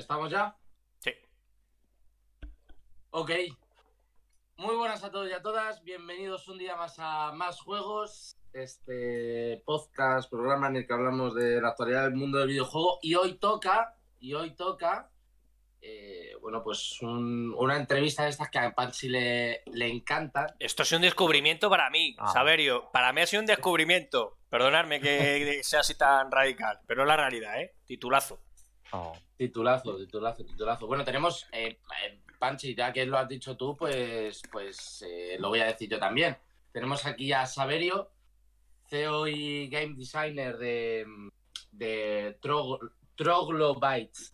¿Estamos ya? Sí. Ok. Muy buenas a todos y a todas. Bienvenidos un día más a Más Juegos, este podcast, programa en el que hablamos de la actualidad del mundo del videojuego. Y hoy toca, y hoy toca, eh, bueno, pues un- una entrevista de estas que a Panchi le, le encanta. Esto es un descubrimiento para mí, Ah. Saberio. Para mí ha sido un descubrimiento. Perdonadme que sea así tan radical, pero es la realidad, ¿eh? Titulazo. Oh, Titulazo, titulazo, titulazo. Bueno, tenemos, eh, eh, Panchi, ya que lo has dicho tú, pues, pues eh, lo voy a decir yo también. Tenemos aquí a Saverio, CEO y Game Designer de, de Trog-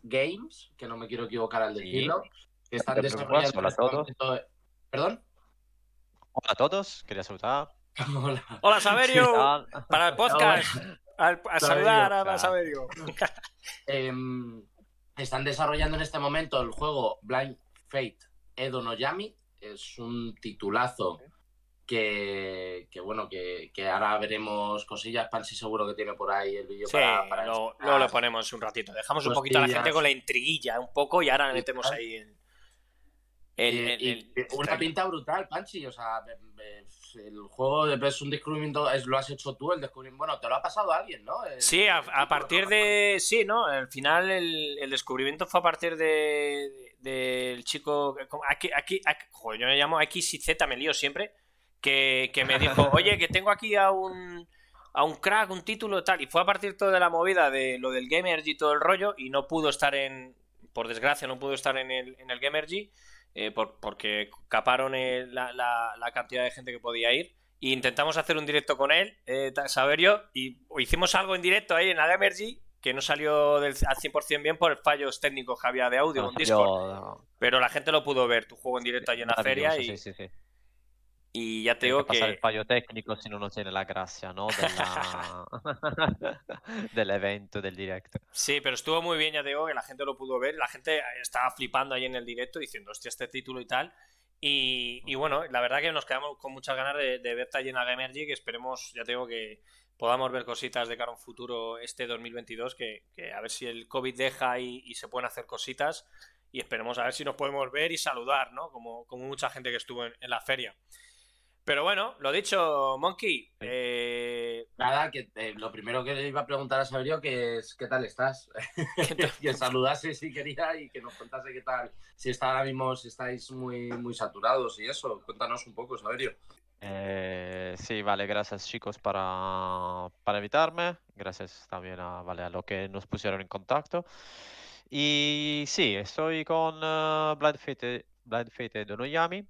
Games, que no me quiero equivocar al Sí. decirlo, que están desarrollando... hola a este todos. ¿Perdón? Hola a todos, quería saludar. Hola. Hola, ¿Qué Saberio. tal? Para el podcast. Al- a saludar a Saberio. Saberio. Em, están desarrollando en este momento el juego Blind Fate Edo no Yami. Es un titulazo que, que bueno, que, que ahora veremos cosillas. Pansy seguro que tiene por ahí el vídeo Sí, para, para lo- luego le ponemos un ratito. Dejamos un poquito a la gente con la intriguilla un poco y ahora metemos ahí el. el- el- y el- una pinta brutal, Panchi. O sea, me- me- el juego de es un descubrimiento, es, lo has hecho tú, el descubrimiento. Bueno, te lo ha pasado a alguien, ¿no? El- Sí, a, partir de. Sí, ¿no? Al final el, el descubrimiento fue a partir de del chico. Aquí, aquí, aquí- joder, yo me llamo X y Z, me lío siempre. Que, que me dijo, oye, que tengo aquí a un. A un crack, un título tal. Y fue a partir todo de la movida de lo del Gamergy y todo el rollo. Y no pudo estar en. Por desgracia, no pudo estar en el, en el Gamergy. Eh, por- porque caparon el- la, la- la cantidad de gente que podía ir. Y intentamos hacer un directo con él, eh, Saberio, y hicimos algo en directo ahí en la Gamergy que no salió del, al 100% bien por fallos técnicos que había de audio Ah, con Discord. yo- Pero la gente lo pudo ver, tu juego en directo ahí en la feria y, sí, sí. Y ya te Tiene digo que pasar el fallo técnico si no, no tiene la gracia, ¿no? Del evento, del directo. Sí, pero estuvo muy bien, ya te digo que la gente lo pudo ver, la gente estaba flipando ahí en el directo diciendo, hostia, este título y tal. Y, y bueno, la verdad que nos quedamos con muchas ganas de, de verte allí en la Gamergy, que esperemos, ya te digo que podamos ver cositas de cara a un futuro este 2022, que, que a ver si el COVID deja y, y se pueden hacer cositas y esperemos a ver si nos podemos ver y saludar, ¿no? Como, como mucha gente que estuvo en, en la feria. Pero bueno, lo dicho, Monkey, eh, Nada, que eh, lo primero que le iba a preguntar a Saberio que es ¿qué tal estás? que saludase si quería y que nos contase qué tal. Si está ahora mismo, si estáis muy, muy saturados y eso. Cuéntanos un poco, Saberio. Eh, sí, vale, gracias chicos para, para invitarme. Gracias también a, vale, a lo que nos pusieron en contacto. Y sí, estoy con Blind Fate, Blind Fate de Noyami.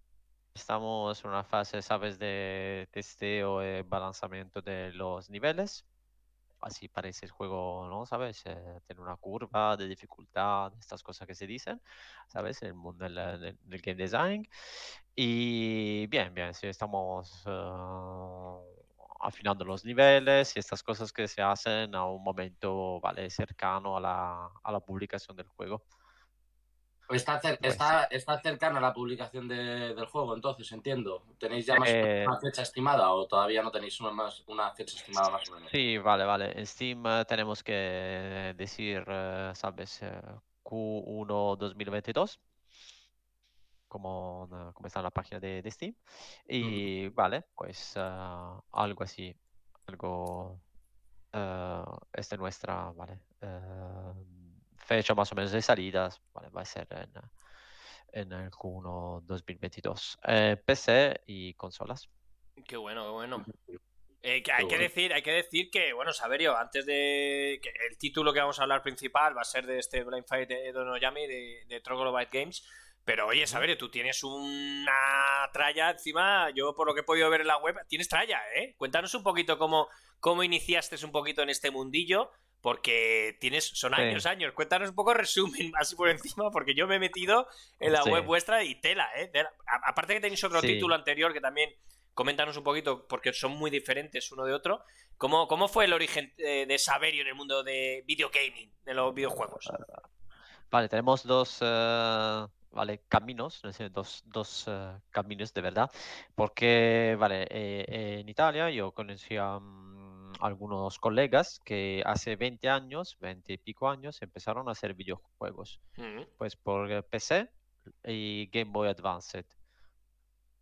Estamos en una fase, sabes, de testeo y balanzamiento de los niveles. Así parece el juego, ¿no? ¿Sabes? Eh, tiene una curva de dificultad, estas cosas que se dicen, ¿sabes? En el mundo del, del- del game design. Y bien, bien, sí, estamos eh, afinando los niveles y estas cosas que se hacen a un momento, ¿vale? Cercano a la, a la publicación del juego. Está, cer- Pues está, está cercana la publicación de- del juego, entonces, entiendo. ¿Tenéis ya más Eh, una fecha estimada o todavía no tenéis una, más, una fecha estimada más o menos? Sí, vale, vale. En Steam eh, tenemos que decir, eh, ¿sabes? eh, Q1 2022, como, como está en la página de, de Steam. Y vale, pues algo así, algo, esta es nuestra, vale, fecha más o menos de salidas, vale, va a ser en, en el Q1 2022. Eh, PC y consolas. Qué bueno, qué bueno. Eh, que hay Qué que bueno. decir, hay que decir que, bueno, Saberio, antes de que el título que vamos a hablar principal va a ser de este Blind Fight de Donoyami de, de Troglodyte Games. Pero oye, Saberio, tú tienes una tralla encima, yo por lo que he podido ver en la web, tienes tralla, ¿eh? Cuéntanos un poquito cómo, cómo iniciaste un poquito en este mundillo, porque tienes, son Sí. años, años. Cuéntanos un poco resumen, así por encima, porque yo me he metido en la Sí. web vuestra y tela, ¿eh? Tela. A- aparte que tenéis otro Sí. título anterior que también coméntanos un poquito, porque son muy diferentes uno de otro. ¿Cómo, cómo fue el origen eh, de Saberio en el mundo de video gaming, de los videojuegos? Vale, tenemos dos, eh, vale, caminos, dos, dos eh, caminos de verdad, porque, vale, eh, en Italia yo conocí a, mm, algunos colegas que hace 20 años, 20 y pico años, empezaron a hacer videojuegos. Mm. Pues por eh, PC y Game Boy Advanced.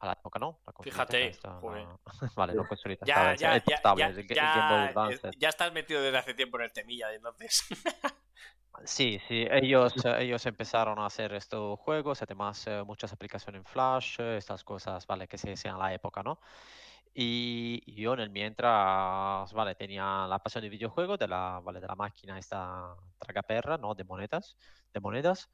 A la época, ¿no? La Fíjate, la- vale, no consolita, Ya, estaba- ya, ya, portable, ya, el, Ga- el Game Boy ya, Advanced. ya estás metido desde hace tiempo en el temilla, entonces. Sí, sí, ellos, eh, ellos empezaron a hacer estos juegos, además eh, muchas aplicaciones en Flash, estas cosas, vale, que se hacían en la época, ¿no? Y yo en el mientras, vale, tenía la pasión de videojuego, de la, vale, de la máquina esta tragaperra, ¿no? De monedas, de monedas.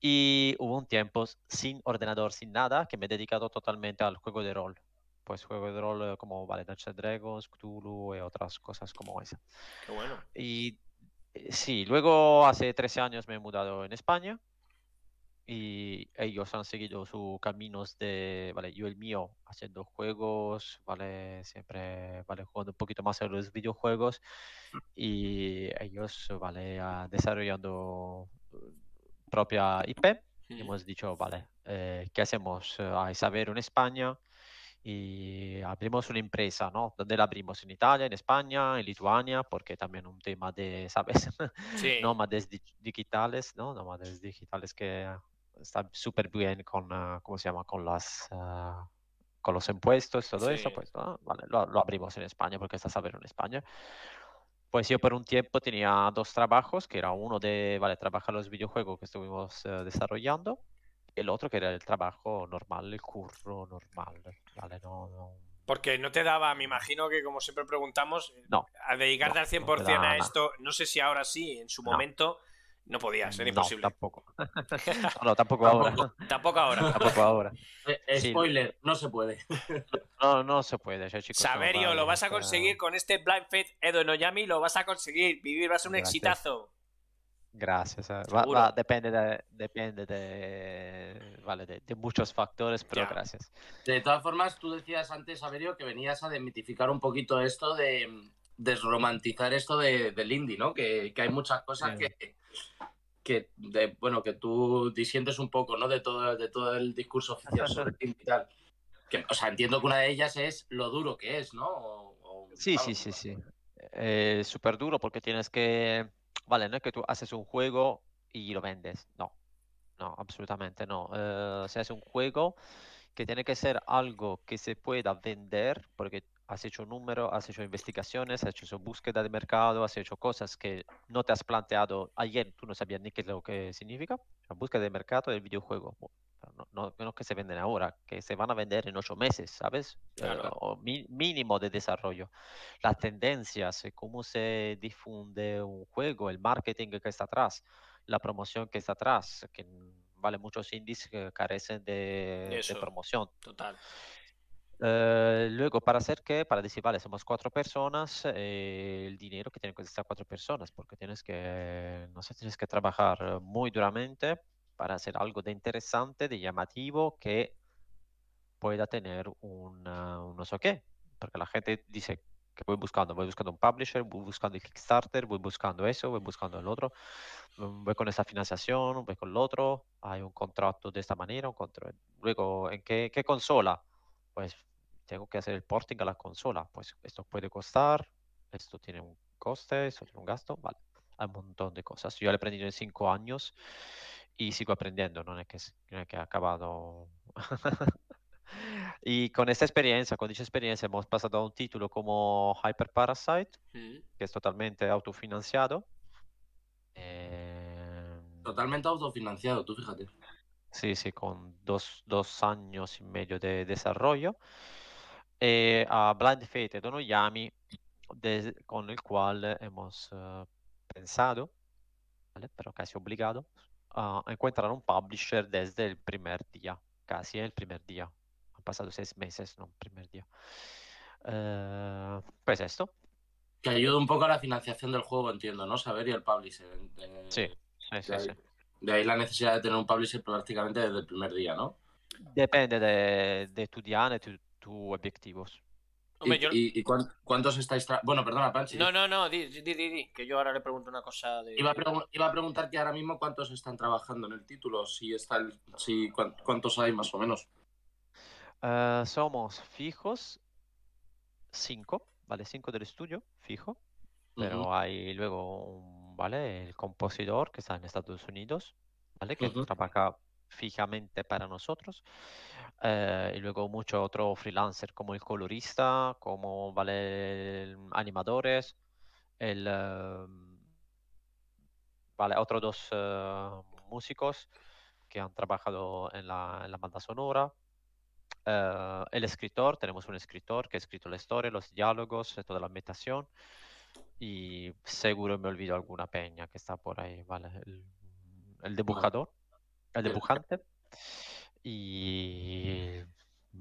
Y hubo un tiempo sin ordenador, sin nada, que me he dedicado totalmente al juego de rol. Pues juego de rol eh, como, vale, Dungeons and Dragons, Cthulhu y otras cosas como esa. Qué bueno. Y eh, sí, luego hace 13 años me he mudado en España y ellos han seguido sus caminos de, vale, yo el mío haciendo juegos, vale, siempre, vale, jugando un poquito más a los videojuegos y ellos, vale, ah, desarrollando eh, propia IP. Y hemos dicho, vale, eh, ¿qué hacemos? Hay saber en España y abrimos una empresa, ¿no? ¿Dónde la abrimos? En Italia, en España, en Lituania, porque también un tema de, ¿sabes? Sí. Nómades di- digitales, ¿no? Nómades digitales que están súper bien con, ah, ¿cómo se llama? Con las... ah, con los impuestos, todo eso, Sí. pues ah, vale, lo, lo abrimos en España porque está saber en España. Pues yo por un tiempo tenía dos trabajos, que era uno de, vale, trabajar los videojuegos que estuvimos eh, desarrollando, y el otro que era el trabajo normal, el curro normal, ¿vale? No, no, Porque no te daba, me imagino que como siempre preguntamos, no, a dedicarte no, al 100% no a esto, no sé si ahora sí, en su No. momento, no podías, era no, imposible. tampoco. No, no, tampoco ahora, Tampoco ahora. tampoco ahora. Eh, eh, Sí. spoiler, no se puede. No, no se puede, chicos. no, Saberio, lo vas a conseguir con este Blind Faith Edo Noyami, lo vas a conseguir. Vivir va a ser un Gracias. exitazo. Gracias. eh, va- depende de, depende de, vale, de, de muchos factores, pero Ya. gracias. De todas formas, tú decías antes, Saberio, que venías a demitificar un poquito esto de mm, desromantizar esto de, del indie, ¿no? Que, que hay muchas cosas Sí. que, que de- bueno, que tú disientes un poco, ¿no? De todo, de todo el discurso oficial sobre el y tal. Que, o sea, entiendo que una de ellas es lo duro que es, ¿no? O- o- Sí, sí, sí, sí. Eh, súper duro porque tienes que, vale, no es que tú haces un juego y lo vendes, no, no, absolutamente no. Eh, se hace un juego que tiene que ser algo que se pueda vender porque has hecho número, has hecho investigaciones, has hecho búsqueda de mercado, has hecho cosas que no te has planteado ayer, tú no sabías ni qué es lo que significa, la búsqueda de mercado del videojuego. No, no, no que se venden ahora, que se van a vender en ocho meses, ¿sabes? Eh, Claro. o mi- mínimo de desarrollo las tendencias, eh, cómo se difunde un juego, el marketing que está atrás, la promoción que está atrás, que vale muchos indies que carecen de, de promoción. Total. Eh, luego, para hacer qué, para vale, somos cuatro personas, eh, el dinero que tienen que estar cuatro personas, porque tienes que, no sé, tienes que trabajar muy duramente para hacer algo de interesante, de llamativo, que pueda tener un no sé qué, porque la gente dice que voy buscando, voy buscando un publisher, voy buscando el Kickstarter, voy buscando eso, voy buscando el otro, mm, voy con esa financiación, voy con el otro, hay un contrato de esta manera, un contrato. Luego, ¿en qué, qué consola? Pues tengo que hacer el porting a la consola, pues esto puede costar, esto tiene un coste, esto tiene un gasto, vale, hay un montón de cosas. Yo lo he aprendido en cinco años y sigo aprendiendo, no es que, no es que he acabado. Y con esta experiencia, con dicha experiencia, hemos pasado a un título como Hyper Parasite, Mm. que es totalmente autofinanciado. Eh, Totalmente autofinanciado, tú fíjate. sí, sí, con dos, dos años y medio de desarrollo. Eh, a Blind Fate de Onoyami, des- con el cual hemos eh, pensado, ¿vale? pero casi obligado, a encontrar un publisher desde el primer día, casi el primer día. Han pasado seis meses, no, primer día. Eh, pues esto, Que ayuda un poco a la financiación del juego, entiendo, ¿no? Saber y el publisher. eh, sí, sí, sí, de, sí. ahí, de ahí la necesidad de tener un publisher prácticamente desde el primer día, ¿no? Depende de, de tu diana y tu- objetivos. Hombre, ¿Y, yo- y- y cuán- cuántos estáis tra- Bueno, perdona, Panchi. No, no, no, di, di, di, di, que yo ahora le pregunto una cosa de... Iba a, pregun- iba a preguntar que ahora mismo cuántos están trabajando en el título, si está el- si, cuán- cuántos hay más o menos. Eh, somos fijos cinco, ¿vale? Cinco del estudio, fijo, pero hay luego, ¿vale? El compositor que está en Estados Unidos, ¿vale? Que trabaja fijamente para nosotros. Eh, y luego muchos otros freelancers como el colorista, como, ¿vale? animadores, el... Em, vale, otros dos eh, músicos que han trabajado en la, en la banda sonora. Eh, el escritor, tenemos un escritor que ha escrito la historia, los diálogos, toda la ambientación. Y seguro me olvido alguna peña que está por ahí, ¿vale? El, el dibujador, el dibujante. Y...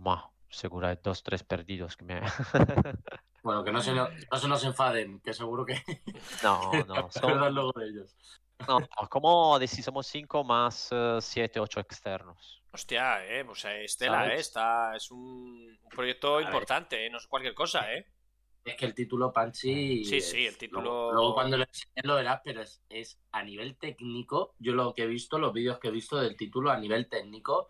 Ma, seguro hay dos, tres perdidos que me... bueno, que no se, no, se, nos enfaden, que seguro que... No, no. Son... luego de ellos. No, como si somos cinco más uh, siete, ocho externos. Hostia, eh, pues Estela, eh, está, es un, proyecto importante, eh, no es cualquier cosa, eh. Es que el título Panchi. Sí, sí, el título. Luego, cuando lo enseñé lo verás, pero es, es, a nivel técnico. Yo lo que he visto, los vídeos que he visto del título a nivel técnico,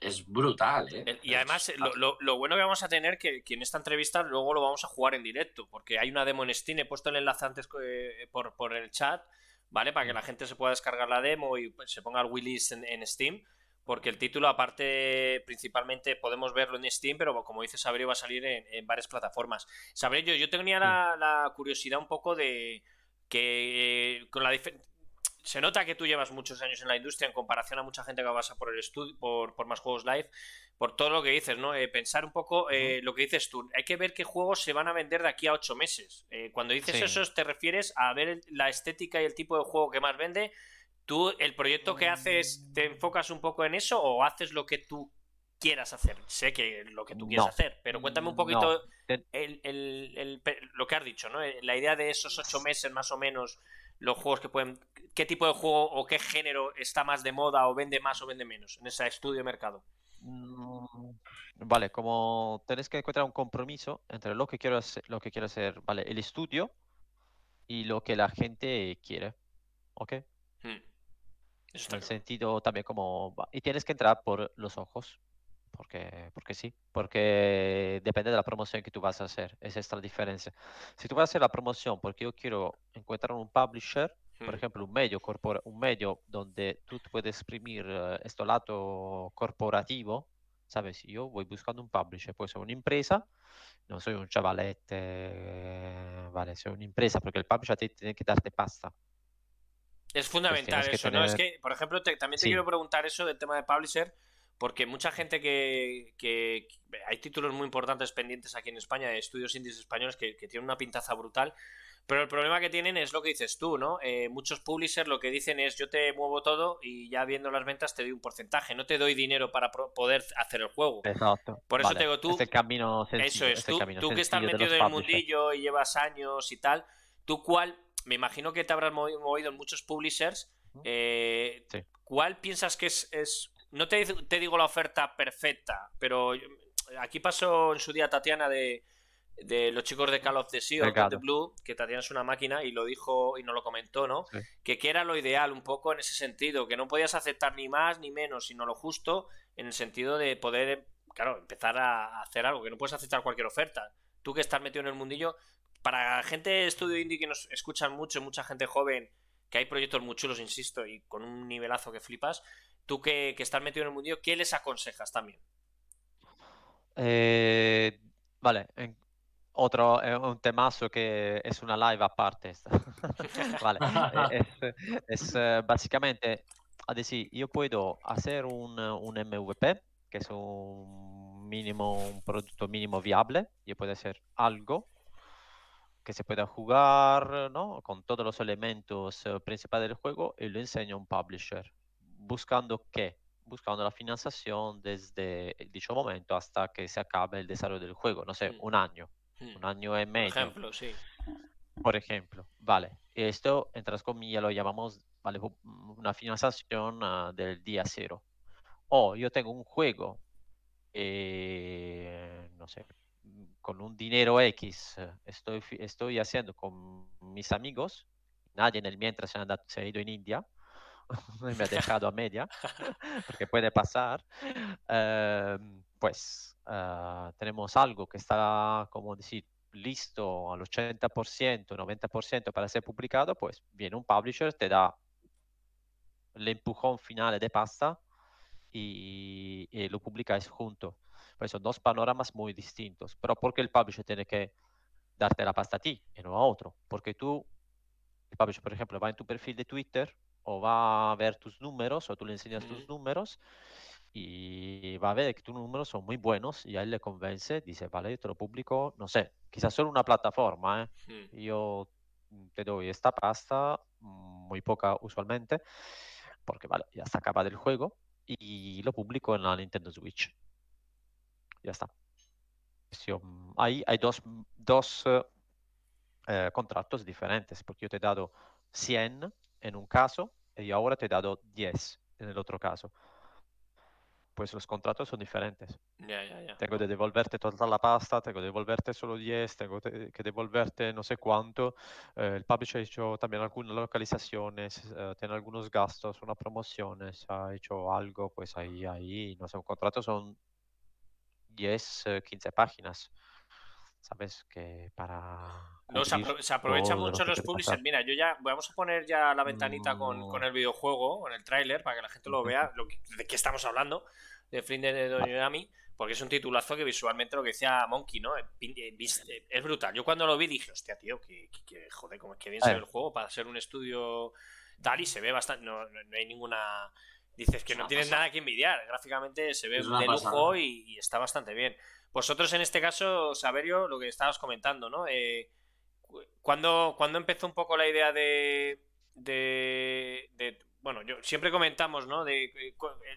es brutal, ¿eh? Y además, lo, lo, bueno que vamos a tener que, que en esta entrevista luego lo vamos a jugar en directo, porque hay una demo en Steam, he puesto el enlace antes eh, por, por el chat, ¿vale? Para que la gente se pueda descargar la demo y se ponga el Willis en, en Steam porque el título, aparte, principalmente podemos verlo en Steam, pero como dice Sabré, va a salir en, varias plataformas. Sabré, yo, yo tenía la, curiosidad un poco de que con la se nota que tú llevas muchos años en la industria en comparación a mucha gente que pasa por el estudio, por, por más juegos live, por todo lo que dices, ¿no? Eh, pensar un poco eh, lo que dices tú. Hay que ver qué juegos se van a vender de aquí a ocho meses. Eh, cuando dices eso, te refieres a ver la estética y el tipo de juego que más vende ¿Tú el proyecto que haces te enfocas un poco en eso o haces lo que tú quieras hacer? Sé que lo que tú quieras hacer, pero cuéntame un poquito lo que has dicho, ¿no? Eh, la idea de esos ocho meses más o menos, los juegos que pueden... ¿Qué tipo de juego o qué género está más de moda o vende más o vende menos en ese estudio de mercado? Mm, vale, como tenés que encontrar un compromiso entre lo que quiero hacer, lo que quiero hacer, vale, el estudio y lo que la gente quiere, ¿ok? Hmm. En el sentido también como... Y tienes que entrar por los ojos, porque, porque sí, porque depende de la promoción que tú vas a hacer, esa es la diferencia. Si tú vas a hacer la promoción porque yo quiero encontrar un publisher, por ejemplo, un medio, un medio donde tú puedes exprimir uh, este lado corporativo, ¿sabes? Yo voy buscando un publisher, puede ser una empresa, no soy un chavalete, vale, soy una empresa, porque el publisher tiene que darte pasta. Es fundamental eso, ¿no? Es que, por ejemplo, también te quiero preguntar eso del tema de publisher, porque mucha gente que, que, Hay títulos muy importantes pendientes aquí en España, de estudios indies españoles, que, tienen una pintaza brutal. Pero el problema que tienen es lo que dices tú, ¿no? Eh, muchos publishers lo que dicen es yo te muevo todo y ya viendo las ventas te doy un porcentaje, no te doy dinero para poder hacer el juego. Exacto. Por eso te digo tú... Ese camino Eso es, tú, tú que estás metido en el mundillo y llevas años y tal, ¿tú cuál me imagino que te habrás movido en muchos publishers. Eh, ¿Cuál piensas que es, no te, te, digo la oferta perfecta, pero aquí pasó en su día Tatiana de, los chicos de Call of the Sea o the Blue, que Tatiana es una máquina y lo dijo y nos lo comentó, ¿no? Que, que era lo ideal un poco en ese sentido, que no podías aceptar ni más ni menos, sino lo justo en el sentido de poder, claro, empezar a hacer algo, que no puedes aceptar cualquier oferta. Tú que estás metido en el mundillo, para gente de estudio indie que nos escuchan mucho, mucha gente joven, que hay proyectos muy chulos, insisto, y con un nivelazo que flipas, tú que, estás metido en el mundillo, ¿qué les aconsejas también? Eh, vale, otro eh, un temazo que es una live aparte. vale, eh, es, básicamente, a decir, yo puedo hacer un, un MVP, que es un mínimo, un producto mínimo viable, yo puedo hacer algo que se pueda jugar ¿no? con todos los elementos eh, principales del juego y lo enseña un publisher. ¿Buscando qué? Buscando la financiación desde dicho momento hasta que se acabe el desarrollo del juego. No sé, mm. un año, mm. un año y medio. Por ejemplo, sí. Por ejemplo, vale. Esto, entre comillas, lo llamamos ¿vale? una financiación uh, del día cero. O yo tengo un juego, eh, no sé, con un dinero X estoy, estoy haciendo con mis amigos, nadie en el mientras se ha ido en India, me ha dejado a media, porque puede pasar, em, pues ah, tenemos algo que está, como decir, listo al 80%, 90% para ser publicado, pues viene un publisher, te da el empujón final de pasta y, y lo publicáis junto. Pues son dos panoramas muy distintos, pero porque el publisher tiene que darte la pasta a ti y no a otro, porque tú, el publisher, por ejemplo, va en tu perfil de Twitter o va a ver tus números o tú le enseñas tus números y va a ver que tus números son muy buenos y a él le convence, dice, vale, yo te lo publico, no sé, quizás solo una plataforma, ¿eh? Mm. yo te doy esta pasta, muy poca usualmente, porque vale, ya está acabado el juego y lo publico en la Nintendo Switch. Ya está. Ahí hay dos, dos eh, contratos diferentes, porque yo te he dado 100 en un caso y ahora te he dado 10 en el otro caso. Pues los contratos son diferentes. Ya, ya, ya. Tengo que devolverte toda la pasta, tengo que devolverte solo 10, tengo te- que devolverte no sé cuánto. Eh, el publisher ha hecho también algunas localizaciones, eh, tiene algunos gastos, unas promociones, ha hecho algo, pues ahí, ahí, no sé, un contrato son 10, eh, 15 páginas. ¿Sabes? Que para... No, se, cubrir apro- se aprovechan lo mucho los publishers. Mira, yo ya vamos a poner ya la ventanita con, Mm. con el videojuego, con el tráiler, para que la gente lo vea, lo que- de qué estamos hablando, de Flynn de Donami, porque es un titulazo que visualmente lo que decía Monkey, ¿no? Eh, eh, Es brutal. Yo cuando lo vi dije, hostia, tío, que, que- que- joder, como es que bien se ve el juego para ser un estudio tal y se ve bastante. No, no- no hay ninguna. Dices que no tienes pasada. nada que envidiar. Gráficamente se ve de lujo y está bastante bien. Vosotros en este caso, Saberio, lo que estabas comentando, ¿no? Eh, cu- ¿cuándo, cuándo empezó un poco la idea de, de, de- bueno, yo siempre comentamos, ¿no? De, eh, eh,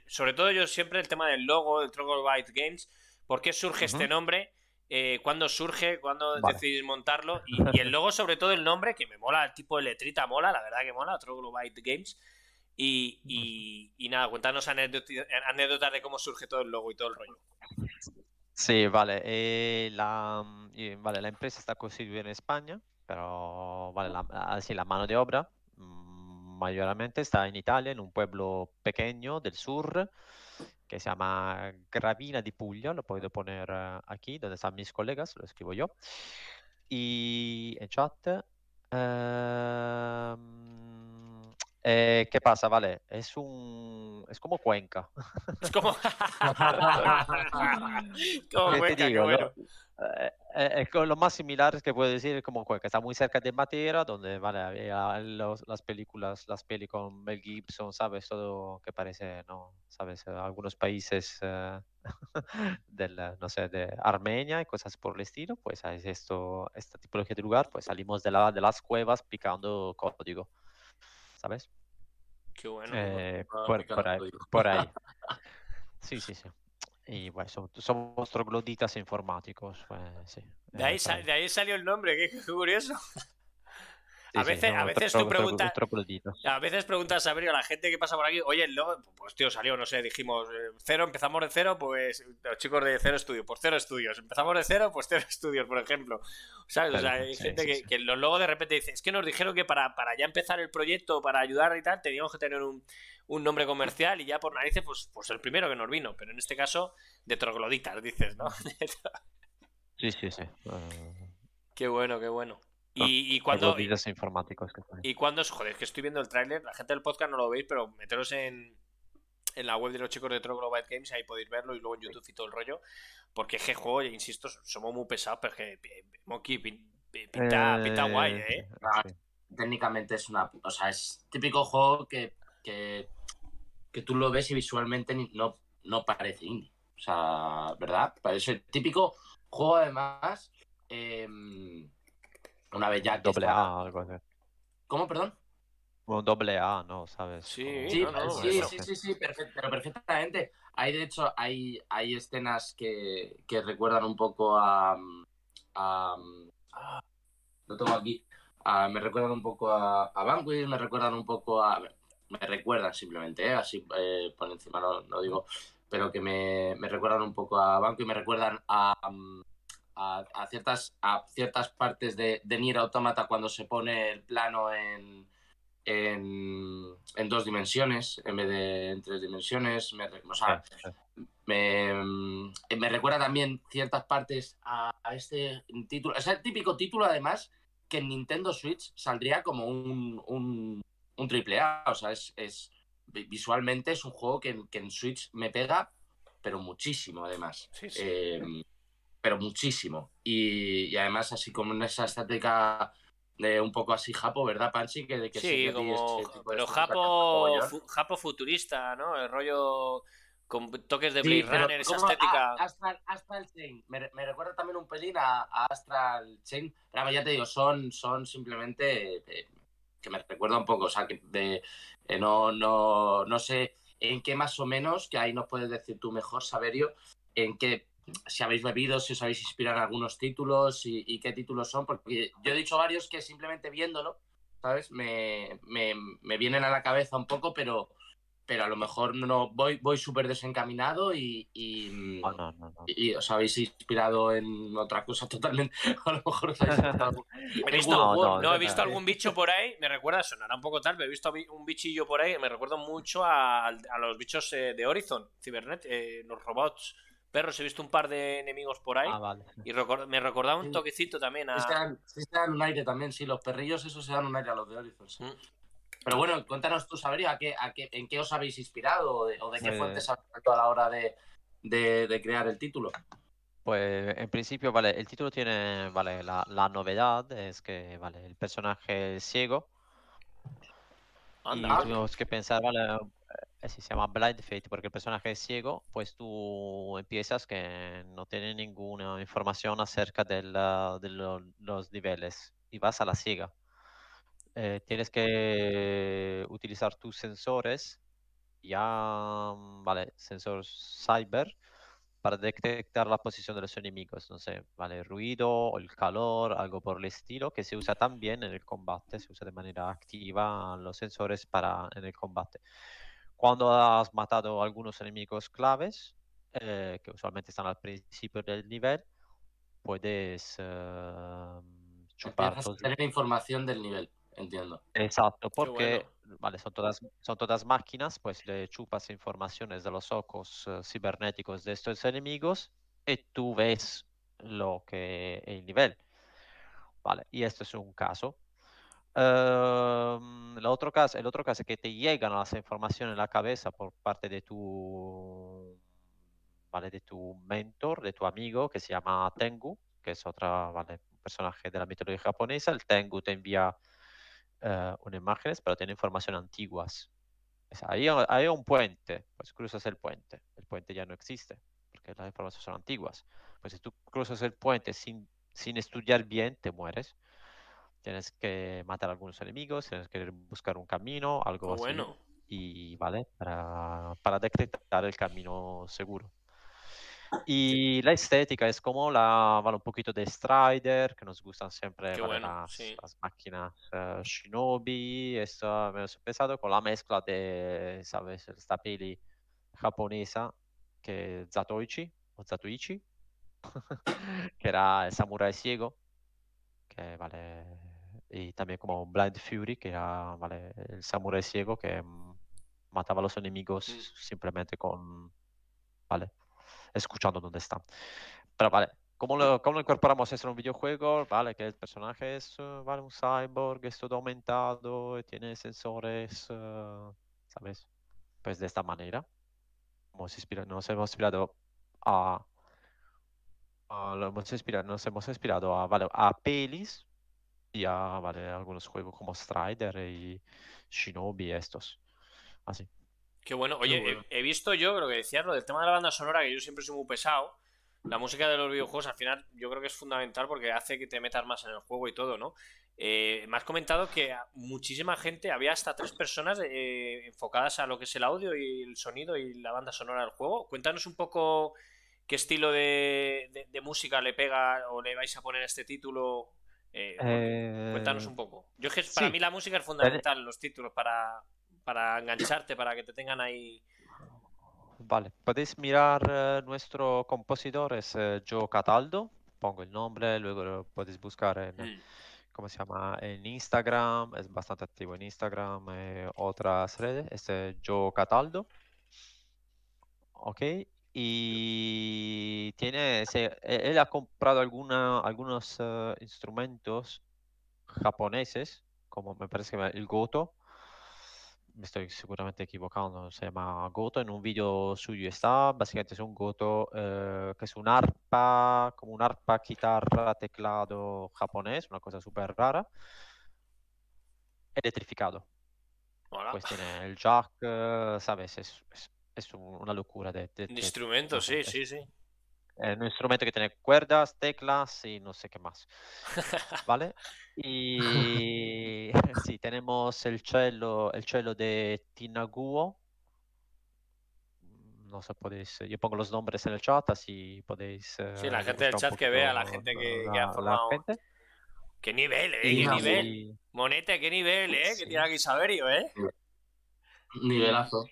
sobre todo yo siempre el tema del logo, del Troglodyte Games, ¿por qué surge este nombre? Eh, ¿Cuándo surge? ¿Cuándo Vale. decidís montarlo? Y, y el logo, sobre todo el nombre, que me mola, el tipo de letrita mola, la verdad que mola, Troglodyte Games. Y, y, y nada, cuéntanos anécdotas de cómo surge todo el logo y todo el rollo. Sí, vale. eh, la, y, vale, la empresa está constituida en España, vale, la, así, la mano de obra mm, mayormente está en Italia, en un pueblo pequeño del sur que se llama Gravina di Puglia, lo puedo poner eh, aquí, donde están mis colegas, lo escribo yo. Y en chat. ehm, eh, ¿qué pasa? Vale, es un... es como Cuenca. Es como. como ¿Qué te Cuenca, digo? bueno. Lo, eh, eh, con lo más similar que puedo decir es como Cuenca, está muy cerca de Matera, donde vale, había los- las películas, las peli con Mel Gibson, ¿sabes? Todo que parece, ¿no? ¿Sabes? Algunos países eh, del, no sé, de Armenia y cosas por el estilo, pues es esto, esta tipología de lugar, pues salimos de, la, de las cuevas picando código, ¿sabes? Qué bueno. bueno. Eh, por, ahí, por ahí. Sí, sí, sí. Y bueno, som- somos trogloditas informáticos. pues, sí, De eh, ahí, por sa- ahí. de ahí salió el nombre, qué, qué curioso. A veces- a veces tú preguntas-. A veces preguntas a la gente que pasa por aquí, oye, logo, pues tío, salió, no sé, dijimos, eh, cero, empezamos de cero, pues los chicos de cero estudios, pues cero estudios, empezamos de cero, pues cero estudios, por ejemplo. ¿Sabes? O sea, Claro, hay gente que, que logos de repente dice, es que nos dijeron que para, para ya empezar el proyecto, para ayudar y tal, teníamos que tener un, un nombre comercial y ya por narices, pues, pues el primero que nos vino, pero en este caso, de trogloditas, dices, ¿no? Sí, sí, sí. qué bueno, qué bueno. Y, y cuando... trogloditas informáticos que son. ¿Y cuándo es? Joder, es que estoy viendo el tráiler. La gente del podcast no lo veis, pero meteros en, en la web de los chicos de Troglodyte Games, ahí podéis verlo y luego en YouTube y todo el rollo. Porque es que juego, insisto, somos muy pesados, pero es que eh, Monkey pin- pi- pinta, pinta guay, ¿eh? Ah, sí. técnicamente es una. O sea, es típico juego que, que, que tú lo ves y visualmente no, no parece indie. O sea, ¿verdad? Parece típico juego, además. em, una vez ya que Doble está- A, algo así. ¿Cómo, perdón? Un doble A, ¿no? ¿Sabes? Sí, Sí, no, no, sí, sí, sí, sí, perfect- pero perfectamente. Hay, de hecho, hay, hay escenas que, que recuerdan un poco a, a- a- Lo tengo aquí. A- me recuerdan un poco a, a Vanquish, me recuerdan un poco a... Me recuerdan simplemente, ¿eh? así eh, por encima no, no digo, pero que me, me recuerdan un poco a Banco y me recuerdan a, a, a ciertas, a ciertas partes de, de Nier Automata cuando se pone el plano en, en, en dos dimensiones en vez de en tres dimensiones. Me, o sea, sí. me, me recuerda también ciertas partes a, a este título. Es el típico título, además, que en Nintendo Switch saldría como un, un, un triple A. O sea, es, es visualmente es un juego que, en- que en Switch me pega, pero muchísimo, además. Sí, sí. Eh, pero muchísimo. Y, y además, así como en esa estética de un poco así japo, ¿verdad, Panchi? Que, de que Sí, como. de Pero japo, futurista, ¿no? El rollo con toques de Sí, Blade pero Runner, esa como- estética. ah, Astral, Astral Chain. Me, me recuerda también un pelín a, a Astral Chain. Pero ya te digo, son, son simplemente eh, que me recuerda un poco. O sea, que de, eh, no, no, no sé en qué más o menos, que ahí nos puedes decir tú mejor, Saberio, en qué, si habéis bebido, si os habéis inspirado en algunos títulos y, y qué títulos son. Porque yo he dicho varios que simplemente viéndolo, ¿sabes? Me, me, me vienen a la cabeza un poco, pero pero a lo mejor no voy, voy súper desencaminado y, y, No, no, no, no. y os habéis inspirado en otra cosa totalmente. A lo mejor os habéis inspirado no, he visto no. algún bicho por ahí, me recuerda, sonará un poco tal, pero he visto vi- un bichillo por ahí me recuerda mucho a, a los bichos eh, de Horizon, Cybernet, eh, los robots, perros, he visto un par de enemigos por ahí Ah, vale. y me recordaba un Sí. toquecito también a... Sí se, dan, sí se dan un aire también, sí, los perrillos esos se dan un aire a los de sí. Mm. Pero bueno, cuéntanos tú, Saberio, ¿a qué, a qué, ¿en qué os habéis inspirado o de, o de qué Eh. fuentes habéis a la hora de, de- de crear el título? Pues en principio, vale, el título tiene, vale, la, la novedad es que, vale, el personaje es ciego y Anda, tuvimos que pensar, vale, si se llama Blind Fate porque el personaje es ciego, pues tú empiezas que no tiene ninguna información acerca del, ah, de lo- los niveles y vas a la ciega. Eh, tienes que utilizar tus sensores, ya, mm, vale, sensores cyber, para detectar la posición de los enemigos. No sé, vale, ruido o el calor, algo por el estilo, que se usa también en el combate, se usa de manera activa los sensores para en el combate. Cuando has matado algunos enemigos claves, eh, que usualmente están al principio del nivel, puedes eh, chupar Empiezas a los- tener información del nivel, entiendo. Exacto, porque bueno. vale, son todas, son todas máquinas, pues le chupas informaciones de los ojos eh, cibernéticos de estos enemigos y tú ves lo que el nivel. Vale, y esto es un caso. Ehm, el otro caso, el otro caso es que te llegan las informaciones en la cabeza por parte de tu, vale, de tu mentor, de tu amigo que se llama Tengu, que es otra, vale, personaje de la mitología japonesa. El Tengu te envía eh, unas imágenes, pero tiene información antiguas. Sea, ahí hay un puente, pues cruzas el puente. El puente ya no existe, porque las informaciones son antiguas. Pues si tú cruzas el puente sin, sin estudiar bien, te mueres. Tienes que matar a algunos enemigos, tienes que buscar un camino, algo qué así. bueno. Y vale, para, para detectar el camino seguro. Y la estética es como la, vale, un poquito de Strider, que nos gustan siempre vale, bueno, las, sí. las máquinas eh, Shinobi, esto me lo he empezado con la mezcla de, ¿sabes? Esta peli japonesa que Zatoichi o Zatoichi, que era el samurái ciego, que vale, y también como Blind Fury, que era vale, el samurái ciego que mm, mataba a los enemigos Mm. simplemente con, vale, escuchando dónde están. Pero vale, ¿cómo lo, cómo lo incorporamos eso en un videojuego? Vale, que el personaje es eh, vale, un cyborg, es todo aumentado, tiene sensores, eh, ¿sabes? Pues de esta manera. Inspira- nos hemos inspirado a, a- lo hemos inspirado, nos hemos inspirado a, vale, a pelis y a vale, algunos juegos como Strider y Shinobi estos. Así. Qué bueno. Oye, he- bueno. He, visto yo lo que decías, lo del tema de la banda sonora, que yo siempre soy muy pesado. La música de los videojuegos al final yo creo que es fundamental porque hace que te metas más en el juego y todo, ¿no? Eh, me has comentado que muchísima gente, había hasta tres personas eh, enfocadas a lo que es el audio y el sonido y la banda sonora del juego. Cuéntanos un poco qué estilo de, de- de música le pega o le vais a poner a este título. Eh, Cuéntanos un poco. Yo es que para sí. mí la música es fundamental en los títulos para, para engancharte, para que te tengan ahí. Vale, podéis mirar eh, nuestro compositor, es eh, Joe Cataldo. Pongo el nombre, luego lo podéis buscar en, Mm. ¿cómo se llama? En Instagram, es bastante activo en Instagram, eh, otras redes, es eh, Joe Cataldo. Ok, y tiene, se- e- él ha comprado alguna, algunos eh, instrumentos japoneses, como me parece que el Goto, me estoy seguramente equivocando, se llama Goto, en un vídeo suyo está, básicamente es un Goto eh, que es un arpa, como un arpa, guitarra, teclado japonés, una cosa súper rara, electrificado. Pues tiene el jack, eh, ¿sabes? Es, es- es un- una locura de, de- De de- instrumentos, sí, sí, sí. Es un instrumento que tiene cuerdas, teclas y no sé qué más. ¿Vale? Y sí, tenemos el cello, el cello de Tinaguo. Mm, No sé, podéis, yo pongo los nombres en el chat, así podéis. Sí, la eh, gente del chat que vea, la gente que, la- que ha la formado. gente. ¿Qué nivel, eh? ¿Qué nivel? Y- Monete, ¿qué nivel, eh? Sí. Que tiene aquí Saberio, eh. Nivelazo.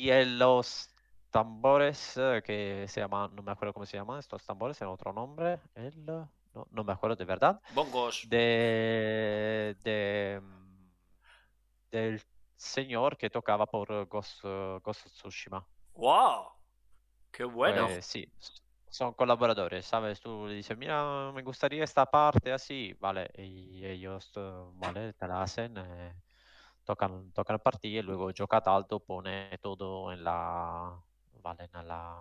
Y en los tambores eh, que se llaman, no me acuerdo cómo se llaman estos tambores, en otro nombre, el, no, no me acuerdo de verdad, Bongos. de, de, mm, del señor que tocaba por Ghost, eh, Ghost Tsushima. ¡Wow! ¡Qué bueno! Pues sí, son colaboradores, ¿sabes? Tú le dices, mira, me gustaría esta parte así, ¿vale? Y ellos, eh, ¿vale? Te la hacen, eh, tocan, tocan el y luego Gio Cataldo pone todo en la, ¿vale? En la,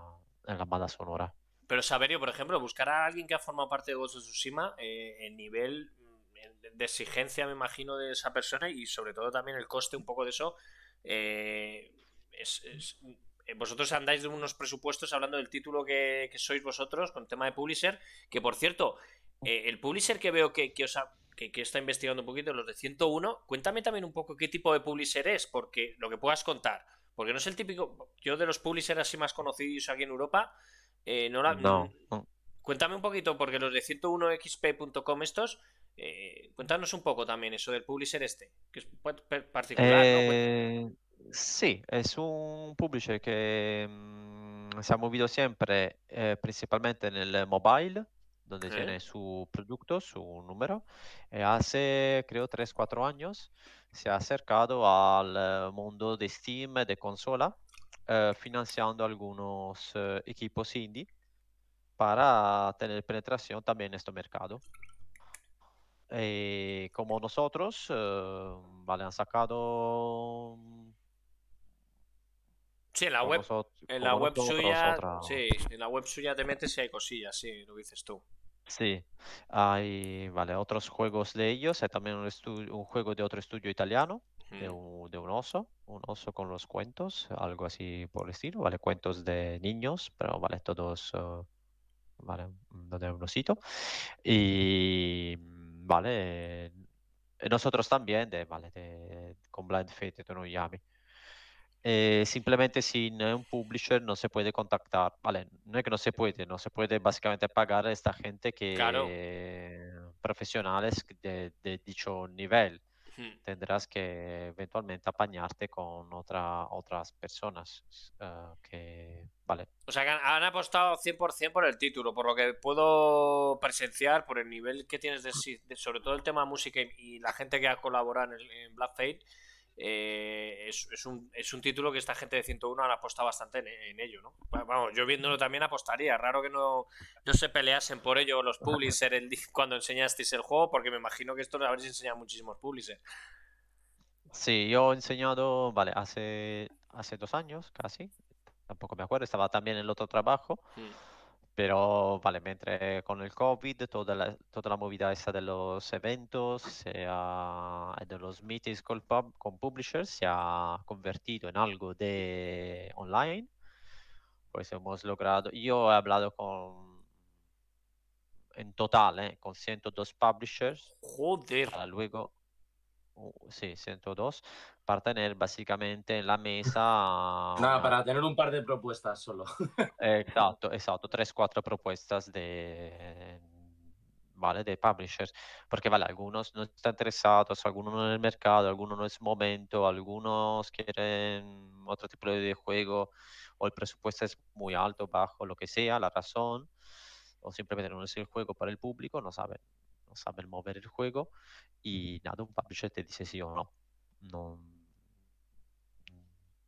en la banda sonora. Pero Saberio, por ejemplo, buscar a alguien que ha formado parte de Ghost of Tsushima, eh, el nivel mm, de exigencia, me imagino, de esa persona y sobre todo también el coste un poco de eso. eh, es- eh, vosotros andáis de unos presupuestos hablando del título que, sois vosotros con tema de publisher, que por cierto, eh, el publisher que veo que, que os ha- que, que está investigando un poquito, los de 101, cuéntame también un poco qué tipo de publisher es, porque lo que puedas contar, porque no es el típico, yo de los publishers así más conocidos aquí en Europa, eh, no la, No, no. Cuéntame un poquito, porque los de 101xp.com estos, eh, cuéntanos un poco también eso del publisher este, que es pa- pa- particular, ¿no? Sí, es un publisher que mm, se ha movido siempre eh, principalmente en el mobile, donde Ok. tiene su producto, su número. Eh, hace, creo, 3-4 años se ha acercado al eh, mundo de Steam, de consola, eh, financiando algunos eh, equipos indie para tener penetración también en este mercado. Eh, como nosotros, eh, vale, han sacado Sí, en la web, en la web suya, otra- sí, en la web suya te metes y hay cosillas, sí, lo dices tú. Sí, hay vale, otros juegos de ellos. Hay también un, estu- un juego de otro estudio italiano, de Mm. un, de un oso, un oso con los cuentos, algo así por el estilo, ¿vale? Cuentos de niños, pero vale, todos, eh, vale, mm, de un osito. Y vale, eh, nosotros también, de, vale, de, con Blind Fate de Noyami. Eh, simplemente sin eh, un publisher no se puede contactar, vale, no es que no se puede, no se puede básicamente pagar a esta gente Claro. que profesionales de, de dicho nivel. Mm. Tendrás que eventualmente apañarte con otra, otras personas eh, que, vale, O sea, que han, han apostado 100% por el título, por lo que puedo presenciar, por el nivel que tienes de, de- sobre todo el tema música y, y la gente que ha colaborado en, el- en Black Fate. Eh, es, es un, es un título que esta gente de 101 han apostado bastante en, en ello, ¿no? Va- Vamos, yo viéndolo también apostaría. Raro que no, no se peleasen por ello los publishers el cuando enseñasteis el juego, porque me imagino que esto lo habréis enseñado a muchísimos publishers. Sí, yo he enseñado, vale, hace, hace dos años casi, tampoco me acuerdo, estaba también en el otro trabajo, Mm. Pero vale, me entré con el COVID, toda la, toda la movida esa de los eventos, se ha- de los meetings con, pub- con publishers, se ha convertido en algo de online, pues hemos logrado, yo he hablado con, en total, eh, con 102 publishers, Joder. para luego, uh, sí, 102, para tener básicamente en la mesa Nada, para tener un par de propuestas solo. eh, Esatto, esatto, 3-4 propuestas de, vale, de publishers, porque vale, algunos no están interesados, algunos no en el mercado, algunos no es momento, algunos quieren otro tipo de juego, o el presupuesto es muy alto, bajo, lo que sea, la razón, o simplemente no es el juego para el público, no saben, no saben mover el juego, y nada, un publisher te dice sí o no. No,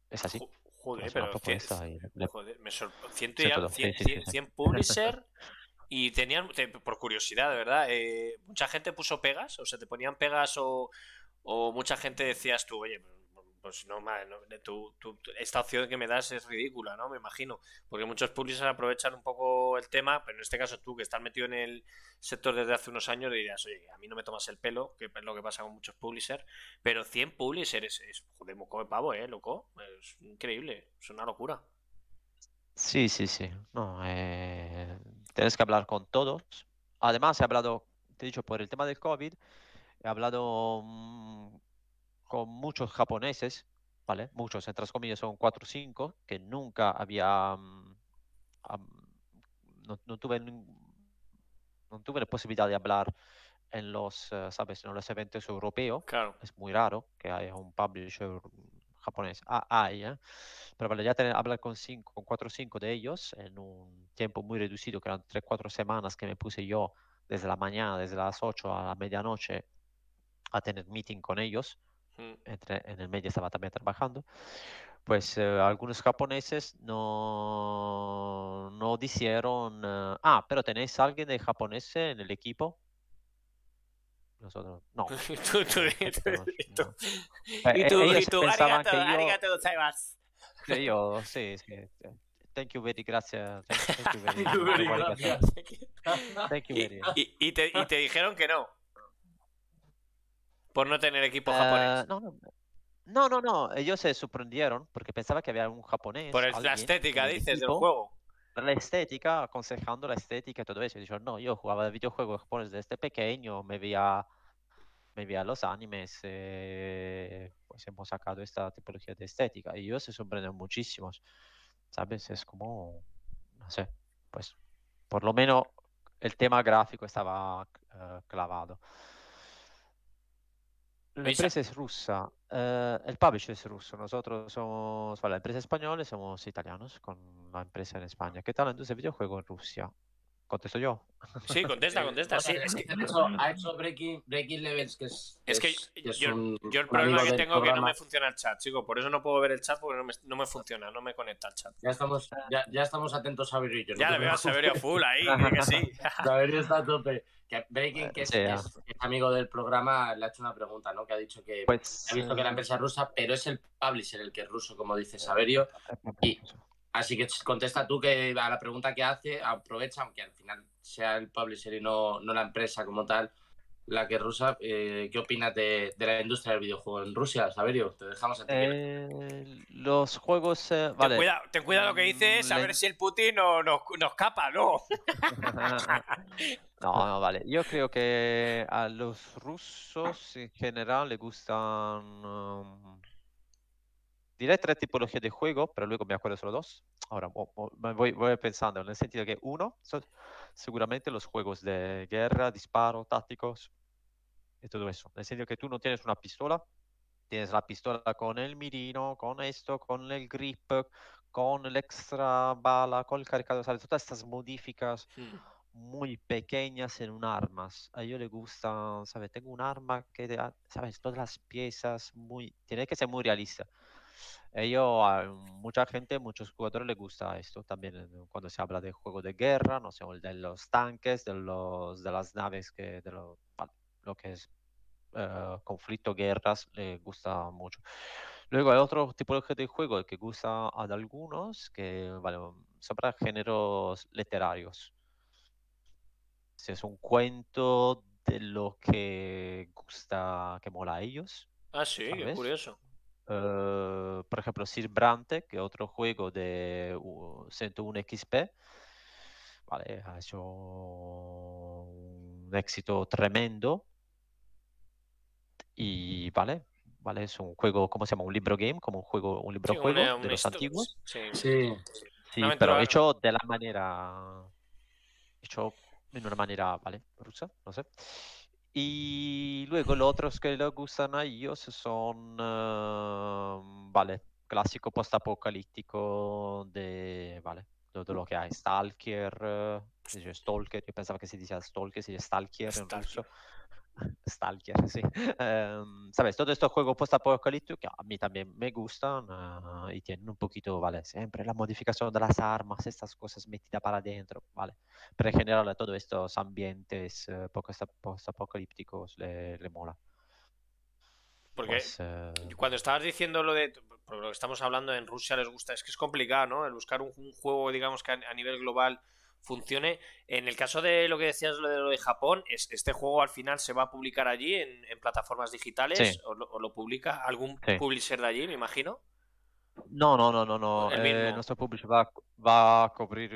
es así. Jo- Joder, pero cien- y le- joder, me sorprendió. Ciento y algo- todo. cien- Sí, sí, sí, cien- sí. 100 publisher y tenían, te- por curiosidad, de verdad, eh, mucha gente puso pegas, o sea, te ponían pegas o, o mucha gente decías tú, oye, pues, pues no, ma- no, tu- tu- esta opción que me das es ridícula, ¿no? Me imagino, porque muchos publishers aprovechan un poco el tema, pero en este caso tú que estás metido en el sector desde hace unos años dirías, oye, a mí no me tomas el pelo, que es lo que pasa con muchos publishers, pero 100 publishers es, es joder, moco de pavo, ¿eh, loco? Es increíble, es una locura. Sí, sí, sí. No, eh, tienes que hablar con todos. Además, he hablado, te he dicho, por el tema del COVID, he hablado mm, con muchos japoneses, ¿vale? Muchos, entre comillas, son cuatro o cinco, que nunca había, am- no, no tuve, no tuve la posibilidad de hablar en los, eh, ¿sabes? En los eventos europeos. Claro. Es muy raro que haya un publisher japonés. Ah, hay, ¿eh? Pero vale, ya tener, hablar con, cinco, con cuatro o cinco de ellos en un tiempo muy reducido, que eran tres, cuatro semanas que me puse yo desde la mañana, desde las 8 a la medianoche, a tener meeting con ellos. Entre, en el medio estaba también trabajando. Pues eh, algunos japoneses no, no dijeron, eh, ah, pero tenéis alguien de japonés en el equipo. Nosotros, no. Ellos pensaban que yo- que yo, sí, sí. Thank you very, gracias. Thank, you very, Thank you very, arigato. gracias. Thank you Y, very. y- y te, y te dijeron que no. Por no tener equipo Eh, japonés. no, no, no, no, no, ellos se sorprendieron porque pensaba que había un japonés. Por el- la estética, dices, del juego. La estética, aconsejando la estética y todo eso. Y dijeron, no, yo jugaba videojuegos japoneses desde pequeño, me veía, me veía los animes, eh, pues hemos sacado esta tipología de estética. Y ellos se sorprenden muchísimo, ¿sabes? Es como, no sé, pues por lo menos el tema gráfico estaba eh, clavado. La Oye, Sa- empresa es rusa, eh, el publisher es ruso, nosotros somos, vale, la empresa española y somos italianos con la empresa en España. ¿Qué tal la industria de videojuegos en Rusia? Contesto yo. Sí, contesta, contesta. Sí, es que, Ha hecho, ha hecho breaking, breaking Levels, que es. Es que es yo- un- yo el problema que tengo es que no me funciona el chat, chico. Por eso no puedo ver el chat porque no me, no me funciona, no me conecta el chat. Ya estamos, ya, ya estamos atentos a yo. Ya le veo a Saverio full ahí, que sí. Saberio está a tope. Que Breaking, que es, Sí, ya. es- es amigo del programa, le ha hecho una pregunta, ¿no? Que ha dicho que Pues, ha visto que la empresa es rusa, pero es el publisher el que es ruso, como dice Saverio. y- Así que contesta tú que a la pregunta que hace, aprovecha, aunque al final sea el publisher y no, no la empresa como tal, la que es rusa. eh, ¿Qué opinas de, de la industria del videojuego en Rusia, Saverio? Te dejamos a ti. Eh, los juegos, eh, Ten, vale. cuidado, ten cuidado lo que dices, a Mm, ver le- si el Putin no, nos, nos capa, ¿no? No, no, vale. Yo creo que a los rusos en general les gustan. um, diré tres tipologías de juego, pero luego me acuerdo solo dos. Ahora voy, voy pensando en el sentido que uno, son seguramente los juegos de guerra, disparo, tácticos y todo eso. En el sentido que tú no tienes una pistola, tienes la pistola con el mirino, con esto, con el grip, con el extra bala, con el cargador, ¿sabes? Todas estas modificas muy pequeñas en un armas. A ellos les gusta, ¿sabes? Tengo un arma que, ¿sabes? Todas las piezas, muy, tiene que ser muy realista. Ellos, a mucha gente, muchos jugadores les gusta esto también cuando se habla de juego de guerra, no sé, de los tanques, de los, de las naves, que, de lo, lo que es eh, conflicto, guerras, les gusta mucho. Luego hay otro tipo de juego que gusta a algunos, que, vale, sobre géneros literarios si es un cuento de lo que gusta, que mola a ellos. Ah, sí, qué curioso. Eh, por ejemplo, Sir Brante, que es otro juego de uh, 101 XP, vale, ha hecho un éxito tremendo. Y vale, vale, es un juego, ¿cómo se llama? Un libro game, como un juego, un libro Sí, juego una- de una los antiguos. Sí. Sí. Pero hecho de la manera. Hecho en una manera, ¿vale? Rusa, no sé. Y luego los otros que les gustan a ellos son, eh, ¿vale? Clásico post-apocalíptico de, ¿vale? De, de lo que hay. Stalker, dice Stalker, yo pensaba que se decía Stalker, se dice Stalker en Stalker. ruso. Stalker, sí. Em, Sabes, todos estos juegos post-apocalípticos que a mí también me gustan eh, y tienen un poquito, ¿vale? Siempre la modificación de las armas, estas cosas metidas para adentro, ¿vale? Pero en general todos estos ambientes post- post-apocalípticos le, le mola. Porque Pues, eh, cuando estabas diciendo lo de. Por lo que estamos hablando en Rusia les gusta. Es que es complicado, ¿no? El buscar un, un juego, digamos, que a, a nivel global funcione. En el caso de lo que decías lo de lo de Japón, es, este juego al final se va a publicar allí en, en plataformas digitales Sí. o, lo, o lo publica algún Sí. publisher de allí, me imagino. No, no, no, no, no. El eh, nuestro publisher va, a- va a cubrir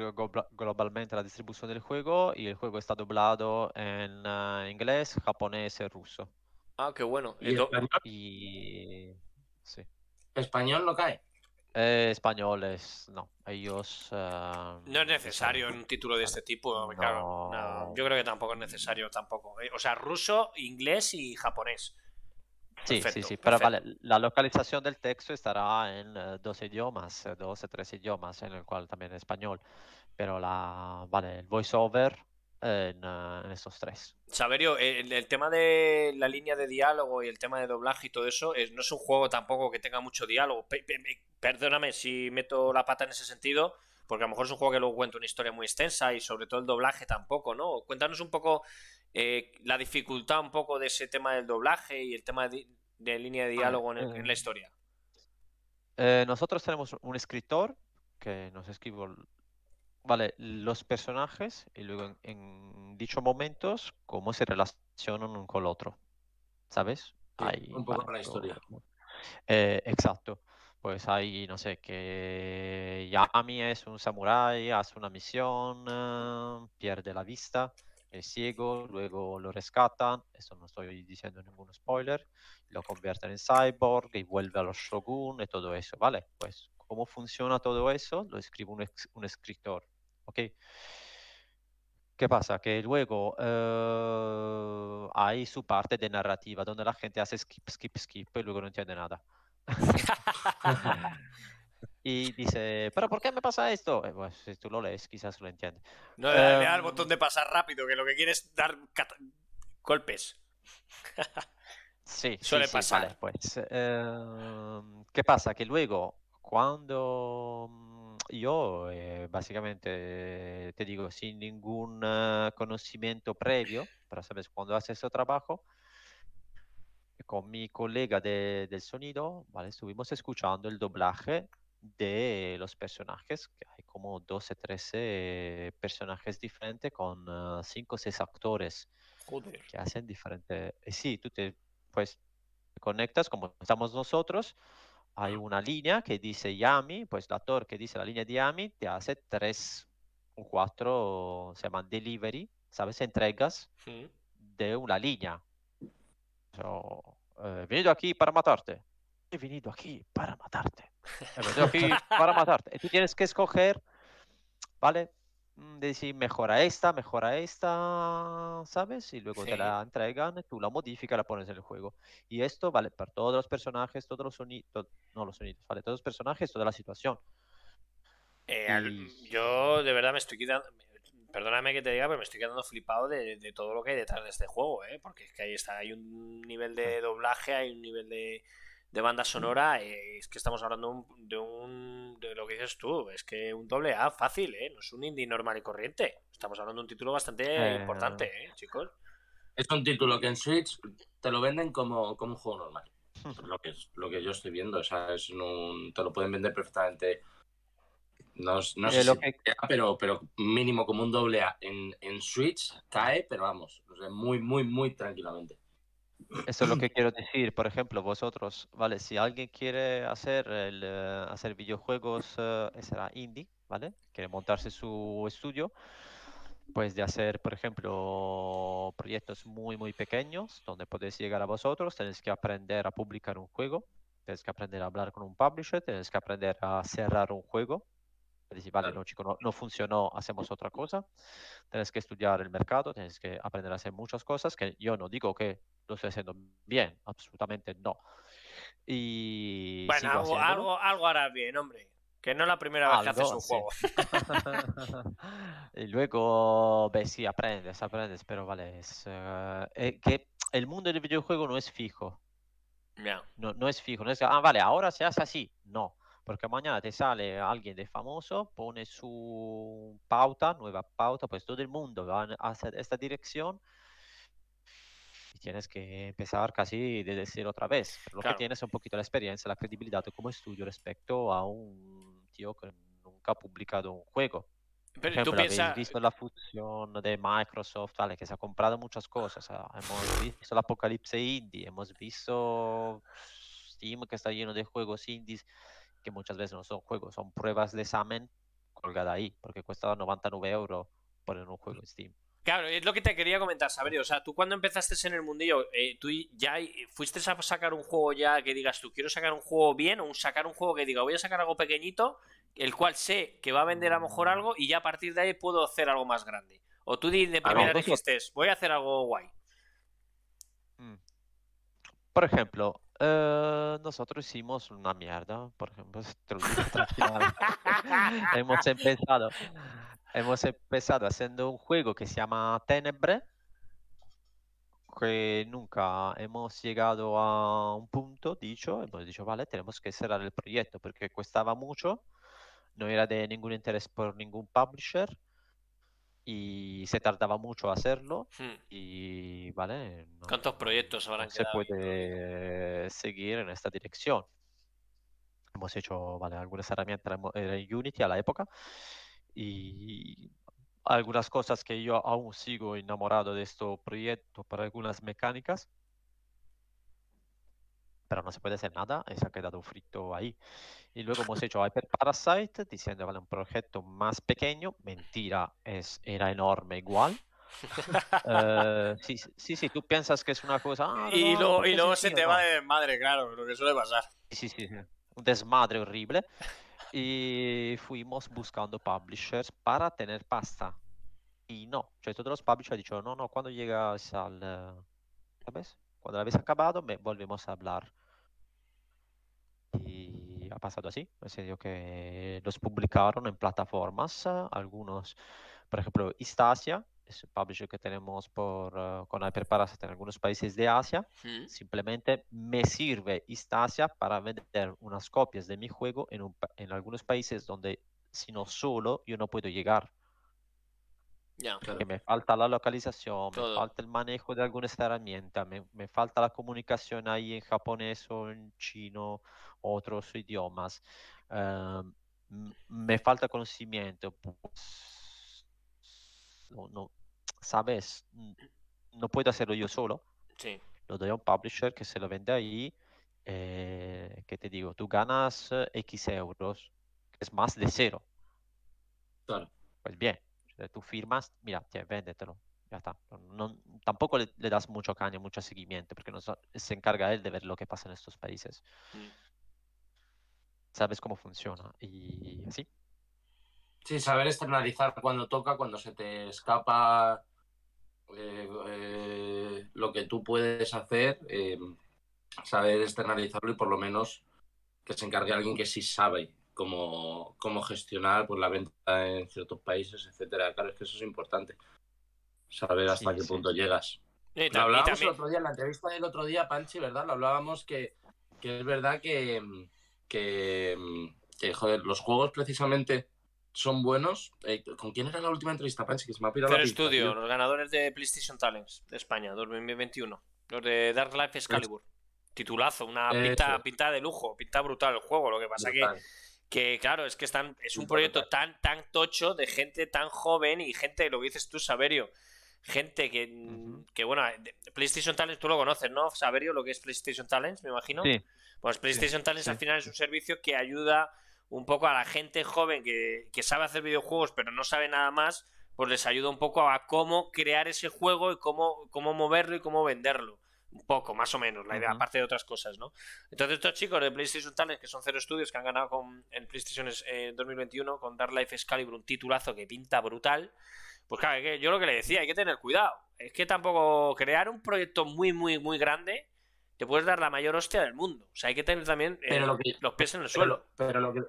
globalmente la distribución del juego y el juego está doblado en eh, inglés, japonés y ruso. Ah, qué bueno. ¿Y Y sí. español no cae? Eh, españoles, no. Ellos. eh, No es necesario un título de este tipo, No. claro. no, yo creo que tampoco es necesario tampoco. Eh, O sea, ruso, inglés y japonés. Sí, Perfecto, sí, sí, pero perfecto. vale, la localización del texto estará en eh, dos idiomas, dos o tres idiomas, en el cual también español, pero la, vale, el voiceover en, eh, en estos tres. Saberio, el, el tema de la línea de diálogo y el tema de doblaje y todo eso, es- no es un juego tampoco que tenga mucho diálogo. Pe- pe- pe- perdóname si meto la pata en ese sentido, porque a lo mejor es un juego que luego cuenta una historia muy extensa y sobre todo el doblaje tampoco, ¿no? Cuéntanos un poco eh, la dificultad un poco de ese tema del doblaje y el tema de, de línea de diálogo en, el- en la eh, historia. Eh, nosotros tenemos un escritor que nos escribe, vale, los personajes y luego en, en dichos momentos cómo se relacionan uno con el otro, ¿sabes? Sí, Hay, un poco vale, la historia. Eh, exacto. Pues hay, no sé, que Yami es un samurái, hace una misión, eh, pierde la vista, es ciego, luego lo rescatan, esto no estoy diciendo ningún spoiler, lo convierten en cyborg y vuelve a los shogun y todo eso, ¿vale? Pues cómo funciona todo eso lo escribe un, ex- un escritor, ¿ok? ¿Qué pasa? Que luego eh, hay su parte de narrativa donde la gente hace skip, skip, skip y luego no entiende nada. y dice, ¿pero por qué me pasa esto? Eh, pues si tú lo lees, quizás lo entiendes. No le da- al Em, botón de pasar rápido, que lo que quiere es dar golpes. Sí, Suele sí, pasar. vale, pues. em, ¿qué pasa? Que luego, cuando yo, eh, básicamente, te digo, sin ningún eh, conocimiento previo, pero sabes, cuando haces ese trabajo, con mi colega de- del sonido, ¿vale? Estuvimos escuchando el doblaje de los personajes, que hay como 12, 13 personajes diferentes con 5 o 6 actores Joder. que hacen diferentes... eh, sí, tú te, pues, conectas como estamos nosotros, hay una línea que dice Yami, pues el actor que dice la línea de Yami te hace 3 o 4, se llaman delivery, ¿sabes? Entregas de una línea. So, eh, he venido aquí para matarte. He venido aquí para matarte. He venido aquí para matarte. Y tú tienes que escoger, ¿vale? Mm, De decir, mejora esta, mejora esta, ¿sabes? Y luego te la entregan, tú la modificas, la pones en el juego. Y esto vale para todos los personajes, todos los sonidos, no los sonidos, vale, todos los personajes, toda la situación. Eh, al- Yo de verdad me estoy quedando. Perdóname que te diga, pero me estoy quedando flipado de, de todo lo que hay detrás de este juego, ¿eh? Porque es que ahí está, hay un nivel de doblaje, hay un nivel de, de banda sonora, eh, es que estamos hablando un- de un de lo que dices tú, es que un doble A fácil, ¿eh? No es un indie normal y corriente. Estamos hablando de un título bastante Eh. importante, ¿eh, chicos? Es un título que en Switch te lo venden como, como un juego normal. Lo que, es- lo que yo estoy viendo, o sea, es un, te lo pueden vender perfectamente. No, no sé Eh, lo si que- sea, pero, pero mínimo como un doble A en, en Switch cae, pero vamos, o sea, muy, muy, muy tranquilamente. Eso es lo que quiero decir. Por ejemplo, vosotros, ¿vale? Si alguien quiere hacer, el, eh, hacer videojuegos, eh, será indie, ¿vale? Quiere montarse su estudio, pues de hacer, por ejemplo, proyectos muy, muy pequeños, donde podéis llegar a vosotros, tenéis que aprender a publicar un juego, tenéis que aprender a hablar con un publisher, tenéis que aprender a cerrar un juego. Vale, Claro. chico, no, no funcionó, hacemos otra cosa. Tienes que estudiar el mercado, tienes que aprender a hacer muchas cosas que yo no digo que lo estoy haciendo bien, absolutamente no. Y Bueno, algo, algo, algo harás bien, hombre. Que no es la primera vez que haces un Algo, sí. juego. y luego, ve, sí, aprendes, aprendes, pero vale, es eh, que el mundo del videojuego no es fijo. Ya. No, no es fijo, no es, ah, vale, ahora se hace así. No, porque mañana te sale alguien de famoso, pone su pauta, nueva pauta, pues todo el mundo va a hacer esta dirección y tienes que empezar casi desde cero otra vez. Lo Claro. que tienes es un poquito la experiencia, la credibilidad como estudio respecto a un tío que nunca ha publicado un juego. Pero tú ejemplo, habéis piensas. visto la fusión de Microsoft, vale, que se ha comprado muchas cosas. Hemos visto el apocalipse indie, hemos visto Steam que está lleno de juegos indies que muchas veces no son juegos, son pruebas de examen colgada ahí, porque cuesta 99 euros poner un juego en Steam. Claro, es lo que te quería comentar, Saberio. O sea, tú cuando empezaste en el mundillo, eh, tú ya fuiste a sacar un juego ya que digas tú, quiero sacar un juego bien, o sacar un juego que diga, voy a sacar algo pequeñito, el cual sé que va a vender a lo mejor algo y ya a partir de ahí puedo hacer algo más grande. O tú de primera dijiste, voy a hacer algo guay. Mm. Por ejemplo, eh, nosotros hicimos una mierda, por ejemplo, te lo digo tranquilamente. hemos empezado, hemos empezado haciendo un juego que se llama Tenebre, que nunca hemos llegado a un punto dicho, hemos dicho, vale, tenemos que cerrar el proyecto porque costaba mucho, no era de ningún interés por ningún publisher y se tardaba mucho hacerlo Hmm. y, vale, no- ¿Cuántos proyectos habrán no se puede seguir en esta dirección. Hemos hecho vale, algunas herramientas en Unity a la época y algunas cosas que yo aún sigo enamorado de este proyecto para algunas mecánicas, pero no se puede hacer nada y se ha quedado frito ahí. Y luego hemos hecho Hyper Parasite diciendo, vale, un proyecto más pequeño, mentira, es, era enorme igual. Eh, sí, sí, sí, tú piensas que es una cosa... "Ah, Y, no, luego, porque y luego se sencillo", te va de madre, claro, lo que suele pasar. Sí, sí, sí, un desmadre horrible. Y fuimos buscando publishers para tener pasta. Y no, cioè todos los publishers han dicho, no, no, cuando llegas al... eh, ¿Sabes? Cuando lo habéis acabado, me volvemos a hablar. Y ha pasado así, en serio que los publicaron en plataformas, algunos, por ejemplo, Istasia, es un publisher que tenemos por, eh, con Hyperparasite en algunos países de Asia. Simplemente me sirve Istasia para vender unas copias de mi juego en, un en algunos países donde, si no solo, yo no puedo llegar. Ya. Claro. Que me falta la localización, Todo. me falta el manejo de algunas herramientas, me, me falta la comunicación ahí en japonés o en chino o otros idiomas. Em, me falta conocimiento. Pues, no, no, ¿sabes? No puedo hacerlo yo solo Sí. lo doy a un publisher que se lo vende ahí, eh, que te digo, tú ganas eh, X euros, que es más de cero. Claro. Pues bien, tú firmas, mira, te, véndetelo, ya está. No- no- tampoco le, le das mucho caña, mucho seguimiento, porque no se encarga él de ver lo que pasa en estos países. Sabes cómo funciona y así. Sí, saber externalizar cuando toca, cuando se te escapa eh, eh, lo que tú puedes hacer, eh, saber externalizarlo y por lo menos que se encargue alguien que sí sabe cómo, cómo gestionar pues, la venta en ciertos países, etcétera. Claro, es que eso es importante. Saber hasta Sí, qué sí. punto llegas. Y Lo ta- y hablábamos también- el otro día, en la entrevista del otro día, Panchi, ¿verdad? Lo hablábamos que, que es verdad que, que, que, joder, los juegos precisamente son buenos. Eh, ¿Con quién era la última entrevista, Panchi? Que se me ha pirado la Studio, tío. los ganadores de PlayStation Talents de España 2021. Los de Dark Life Excalibur. Titulazo, una pinta, Eso. pinta de lujo, pinta brutal el juego. Lo que pasa Brutal. que claro, es que están, es un proyecto tan, tan tocho de gente tan joven y gente, lo que dices tú, Saberio. Gente que, que bueno, PlayStation Talents tú lo conoces, ¿no? Saberio, lo que es PlayStation Talents, me imagino. Sí, Pues PlayStation Talents sí. al final es un servicio que ayuda un poco a la gente joven que, que sabe hacer videojuegos pero no sabe nada más, pues les ayuda un poco a cómo crear ese juego y cómo, cómo moverlo y cómo venderlo. Un poco, más o menos, la idea, aparte de otras cosas, ¿no? Entonces estos chicos de PlayStation Talents, que son cero estudios, que han ganado con, en PlayStation eh, 2021 con Dark Life Excalibur un titulazo que pinta brutal, pues claro, es que yo lo que le decía, hay que tener cuidado. Es que tampoco crear un proyecto muy, muy, muy grande te puedes dar la mayor hostia del mundo. O sea, hay que tener también eh, Pero lo que- los pies en el Pero suelo. lo, pero lo que,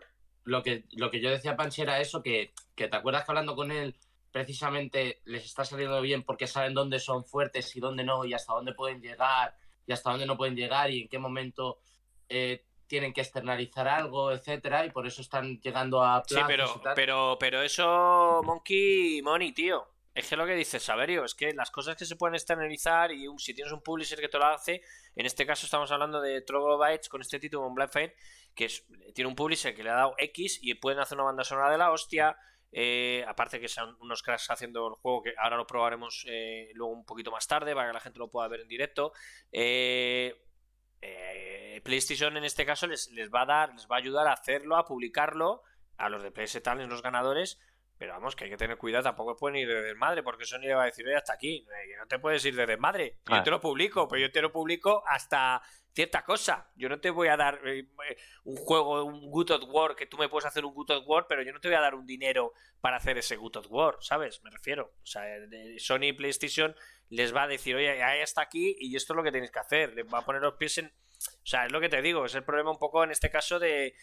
lo que, lo que yo decía Panchi era eso, que, que te acuerdas que hablando con él, precisamente les está saliendo bien porque saben dónde son fuertes y dónde no, y hasta dónde pueden llegar, y hasta dónde no pueden llegar, y en qué momento eh, tienen que externalizar algo, etcétera, y por eso están llegando a Sí, pero, pero, pero eso, Monkey Money, tío. Es que lo que dice Saverio, es que las cosas que se pueden externalizar y si tienes un publisher que te lo hace, en este caso estamos hablando de Troglobytes con este título, con Black Fire, que tiene un publisher que le ha dado X y pueden hacer una banda sonora de la hostia. Eh, aparte que sean unos cracks haciendo el juego que ahora lo probaremos eh, luego un poquito más tarde para que la gente lo pueda ver en directo. Eh, PlayStation en este caso les, les, va a dar, les va a ayudar a hacerlo, a publicarlo a los de PS en los ganadores. Pero vamos, que hay que tener cuidado, tampoco pueden ir de desmadre, porque Sony le va a decir, oye, hasta aquí, que no te puedes ir de desmadre. Yo te lo publico, pero yo te lo publico hasta cierta cosa. Yo no te voy a dar eh, eh, un juego, un Good of War, que tú me puedes hacer un Good of War, pero yo no te voy a dar un dinero para hacer ese Good of War, ¿sabes? Me refiero. O sea, Sony y PlayStation les va a decir, oye, ahí está aquí y esto es lo que tienes que hacer. Les va a poner los pies en... O sea, es lo que te digo, es el problema un poco en este caso de...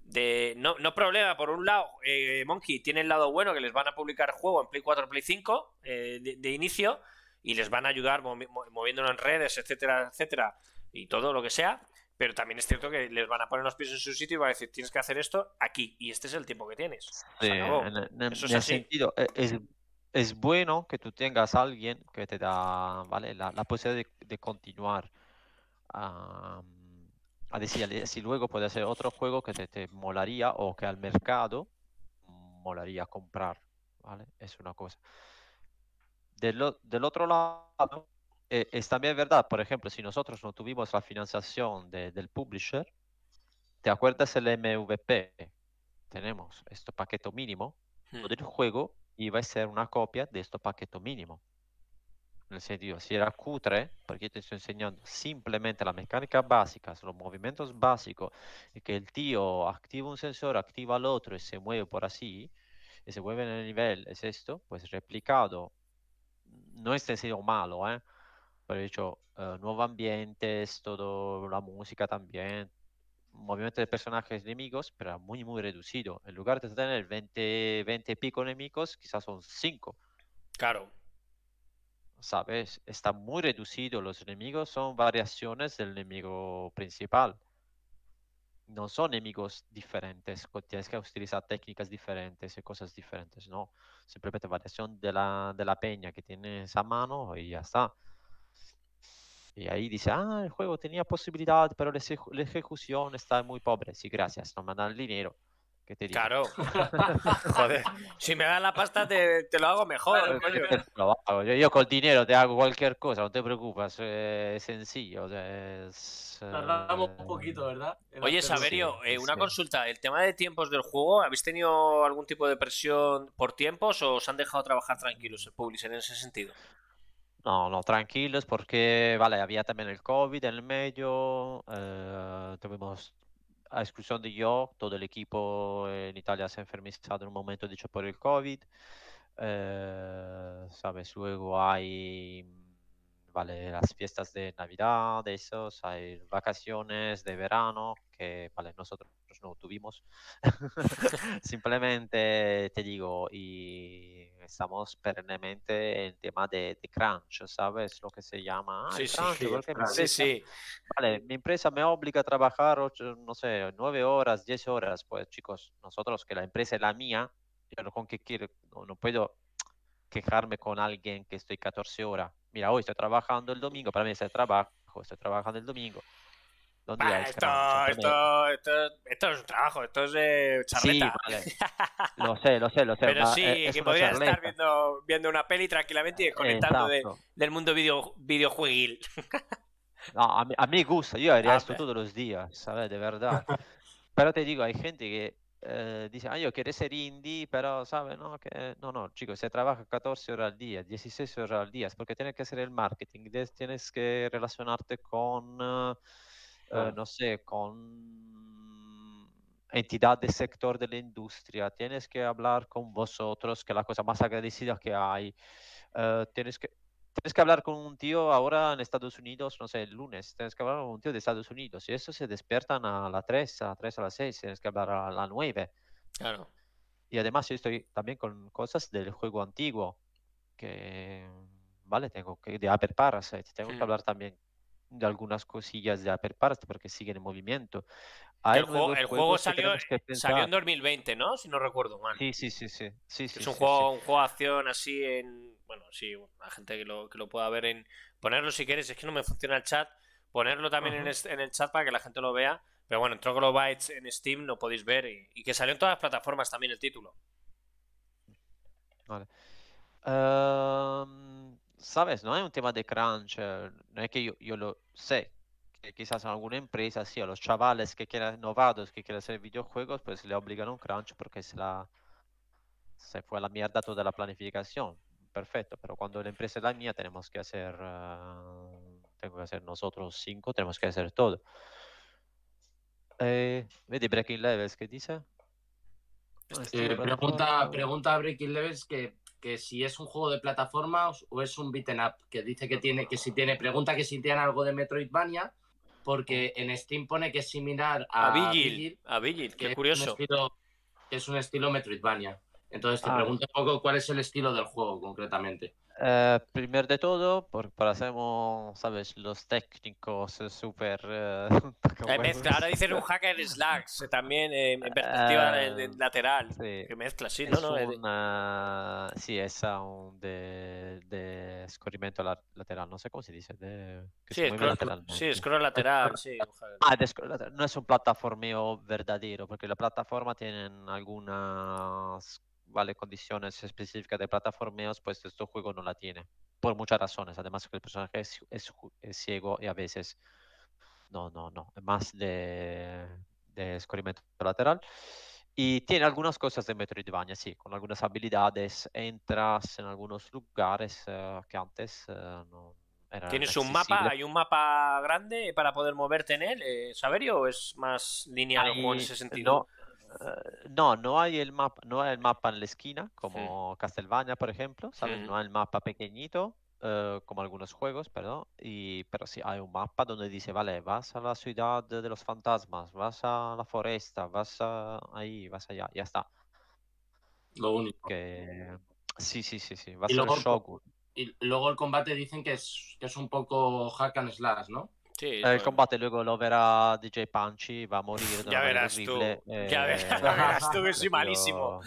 de no, no problema, por un lado, eh, Monkey tiene el lado bueno que les van a publicar juego en Play 4, Play 5 de, inicio y les van a ayudar moviéndolo en redes, etcétera, etcétera y todo lo que sea, pero también es cierto que les van a poner los pies en su sitio y van a decir, tienes que hacer esto aquí, y este es el tiempo que tienes. en, ese sentido, e, es, es, bueno que tú tengas a alguien que te da ¿vale? la, la posibilidad de, continuar a, a decir si luego puede ser otro juego que te, te molaría o que al mercado molaría comprar, ¿vale? Es una cosa. Del, del otro lado, eh, es también verdad, por ejemplo, si nosotros no tuvimos la financiación de, del publisher, ¿te acuerdas el MVP? Tenemos este paquete mínimo, hmm. del juego iba a ser una copia de este paquete mínimo. En el sentido, si era cutre, porque yo te estoy enseñando simplemente la mecánica básica, los movimientos básicos, y que el tío activa un sensor, activa el otro y se mueve por así, y se mueve en el nivel, es esto, pues replicado, no es sencillo malo, ¿eh? Pero hecho uh, nuevos ambientes, todo la música también, movimiento de personajes enemigos, pero muy, muy reducido. En lugar de tener 20, 20 y pico enemigos, quizás son 5. Claro. ¿Sabes? Está muy reducido. Los enemigos son variaciones del enemigo principal. No son enemigos diferentes. Tienes que utilizar técnicas diferentes y cosas diferentes. No. Simplemente variación de la, de la peña que tienes a mano y ya está. Y ahí dice, ah, el juego tenía posibilidad, pero la, ejecución está muy pobre. Sí, gracias, no me dan el dinero. ¿Qué te digo? Claro. Joder, si me dan la pasta te, lo hago mejor. Yo, yo, con dinero te hago cualquier cosa, no te preocupes, eh, es sencillo. es, Tardamos un poquito, ¿verdad? Oye, Saberio, eh, una consulta. ¿El tema de tiempos del juego, habéis tenido algún tipo de presión por tiempos o os han dejado trabajar tranquilos el publisher en ese sentido? No, no, tranquilos porque, vale, había también el COVID en el medio, eh, tuvimos, a exclusión de yo, todo el equipo en Italia se ha enfermizado en un momento dicho por el COVID, eh, sabes, luego hay, vale, las fiestas de Navidad, de esos, hay vacaciones de verano, que, vale, nosotros no tuvimos, simplemente te digo, y estamos perennemente en tema de, crunch, ¿sabes? Lo que se llama. sí, sí, sí, Vale, mi empresa me obliga a trabajar, ocho, no sé, nueve horas, diez horas. Pues chicos, nosotros que la empresa es la mía, yo no, con qué quiero, no, puedo quejarme con alguien que estoy 14 horas. Mira, hoy estoy trabajando el domingo, para mí es el trabajo, estoy trabajando el domingo esto, esto, esto, es un trabajo, esto es de charleta. lo sé, lo sé, lo sé. Pero sí, que podrías estar viendo, viendo una peli tranquilamente y desconectando del mundo video, videojueguil. no, a mí, a mí gusta, yo haría ah, esto todos los días, ¿sabes? De verdad. Pero te digo, hay gente que eh, dice, ah, yo quiero ser indie, pero, ¿sabes? No, que, no, no, chicos, se trabaja 14 horas al día, 16 horas al día, porque tienes que hacer el marketing, tienes que relacionarte con... Uh, eh, no sé, con entidad del sector de la industria, tienes que hablar con vosotros, que es la cosa más agradecida que hay. Eh, tienes que, tienes que hablar con un tío ahora en Estados Unidos, no sé, el lunes, tienes que hablar con un tío de Estados Unidos y eso se despiertan a las 3, a las 3 a las 6, tienes que hablar a las 9. Claro. Y además yo estoy también con cosas del juego antiguo, que, vale, tengo que, de Upper Parasite, tengo que Hmm. hablar también de algunas cosillas de Upper Parasite porque siguen en movimiento. Hay el juego, el juego salió, que salió en pensar. 2020, ¿no? Si no recuerdo mal. Sí, sí, sí, sí. sí, Es un sí, juego, un juego de acción así en. Bueno, sí, la gente que lo, que lo pueda ver en. Ponerlo si quieres, es que no me funciona el chat. Ponerlo también en, el chat para que la gente lo vea. Pero bueno, en Troglobytes en Steam lo podéis ver y, y que salió en todas las plataformas también el título. Vale. Ehm, sabes, no es un tema de crunch, eh, no es que yo, yo lo sé, que quizás en alguna empresa, sí, a los chavales que quieran novados, que quieran hacer videojuegos, pues le obligan a un crunch porque se la se fue a la mierda toda la planificación. Perfecto, pero cuando la empresa es la mía, tenemos que hacer, eh, tengo que hacer nosotros cinco, tenemos que hacer todo. Eh, vedi Breaking Levels, ¿qué dice? Eh, estilo pregunta, pregunta a Breaking Levels que, que si es un juego de plataformas o es un beaten up, que dice que tiene, que si tiene, pregunta que si tiene algo de Metroidvania, porque en Steam pone que es similar A a, Vigil, a Vigil, que qué es curioso. un estilo, que es un estilo Metroidvania. Entonces te Ah. pregunto un poco cuál es el estilo del juego concretamente. Eh, primero de todo, por, para hacemos, sabes, los técnicos eh, súper... eh, Eh, mezcla, ahora dicen un hack and slacks, también eh, en perspectiva lateral. Sí, Que mezcla, sí, es ¿no? no, un, eh, sí, es un de, de escurrimiento la- lateral, no sé cómo se dice, de, que sí, scroll, lateralmente. sí, scroll lateral, sí. Ah, de scroll lateral, no es un plataformeo verdadero, porque la plataforma tienen algunas vale, condiciones específicas de plataformeos, pues este juego no la tiene, por muchas razones, además que el personaje es, es es ciego y a veces no, no, no, más de, de escurrimiento lateral. Y tiene algunas cosas de Metroidvania, sí, con algunas habilidades, entras en algunos lugares eh, que antes eh, no eran ¿Tienes un mapa? ¿Hay un mapa grande para poder moverte en él, eh, Saberio, o es más lineal juego en ese sentido? No, eh, no, no hay el mapa, no hay el mapa en la esquina, como Castlevania, por ejemplo, ¿sabes? No hay el mapa pequeñito, eh, como algunos juegos, perdón, y, pero sí hay un mapa donde dice, vale, vas a la ciudad de los fantasmas, vas a la foresta, vas a ahí, vas allá, ya está. Lo único. Que... Sí, sí, sí, sí, vas luego- Shogun. Y luego el combate dicen que es, que es un poco hack and slash, ¿no? Sí, El bueno. combate luego lo verá DJ Punchy, va a morir de Ya verás tú, eh, verás- ya verás tú que soy malísimo.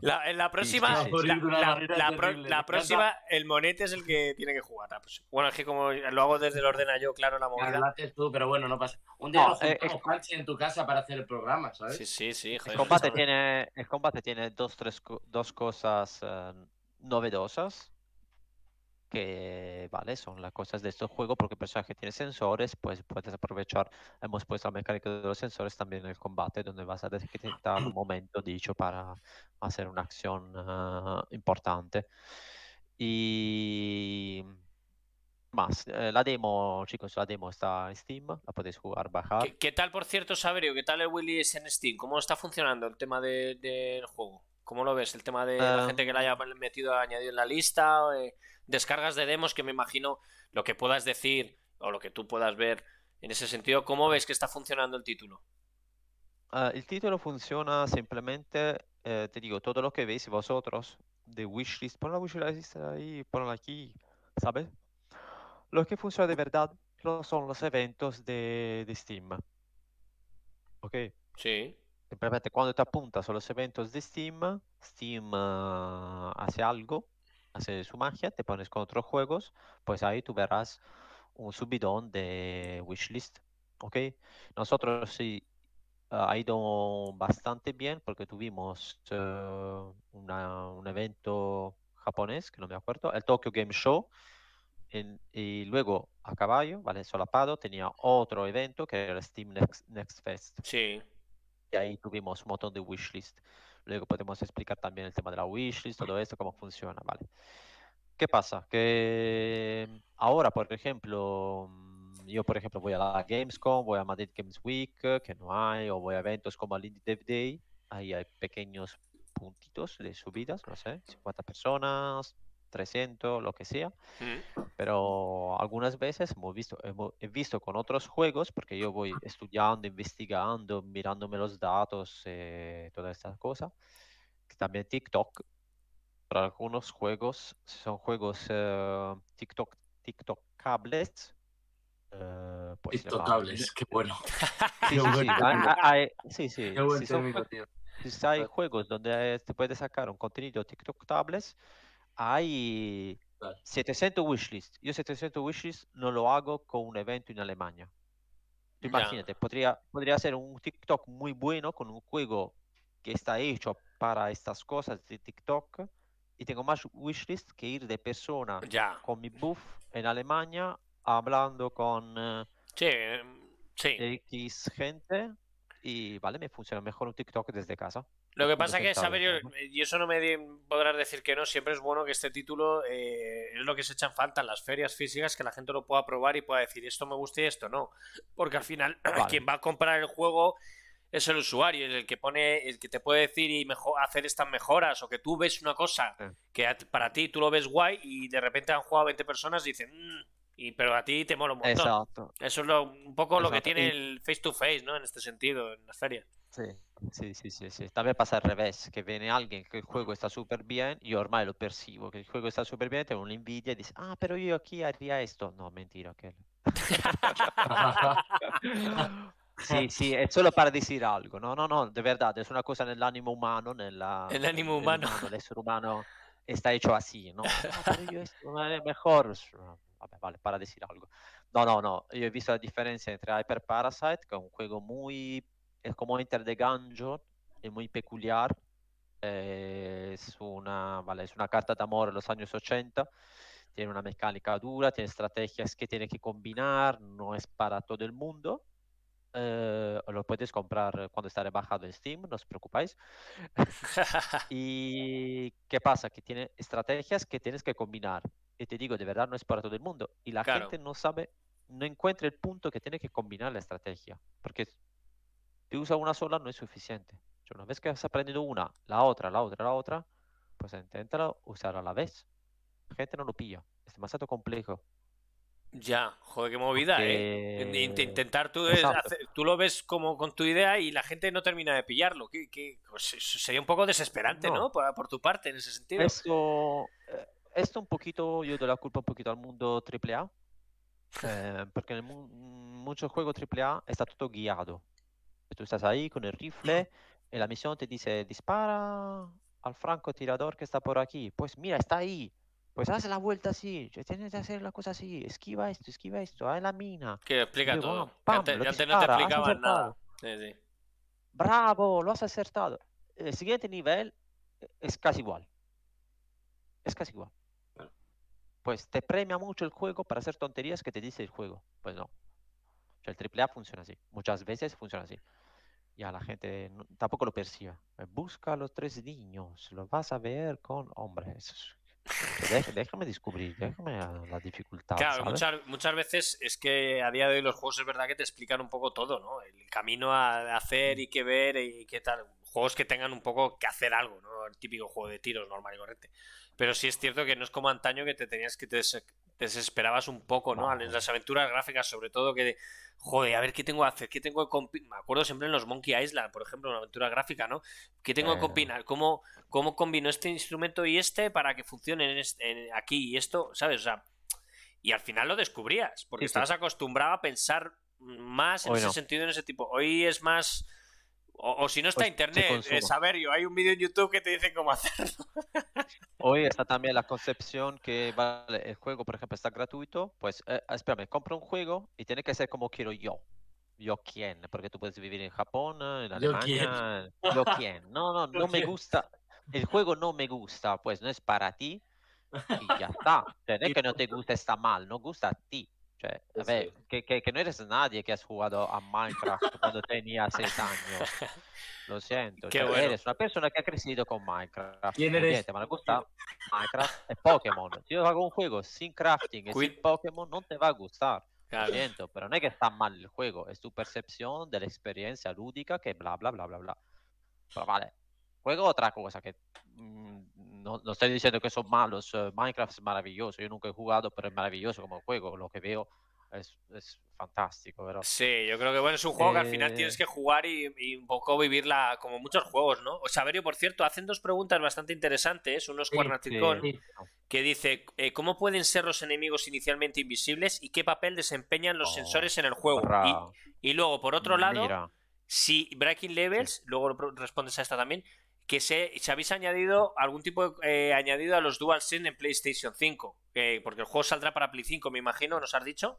La, en la próxima, sí, sí. la- una la- manera la pro- la próxima, el monete es el que tiene que jugar. la. Bueno, es que como lo hago desde el ordena yo, claro, la movida. tú, pero bueno, no pasa. Un día No, nos eh, juntamos, Panchi, en tu casa para hacer el programa, ¿sabes? Sí, sí, sí, El joder, combate, eso- tiene, el combate tiene dos, tres, dos cosas eh, novedosas que, vale, son las cosas de este juego porque el personaje tiene sensores, pues puedes aprovechar, hemos puesto la mecánica de los sensores también en el combate donde vas a detectar un momento dicho para hacer una acción eh, importante. Y más, eh, la demo, chicos, la demo está en Steam, la podéis jugar, bajar. ¿Qué, qué tal, por cierto, Saberio? ¿Qué tal el Willy es en Steam? ¿Cómo está funcionando el tema de- del juego? ¿Cómo lo ves? El tema de la Em, gente que la haya metido, añadido en la lista, eh, descargas de demos, que me imagino lo que puedas decir o lo que tú puedas ver en ese sentido. ¿Cómo ves que está funcionando el título? Ah, el título funciona simplemente, eh, te digo, todo lo que veis vosotros de wishlist, pon la wishlist ahí, ponla aquí, ¿sabes? Lo que funciona de verdad son los eventos de, de Steam. ¿Ok? Sí. Simplemente cuando te apuntas a los eventos de Steam, Steam ah, hace algo, hace su magia, te pones con otros juegos, pues ahí tú verás un subidón de wishlist. ¿Ok? Nosotros sí ah, ha ido bastante bien porque tuvimos eh, una- un evento japonés, que no me acuerdo, el Tokyo Game Show, en- y luego a caballo, ¿vale? Solapado, tenía otro evento que era el Steam Next, Next Fest. Sí. Y ahí tuvimos un montón de wishlist. Luego podemos explicar también el tema de la wishlist, todo esto, cómo funciona, ¿vale? ¿Qué pasa? Que ahora, por ejemplo, mm, yo, por ejemplo, voy a la Gamescom, voy a Madrid Games Week, eh, que no hay, o voy a eventos como el Indie Dev Day, ahí hay pequeños puntitos de subidas, no sé, 50 personas, 300, lo que sea. Mm. Pero algunas veces hemos visto, hemos- he visto con otros juegos, porque yo voy estudiando, investigando, mirándome los datos, eh, toda esta cosa, que también TikTok, para algunos juegos, son juegos eh, TikTok, TikTokables, eh, pues le va- TikTokables, qué bueno. Sí, Qué sí, sí, hay- juegos donde eh, te puedes sacar un contenido TikTok tablets, hay Claro. 700 wishlist. Yo 700 wishlist no lo hago con un evento en Alemania. Tú. Imagínate, podría, podría ser un TikTok muy bueno con un juego que está hecho para estas cosas de TikTok y tengo más wishlist que ir de persona Ya. con mi buff en Alemania hablando con eh, Sí, eh, sí. X gente y vale, me funciona mejor un TikTok desde casa. Lo que pasa que, central, saber, y eso no me podrás decir que no, siempre es bueno que este título eh, es lo que se echa en falta en las ferias físicas, que la gente lo pueda probar y pueda decir esto me gusta y esto no. Porque al final Vale. quien va a comprar el juego es el usuario, el que pone, el que te puede decir y mejo- hacer estas mejoras, o que tú ves una cosa Sí. que para ti tú lo ves guay y de repente han jugado 20 personas y dicen, "Mm", y, pero a ti te mola un montón. Exacto. Eso es lo- un poco lo que tiene el face to face, ¿no? En este sentido, en las ferias. Sí, sí, sí, sí, sí. También pasa al revés, que viene alguien que juego está súper bien, yo ormai lo percibo, que el juego está súper bien, tengo una envidia y dice, ah, pero yo aquí haría esto. No, mentira, que Sí, sí, es solo para decir algo. No, no, no, de verdad, es una cosa en el ánimo humano, nella, El ánimo el humano. El ser humano está hecho así, ¿no? No, pero yo esto es mejor. Vabbè, vale, para decir algo. No, no, no, yo he visto la diferencia entre Hyper Parasite, que es un juego muy, es como Enter the Gungeon, es muy peculiar. eh, es una, vale, es una carta de amor en los años 80 tiene una mecánica dura, tiene estrategias que tiene que combinar, no es para todo el mundo. Eh, lo puedes comprar cuando está rebajado en Steam, no os preocupáis. ¿Y qué pasa? Que tiene estrategias que tienes que combinar. Y te digo, de verdad no es para todo el mundo. Y la Claro. gente no sabe, no encuentra el punto que tiene que combinar la estrategia. Porque si usa una sola no es suficiente. Una vez que has aprendido una, la otra, la otra, la otra, pues inténtala usar a la vez. La gente no lo pilla. Es demasiado complejo. Ya, joder, qué movida, ¿eh? Porque- Intentar tú, es hacer- tú lo ves como con tu idea y la gente no termina de pillarlo. Que, que- pues, sería un poco desesperante, ¿no? No. Por, por tu parte, en ese sentido. Esto, eh, esto un poquito, yo doy la culpa un poquito al mundo AAA, eh, porque en el mu- muchos juegos AAA está todo guiado. Tú estás ahí con el rifle y la misión te dice, dispara al francotirador que está por aquí. Pues mira, está ahí. Pues haz la vuelta así, tienes que hacer la cosa así, esquiva esto, esquiva esto, hay la mina. Que explica Digo, todo. ah, Que pam, antes, antes no te explicaban nada. Sí, sí. Bravo, lo has acertado. El siguiente nivel eh, es casi igual. Es casi igual. Pues te premia mucho el juego para hacer tonterías que te dice el juego. Pues no. O sea, el AAA funciona así. Muchas veces funciona así. Ya la gente no- tampoco lo percibe. Busca a los tres niños. Lo vas a ver con hombres. déjame descubrir. Déjame a la dificultad. Claro, muchas, muchas veces es que a día de hoy los juegos es verdad que te explican un poco todo, ¿no? El camino a hacer y qué ver y qué tal. Juegos que tengan un poco que hacer algo, ¿no? El típico juego de tiros normal y corriente. Pero sí es cierto que no es como antaño que te tenías que te des- te desesperabas un poco, ¿no? En las aventuras gráficas, sobre todo, que de, joder, a ver qué tengo que hacer, qué tengo que? Me acuerdo siempre en los Monkey Island, por ejemplo, una aventura gráfica, ¿no? ¿Qué tengo que combinar? ¿Cómo, ¿Cómo combino este instrumento y este para que funcione en este- en- aquí y esto? ¿Sabes? O sea, y al final lo descubrías, porque Sí, sí. estabas acostumbrado a pensar más en Hoy ese no. sentido, en ese tipo. Hoy es más. O, o si no está se internet, consume. es saber yo. Hay un vídeo en YouTube que te dice cómo hacerlo. Hoy está también la concepción que vale, el juego, por ejemplo, está gratuito. Pues, eh, espérame, compro un juego y tiene que ser como quiero yo. Yo quién, porque tú puedes vivir en Japón, en Yo quién. Alemania. Yo quién. No, no, no me quién. gusta. El juego no me gusta, pues no es para ti y ya está. Es que no te gusta, está mal, no gusta a ti. Cioè, ver, es. que, que, que no eres nadie que has jugado a Minecraft cuando tenías seis años. Lo siento. Qué cioè, bueno. Eres una persona que ha crecido con Minecraft. ¿Quién Muy eres? bien, te va a gustar Minecraft e Pokémon. Si yo hago un juego sin crafting y Qui- sin Pokémon, no te va a gustar. Lo Claro. siento, pero no es que está mal el juego, es tu percepción de la experiencia lúdica que bla bla bla bla bla. Pero vale, juego otra cosa que mm, no, no, estoy diciendo que son malos. Uh, Minecraft es maravilloso. Yo nunca he jugado, pero es maravilloso como juego. Lo que veo es, es fantástico. Pero... Sí, yo creo que bueno, es un juego eh... que al final tienes que jugar y, y, un poco vivirla como muchos juegos, ¿no? O Saberio, por cierto, hacen dos preguntas bastante interesantes, unos sí, Cuarnaticón, sí. que dice, eh, ¿cómo pueden ser los enemigos inicialmente invisibles y qué papel desempeñan los oh, sensores en el juego? Y, y, luego, por otro lado, Mira. si Breaking Levels, sí. luego respondes a esta también, que se, se habéis añadido algún tipo de eh, añadido a los DualSense en PlayStation 5, eh, porque el juego saldrá para Play 5, me imagino, ¿nos has dicho?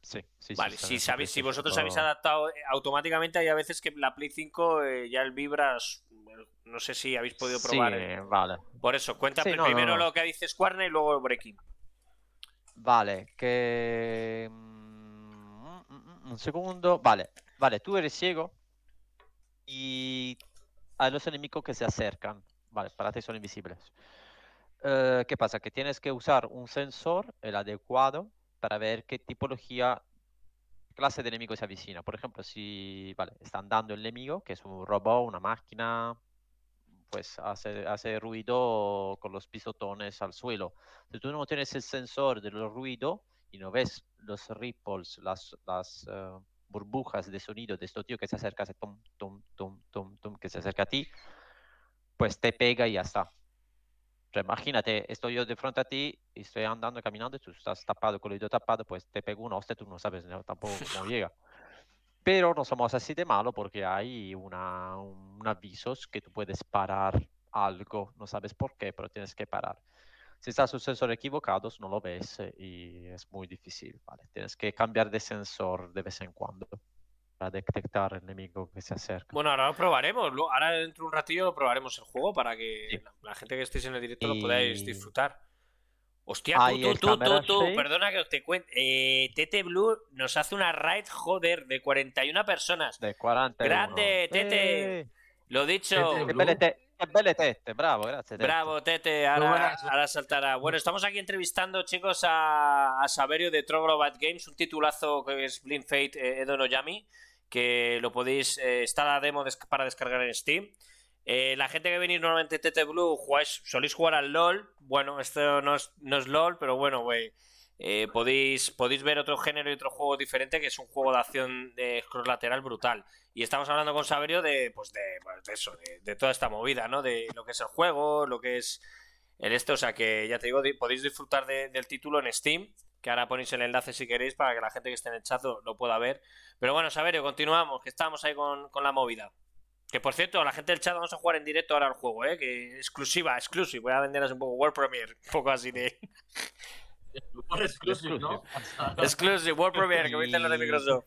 Sí, sí, vale, sí, si, sabéis, si vosotros habéis adaptado eh, automáticamente, hay a veces que la Play 5 eh, ya el vibras. No sé si habéis podido probar. Sí, vale. Por eso, cuéntame sí, no, primero no, no. lo que dices Squarne y luego Breaking. Vale, que. Mm, un segundo. Vale, vale, tú eres ciego y hay los enemigos que se acercan. Vale, para ti son invisibles. Uh, ¿Qué pasa? Que tienes que usar un sensor, el adecuado, para ver qué tipología, clase de enemigo se avecina. Por ejemplo, si vale, está andando el enemigo, que es un robot, una máquina, pues hace, hace ruido con los pisotones al suelo. Si tú no tienes el sensor del ruido y no ves los ripples, las, las uh, burbujas de sonido de este tío que se acerca, hace tum, tum, tum, tum, tum, que se acerca a ti, pues te pega y ya está. Imagínate, estoy yo de frente a ti y estoy andando, caminando, y tú estás tapado con el oído tapado, pues te pego un hostia, tú no sabes no, tampoco cómo llega. Pero no somos así de malo porque hay una, un avisos que tú puedes parar algo, no sabes por qué, pero tienes que parar. Si estás un sensor equivocados, no lo ves y es muy difícil, ¿vale? Tienes que cambiar de sensor de vez en cuando para detectar el enemigo que se acerca. Bueno, ahora lo probaremos. Ahora dentro de un ratillo lo probaremos el juego para que sí. la gente que estéis en el directo y... lo podáis disfrutar. Hostia, tú, tú, tú, tú, tú, perdona que te cuente. Eh, Tete Blue nos hace una raid, joder, de 41 personas. De 40. Grande, Tete. Eh. Lo dicho. Tete, belle tete, bravo, gracias. Tete. Bravo, Tete, ahora, ahora, saltará. Bueno, estamos aquí entrevistando, chicos, a, a Saberio de Troglobat Games, un titulazo que es Blind Fate eh, Edo Noyami que lo podéis, eh, está la demo des para descargar en Steam. Eh, la gente que venís normalmente TT Blue, jugáis, soléis jugar al LOL. Bueno, esto no es, no es LOL, pero bueno, güey. Eh, podéis, podéis ver otro género y otro juego diferente que es un juego de acción de cross lateral brutal. Y estamos hablando con Saberio de, pues de, de eso, de, toda esta movida, ¿no? De lo que es el juego, lo que es el este. O sea que ya te digo, podéis disfrutar de, del título en Steam que ahora ponéis el enlace si queréis para que la gente que esté en el chat lo pueda ver. Pero bueno, Saberio, continuamos, que estamos ahí con, con, la movida. Que por cierto, la gente del chat vamos a jugar en directo ahora al juego, ¿eh? Que exclusiva, exclusiva. Voy a venderles un poco World Premiere, un poco así de. Exclusive, ¿no? exclusive, World Premiere, que dicen los de Microsoft.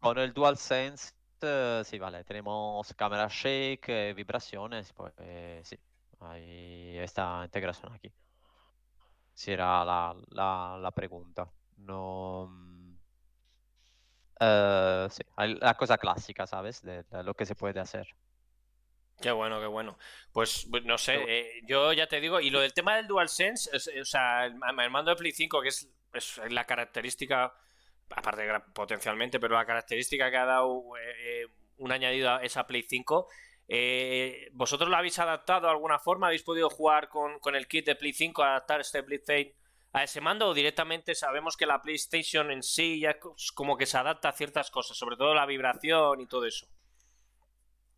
Con el DualSense, uh, sí, vale, tenemos cámara shake, eh, vibraciones, pues eh, sí, hay esta integración aquí si era la, la, la pregunta. No, uh, sí, la cosa clásica, ¿sabes? De, de, lo que se puede hacer. Qué bueno, qué bueno. Pues, pues no sé, eh, yo ya te digo, y lo del tema del DualSense, es, o sea, el, el, mando de Play 5, que es, es la característica, aparte de potencialmente, pero la característica que ha dado eh, un añadido a esa Play 5 eh, ¿Vosotros lo habéis adaptado de alguna forma? ¿Habéis podido jugar con, con el kit de Play 5, adaptar este Fade a ese mando? ¿O directamente sabemos que la PlayStation en sí ya como que se adapta a ciertas cosas, sobre todo la vibración y todo eso?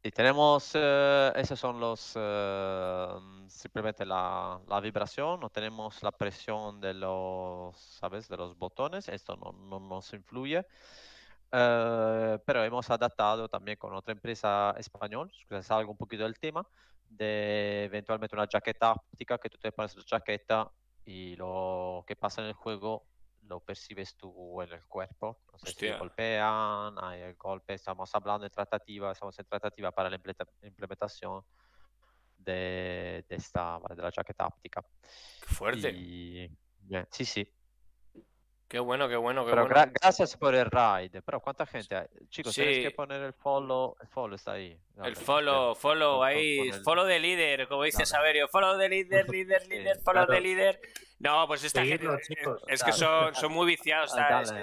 Y tenemos, eh, esos son los, eh, simplemente la, la, vibración, no tenemos la presión de los, ¿sabes? De los botones, esto no, no nos influye. Uh, pero hemos adaptado también con otra empresa española, que salgo un poquito del tema, de eventualmente una chaqueta óptica que tú te pones la chaqueta y lo que pasa en el juego lo percibes tú en el cuerpo. No sé Hostia. si golpean, hay el golpe, estamos hablando de tratativa, estamos en tratativa para la implementación de, de esta, de la chaqueta óptica. Qué fuerte. Y, bien, sí, sí. Qué bueno, qué bueno, qué Pero bueno. gra- gracias por el raid. Pero ¿cuánta gente hay? Chicos, tienes Sí. que poner el follow. El follow está ahí. Dale, El follow, follow, Pon- ahí, el- follow de líder, como dice Dale. Saberio, follow de líder, líder, Sí, líder, follow de claro. líder. No, pues esta gente, chicos, es que son, son muy viciados.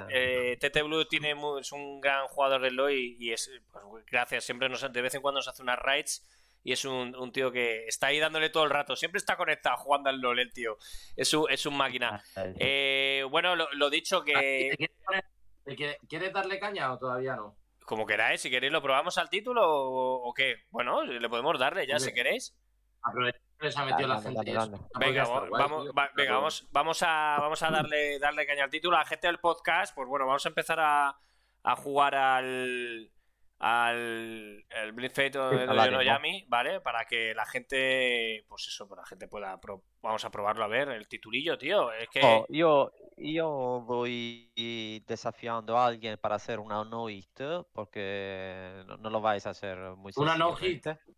Eh, TT Blue tiene muy- es un gran jugador del LoL y, y es, pues, gracias, siempre nos, de vez en cuando nos hace unas raids y es un, un tío que está ahí dándole todo el rato, siempre está conectado jugando al LoL, el tío. Es un, es un máquina. Ay, Eh, bueno, lo, lo dicho que... ¿Te quieres poner- te quieres- ¿Quieres darle caña o todavía no? Como queráis, si queréis lo probamos al título o, o qué. Bueno, le podemos darle ya si queréis. Aprovecha que les ha metido Dale, la gente. dale, dale. Venga, porque está vamos, guay, vamos, tío. va- venga, vamos, vamos a, vamos a darle, darle caña al título. A la gente del podcast, pues bueno, vamos a empezar a, a jugar al al Fate o Sí, de. Yami, ¿vale? Para que la gente, pues eso, pues la gente pueda, pro- vamos a probarlo a ver, el titulillo, tío. Es que, Oh, io, io voy desafiando a alguien para hacer una no hit porque no, no lo vais a hacer muy Una no hit. sencillamente.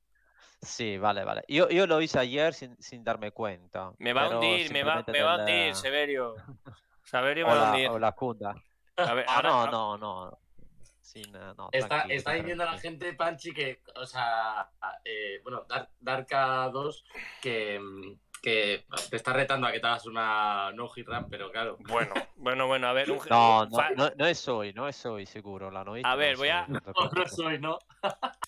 Sí, vale, vale. Yo, yo lo hice ayer sin, sin darme cuenta. me va a hundir, me va, me va a hundir, Severio. Severio me o va a la, hundir. o la cunda. A ver, Ah, ahora- no, no, no. Sin, no, Está, está diciendo la gente, Panchi, que, o sea, eh, bueno, Dar- Darka2, que, mm, que te está retando a que te hagas una no hit run, pero claro. Bueno, bueno, bueno, a ver, un, No, no, no, no es hoy, no es hoy, seguro. La no hit A ver, es voy a- hoy, no te No, no preocupes. soy, ¿no?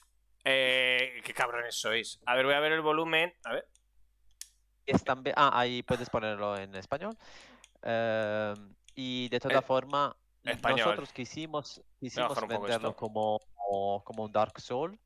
Eh, qué cabrones sois. A ver, voy a ver el volumen. A ver. Es también, ah, ahí puedes ponerlo en español. Eh, y de todas Eh, formas, español. nosotros quisimos, quisimos venderlo como, como, como un Dark Soul,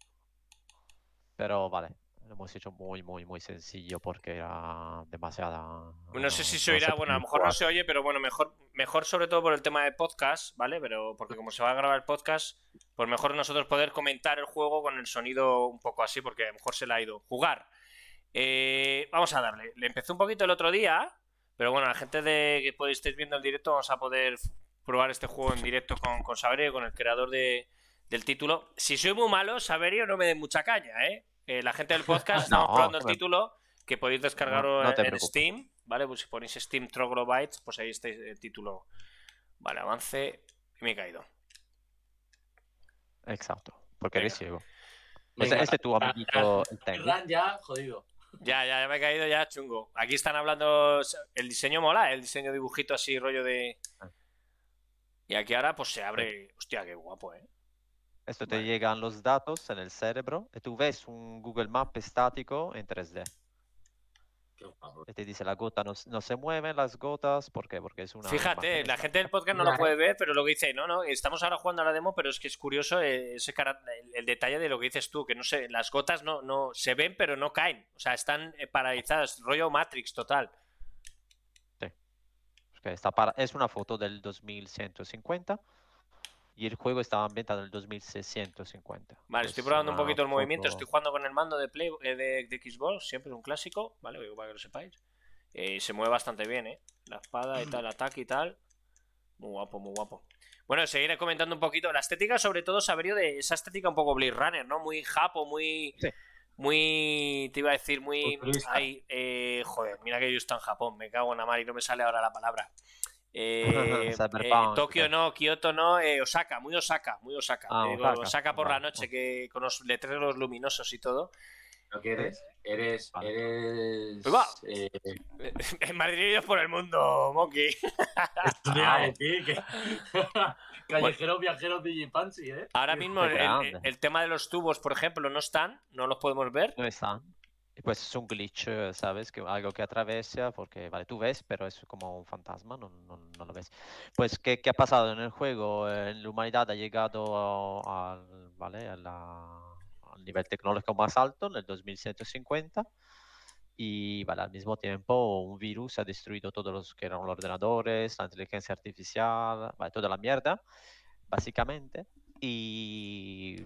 pero vale, lo hemos hecho muy, muy, muy sencillo porque era demasiada. No sé si se oirá, bueno, a lo mejor no se oye, pero bueno, mejor, mejor sobre todo por el tema de podcast, ¿vale? Pero porque como se va a grabar el podcast, pues mejor nosotros poder comentar el juego con el sonido un poco así, porque a lo mejor se le ha ido. Jugar. Eh, vamos a darle. Le empecé un poquito el otro día, pero bueno, la gente de que podéis estar viendo el directo, vamos a poder probar este juego en directo con, con Saberio, con el creador de, del título. Si soy muy malo, Saberio, no me den mucha caña, ¿eh? Eh, la gente del podcast, estamos No, probando el título, que podéis descargarlo No- no te en preocupes. Steam, ¿vale? Pues si ponéis Steam Troglobytes, pues ahí está el título. Vale, avance y me he caído. Exacto, porque Venga. eres ciego. Ese, Venga, ese tu amiguito, el técnico. Run ya, jodido. Ya, ya, ya me he caído ya, chungo. Aquí están hablando. El diseño mola, el diseño dibujito así, rollo de. Y aquí ahora pues se abre. Hostia, qué guapo, eh. Esto te Vale. llegan los datos en el cerebro y tú ves un Google Map estático en 3D. Qué guapo. Y te dice la gota no, no se mueven las gotas, ¿por qué? Porque es una Fíjate, la gente del podcast no lo puede ver, pero lo que dice, no, no, estamos ahora jugando a la demo, pero es que es curioso eh, ese cara- el, el detalle de lo que dices tú, que no sé, las gotas no, no se ven, pero no caen. O sea, están eh, paralizadas, rollo Matrix total. Porque está para- es una foto del 2150 y el juego estaba ambientado en el 2650. Vale, estoy probando un poquito el movimiento. Estoy jugando con el mando de Play eh, de, de Xbox, siempre es un clásico, ¿vale? Para que lo sepáis. Eh, se mueve bastante bien, ¿eh? La espada y tal, el ataque y tal. Muy guapo, muy guapo. Bueno, seguiré comentando un poquito. La estética, sobre todo, Saberio, de esa estética un poco Blade Runner, ¿no? Muy japo, muy. Sí. Muy. Te iba a decir, muy. Ay, eh, joder, mira que yo estoy en Japón, me cago en la mar y no me sale ahora la palabra. Eh, eh. Tokio no, Kioto no, eh, Osaka, muy Osaka, muy Osaka. Ah, Eh, Osaka. Osaka por la noche, que con los letreros luminosos y todo. ¿Lo que eres? Eres. Eres. Ahí va. eh, En Madrid por el mundo, Monkey. esto te iba a decir que. Callejeros viajeros Digipansi, ¿eh? Ahora mismo el, el- el tema de los tubos, por ejemplo, no están, no los podemos ver. No están. Pues es un glitch, eh, ¿sabes? Que algo que atraviesa, porque, vale, tú ves, pero es como un fantasma, no, no, no lo ves. Pues, ¿qué, qué ha pasado en el juego? Eh, la humanidad ha llegado al, ¿vale? a la- al nivel tecnológico más alto, en el 2150, y, vale, al mismo tiempo un virus ha destruido todos los que eran los ordenadores, la inteligencia artificial, vale, toda la mierda, básicamente, y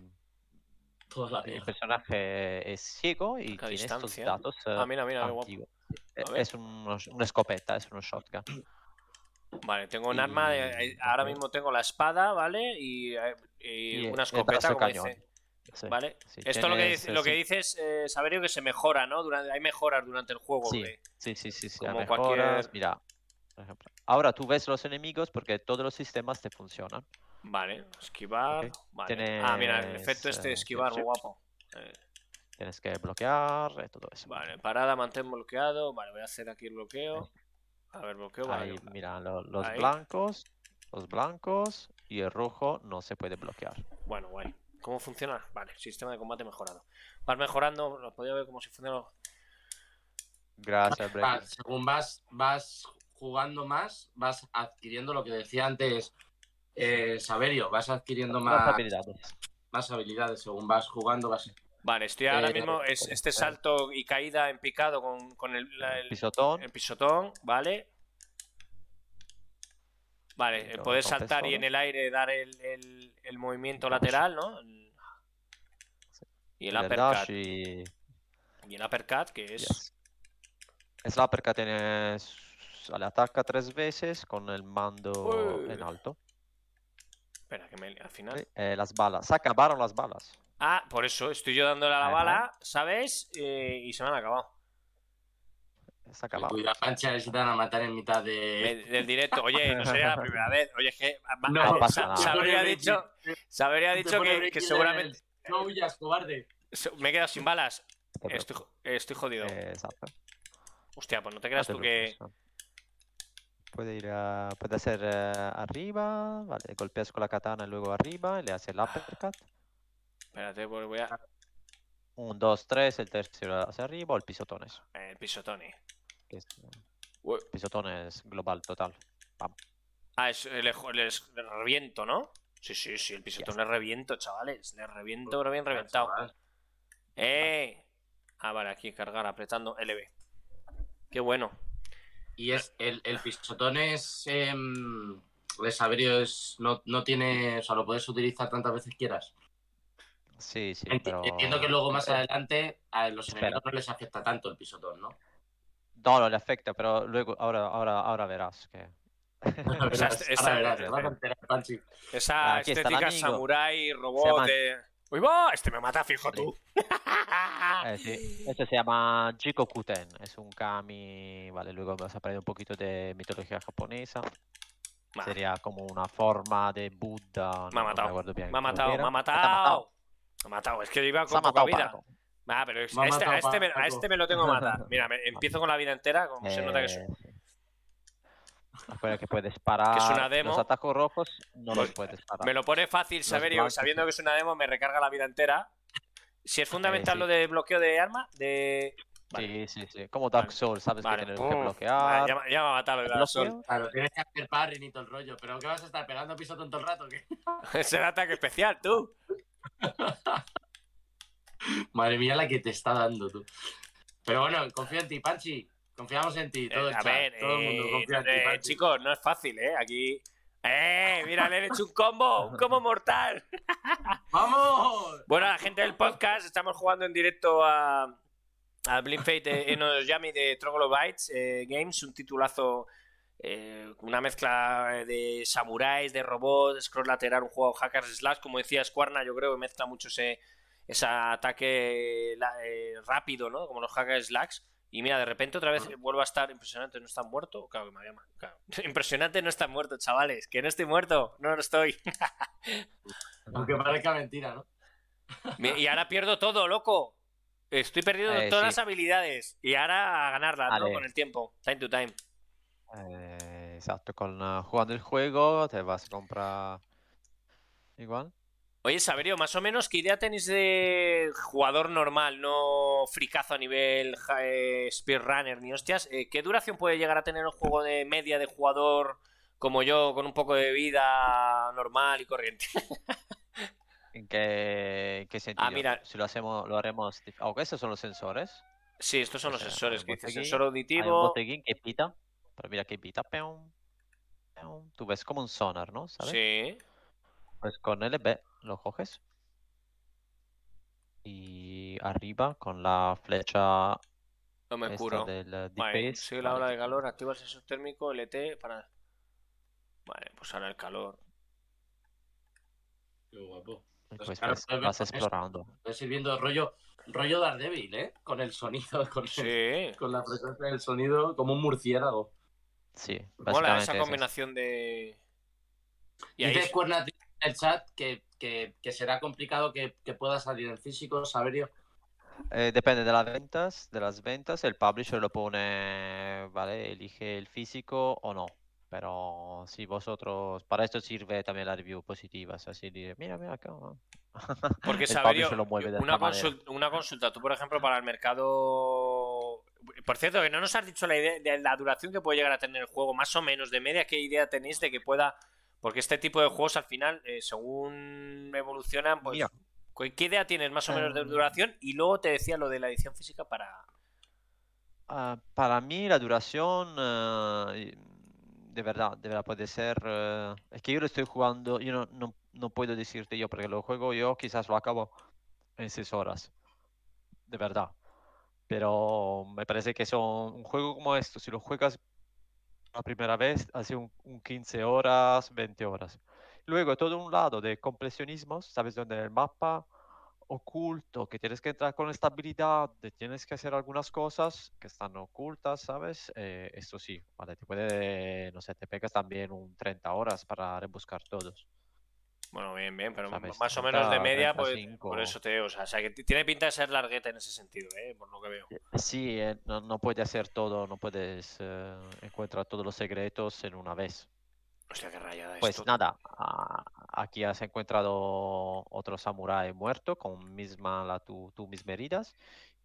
Toda la el personaje es ciego y tiene estos datos eh, Ah, mira, mira, ver. Es un- una escopeta, es un shotgun. Vale, tengo un arma, de- ahora mismo tengo la espada, ¿vale? Y, eh, y Y una escopeta, como cañón. dice. Sí, ¿Vale? sí, Esto lo que, tienes, dice, eh, lo que dices, eh, Saberio, que se mejora, ¿no? Durante, hay mejoras durante el juego. Sí, sí, sí, sí, sí, como hay cualquier- mejoras. Mira, por ejemplo, ahora tú ves los enemigos porque todos los sistemas te funcionan. Vale, esquivar. Vale. Ah, mira, el efecto Tienes, este de eh, esquivar, sí. guapo. Eh, Tienes que bloquear y todo eso. vale, parada, mantén bloqueado. Vale, voy a hacer aquí el bloqueo. A ver, bloqueo. Vale. Ahí, mira, lo- los Ahí. blancos, los blancos y el rojo no se puede bloquear. Bueno, guay. ¿Cómo funciona? Vale, sistema de combate mejorado. Vas mejorando, lo podía ver como si funciona. Gracias, Ah, Breaking. según vas, vas jugando más, vas adquiriendo lo que decía antes eh, Saverio, vas adquiriendo más, habilidades. más habilidades. Según vas jugando, vas. Vale, estoy ahora Eh, mismo. Es, este salto y caída en picado con, con el, la- el- Pisotón. el pisotón, ¿vale? Vale, Lo poder saltar y en el aire dar el, el- el movimiento lateral, ¿no? Y el el uppercut. y... Y el uppercut, que es. yes. Es la uppercut tienes... Le ataca tres veces con el mando Uy. en alto. Espera, que me, al final. Sí, eh, las balas. Se acabaron las balas. Ah, por eso, estoy yo dándole a la Ajá. bala, ¿sabes? Eh, y se me han acabado. Se. Cuidado, pancha, se te van a matar en mitad de. De- del directo. Oye, no sería la primera vez. Oye, es que. va- No, ah, pasa se habría dicho, se habría te dicho que, seguramente. No huyas, cobarde. Me he quedado sin balas. Estoy, estoy jodido. Eh, exacto. Hostia, pues no te No creas te tú que. Puede ir a... Puede hacer eh, arriba, vale, golpeas con la katana y luego arriba y le hace el uppercut. Espérate, pues voy a. Un, dos, tres, el tercero hacia arriba o el pisotones. eh, El pisotoni. Que es, eh, Uy. pisotones global total. Ah, es el, el- el reviento, ¿no? Sí, sí, sí, el pisotón le reviento, chavales. Le reviento, pero bien reventado. ¡Eh! Ah, vale, aquí cargar apretando LB. Qué bueno. Y es el, el pisotón es. em, de Saverio es. No, no tiene. O sea, lo puedes utilizar tantas veces quieras. Sí, sí, Enti- pero... Entiendo que luego más adelante a los Espera. enemigos no les afecta tanto el pisotón, ¿no? No, no le afecta, pero luego, ahora, ahora, ahora verás que... Verás, ahora verás. Esa Aquí estética samurai, robot llama- de. ¡Uy, va! Este me mata, fijo tú. Eh, sí. Este se llama Jiko Kuten, es un kami, vale, luego vas a aprender un poquito de mitología japonesa. Ma- Sería como una forma de Buda, no, Me ha no matado. bien Me ha matado, me ha matado. Me ha matado. Es que iba con poca matado, vida. Paco. Ah, pero es- a, este, a, este me, a este me lo tengo que matar. Mira, me- empiezo con la vida entera, como se nota que es. Eh, que puedes parar. una demo. Los atacos rojos no los Pues, puedes parar. Me lo pone fácil saber y sabiendo que es una demo, me recarga la vida entera. Si es fundamental sí. lo de bloqueo de arma, de. Sí, sí, sí. Como Dark. Souls, sabes Vale. que tienes que bloquear. vale, ya, me- ya me ha matado el Dark. Souls. Claro, tienes que hacer parry y todo el rollo. ¿Pero qué vas a estar pegando pisotón todo el rato? ¿qué? Es el ataque especial, tú. Madre mía, la que te está dando tú. Pero bueno, confío en ti, Panchi. Confiamos en ti. Todo Eh, el a chat, ver, todo el mundo eh, confía en ti, eh, Panchi. chicos, no es fácil, ¿eh? Aquí. ¡Eh! Mira, le he hecho un combo, un combo mortal. ¡Vamos! Bueno, la gente del podcast, estamos jugando en directo a, a Blind Fate en Yami de Troglobites eh, Games, un titulazo, eh, una mezcla de samuráis, de robots, scroll lateral, un juego hackers slash, como decía Squarna, yo creo que mezcla mucho ese, ese ataque la- eh, rápido, ¿no? Como los hackers slash. Y mira, de repente otra vez vuelvo a estar impresionante, no está muerto. Claro que me había ma- claro. Impresionante, no está muerto, chavales. Que no estoy muerto, no lo estoy. Aunque parezca mentira, ¿no? Y ahora pierdo todo, loco. Estoy perdiendo Eh, todas sí. las habilidades. Y ahora a ganarlas, ¿no? Con el tiempo. Time to time. Eh, exacto, con eh, jugando el juego te vas a comprar igual. Oye, Saberio, más o menos, ¿qué idea tenéis de jugador normal, no fricazo a nivel eh, speedrunner ni hostias? Eh, ¿Qué duración puede llegar a tener un juego de media de jugador como yo, con un poco de vida normal y corriente? ¿En qué, en qué sentido? Ah, mira. Si lo hacemos, lo haremos. Aunque esos son los sensores. Sí, estos son O los sea, sensores hay que dice sensor Hay un auditivo. que pita. Pero mira que pita. peum, peum. Tú ves como un sonar, ¿no? ¿Sabes? Sí. Pues con LB lo coges. Y arriba con la flecha No me curo. del eh, Vale, sigue la ola de calor, activa el sensor térmico LT para. Vale, pues ahora el calor. Qué guapo. Pues Pues, vas explorando. Estoy sirviendo rollo, rollo Daredevil, ¿eh? Con el sonido, con, el- Sí. con la frecuencia del sonido, como un murciélago. Sí, Mola esa es combinación de. Y Dice ahí, Cuernat en el chat que, que- que será complicado que, que pueda salir en físico, Saberio. Eh, depende de las ventas, de las ventas, el publisher lo pone, ¿vale? Elige el físico o no. Pero si vosotros, para esto sirve también la review positiva, es así, de, mira, mira acá. ¿no? porque el Saberio, publisher lo mueve de una, esta manera. consul- una consulta, tú por ejemplo para el mercado... Por cierto, que no nos has dicho la idea de la duración que puede llegar a tener el juego, más o menos de media, ¿qué idea tenéis de que pueda... Porque este tipo de juegos al final, eh, según evolucionan, pues... Mira. ¿Qué idea tienes más o menos de Em. duración? Y luego te decía lo de la edición física para... Ah, para mí la duración, eh, de verdad, de verdad puede ser... eh, es que yo lo estoy jugando, yo no, no, no puedo decirte yo, porque lo juego yo, quizás lo acabo en 6 horas, de verdad. Pero me parece que son un juego como esto, si lo juegas la primera vez, hace un, un 15 horas, 20 horas. Luego todo un lado de completionismos, sabes dónde el mapa oculto, que tienes que entrar con estabilidad, tienes que hacer algunas cosas que están ocultas, ¿sabes? Eh, esto sí, vale, te puede, no sé, te pegas también un 30 horas para rebuscar todos. Bueno, bien, bien, pero más o menos de 30, media, pues 35. por eso te digo, o sea, o sea, que tiene pinta de ser largueta en ese sentido, ¿eh? por lo que veo. Sí, eh, no, no puedes hacer todo, no puedes eh, encontrar todos los secretos en una vez. Hostia, qué rayada Pues esto. nada, aquí has encontrado otro samurái muerto con misma la, tu, tu misma heridas.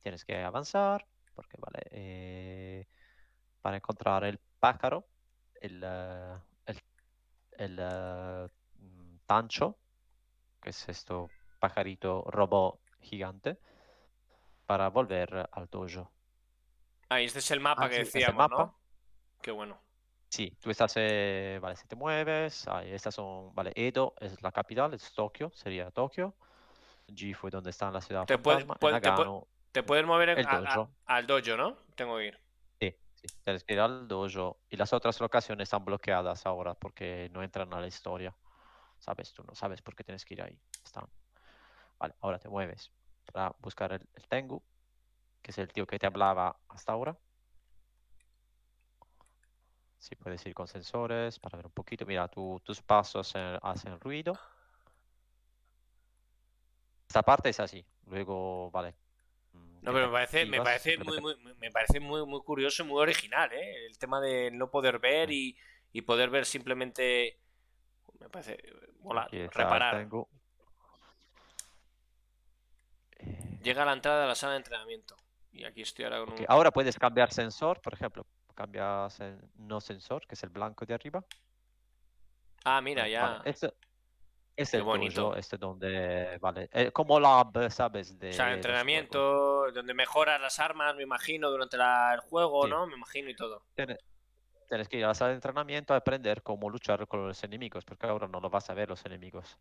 Tienes que avanzar, porque vale, eh, para encontrar el pájaro, el, eh, el, el, tancho, que es esto pajarito robot gigante, para volver al dojo. Ah, y este es el mapa Ah, que sí, decíamos, mapa. ¿no? Qué bueno. Sí, tú estás, eh, vale, si te mueves, ahí estas son, vale, Edo es la capital, es Tokio, sería Tokio. Gifu es donde está la ciudad Te puede- fantasma, y puede- te puede- Te puedes mover en- a- a- dojo. al dojo, ¿no? Tengo que ir. sí, sí, tienes que ir al dojo. Y las otras locaciones están bloqueadas ahora porque no entran a la historia. Sabes, tú no sabes por qué tienes que ir ahí. Están. Vale, ahora te mueves para buscar el, el Tengu, que es el tío que te hablaba hasta ahora. Sí, puedes ir con sensores para ver un poquito. Mira, tu- tus pasos hacen ruido. Esta parte es así. Luego, vale. mm, No, pero me parece, me parece muy, me parece muy, muy curioso y muy original, ¿eh? El tema de no poder ver y, y poder ver simplemente. Me parece. El reparar. Eh, Llega a la entrada de la sala de entrenamiento. Y aquí estoy ahora con un. Ahora puedes cambiar sensor, por ejemplo. Cambias el no sensor, que es el blanco de arriba. Ah, mira, Vale, ya. Este, es Qué el bonito. este donde, vale, eh, como lab, ¿sabes? De O sea, juegos. entrenamiento, donde mejoras las armas, me imagino, durante la- el juego, Sí. ¿no? Me imagino y todo. Tienes, tienes que ir a la sala de entrenamiento a aprender cómo luchar con los enemigos, porque ahora no lo vas a ver los enemigos.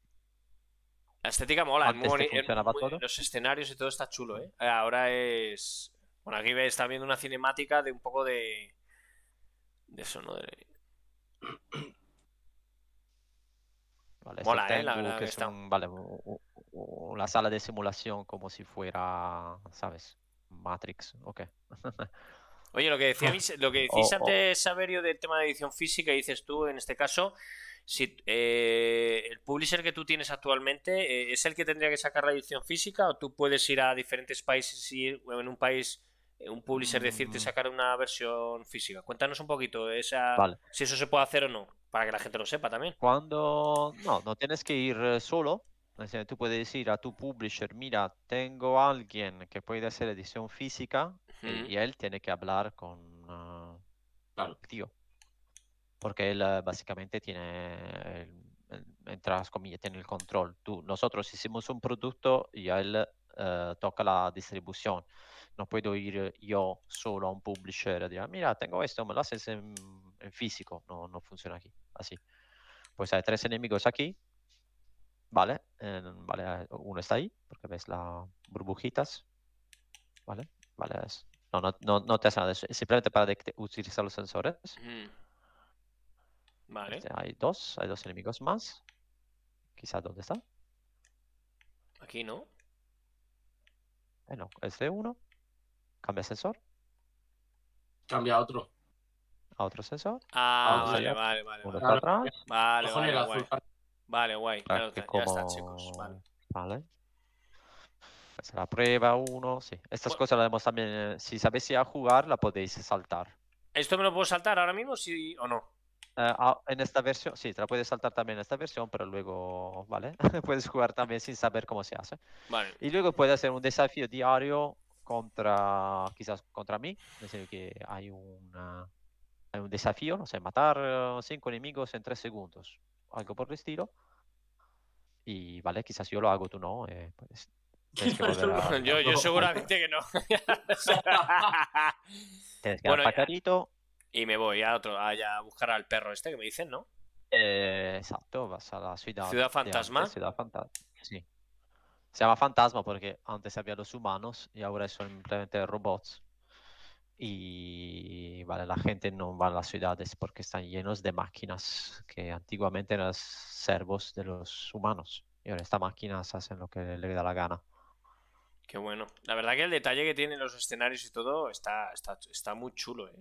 La estética mola, muy Antes te boni- es funcionaba muy- todo. los escenarios y todo está chulo, ¿eh? Ahora es... Bueno, aquí ves, está viendo una cinemática de un poco de... De eso, ¿no? De- Vale, es el Mola, ¿eh? La verdad que que es está. un- vale, u- u- u- una sala de simulación como si fuera, ¿sabes? Matrix, ok. Oye, lo que decía, lo que decís O- o- antes, Saberio, del tema de edición física, dices tú, en este caso, si eh, el publisher que tú tienes actualmente, eh, ¿es el que tendría que sacar la edición física o tú puedes ir a diferentes países y ir- o en un país, eh, un publisher decirte Mm. sacar una versión física? Cuéntanos un poquito esa, Vale. si eso se puede hacer o no, para que la gente lo sepa también. Cuando, no, no tienes que ir solo. Tú puedes decir a tu publisher, mira, tengo alguien que puede hacer edición física y- él tiene que hablar con ah, Claro. el tío. Porque él eh, básicamente tiene, el- entre las comillas, tiene el control. Tú, nosotros hicimos un producto y a él eh, toca la distribución. No puedo ir eh, yo solo a un publisher y decir, mira, tengo esto, me lo haces en, en físico. No, no funciona aquí, así. Pues hay tres enemigos aquí. Vale, en- vale, eh, uno está ahí, porque ves las burbujitas. Vale, vale. es- No, no, no, no te hace nada, es simplemente para de- utilizar los sensores. Vale. Este, hay dos, hay dos enemigos más. Quizá dónde está. Aquí no. Eh, no, es de uno. Cambia sensor. Cambia a otro. a otro sensor. Ah, vale, vale, vale. Uno Vale, para atrás. vale, vale, guay. Vale, guay. Claro, que ya está, chicos. Vale. Vale. La prueba uno, sí. Estas Bu- cosas las vemos también. eh, Si sabéis ya jugar, la podéis saltar. ¿Esto me lo puedo saltar ahora mismo, sí o no? Ah, en esta versión, sí, te la puedes saltar también en esta versión, pero luego, ¿vale? puedes jugar también sin saber cómo se hace. Vale. Y luego puedes hacer un desafío diario contra, quizás contra mí. Es decir, que hay, una, hay un desafío, no sé, matar eh, cinco enemigos en tres segundos. Algo por el estilo. Y, vale, quizás yo lo hago, tú no. eh, pues, tienes que volver a- Yo, yo seguramente que no. tienes que Bueno, dar pajarito. y me voy a otro, a, a buscar al perro este que me dicen, ¿no? Eh, exacto, vas a la ciudad. ¿Ciudad fantasma? antes, ciudad fantasma. Sí. Se llama fantasma porque antes había los humanos y ahora son simplemente robots. Y vale, la gente no va a las ciudades porque están llenos de máquinas que antiguamente eran servos de los humanos. Y ahora estas máquinas hacen lo que le da la gana. Qué bueno. La verdad que el detalle que tienen los escenarios y todo está, está, está muy chulo, ¿eh?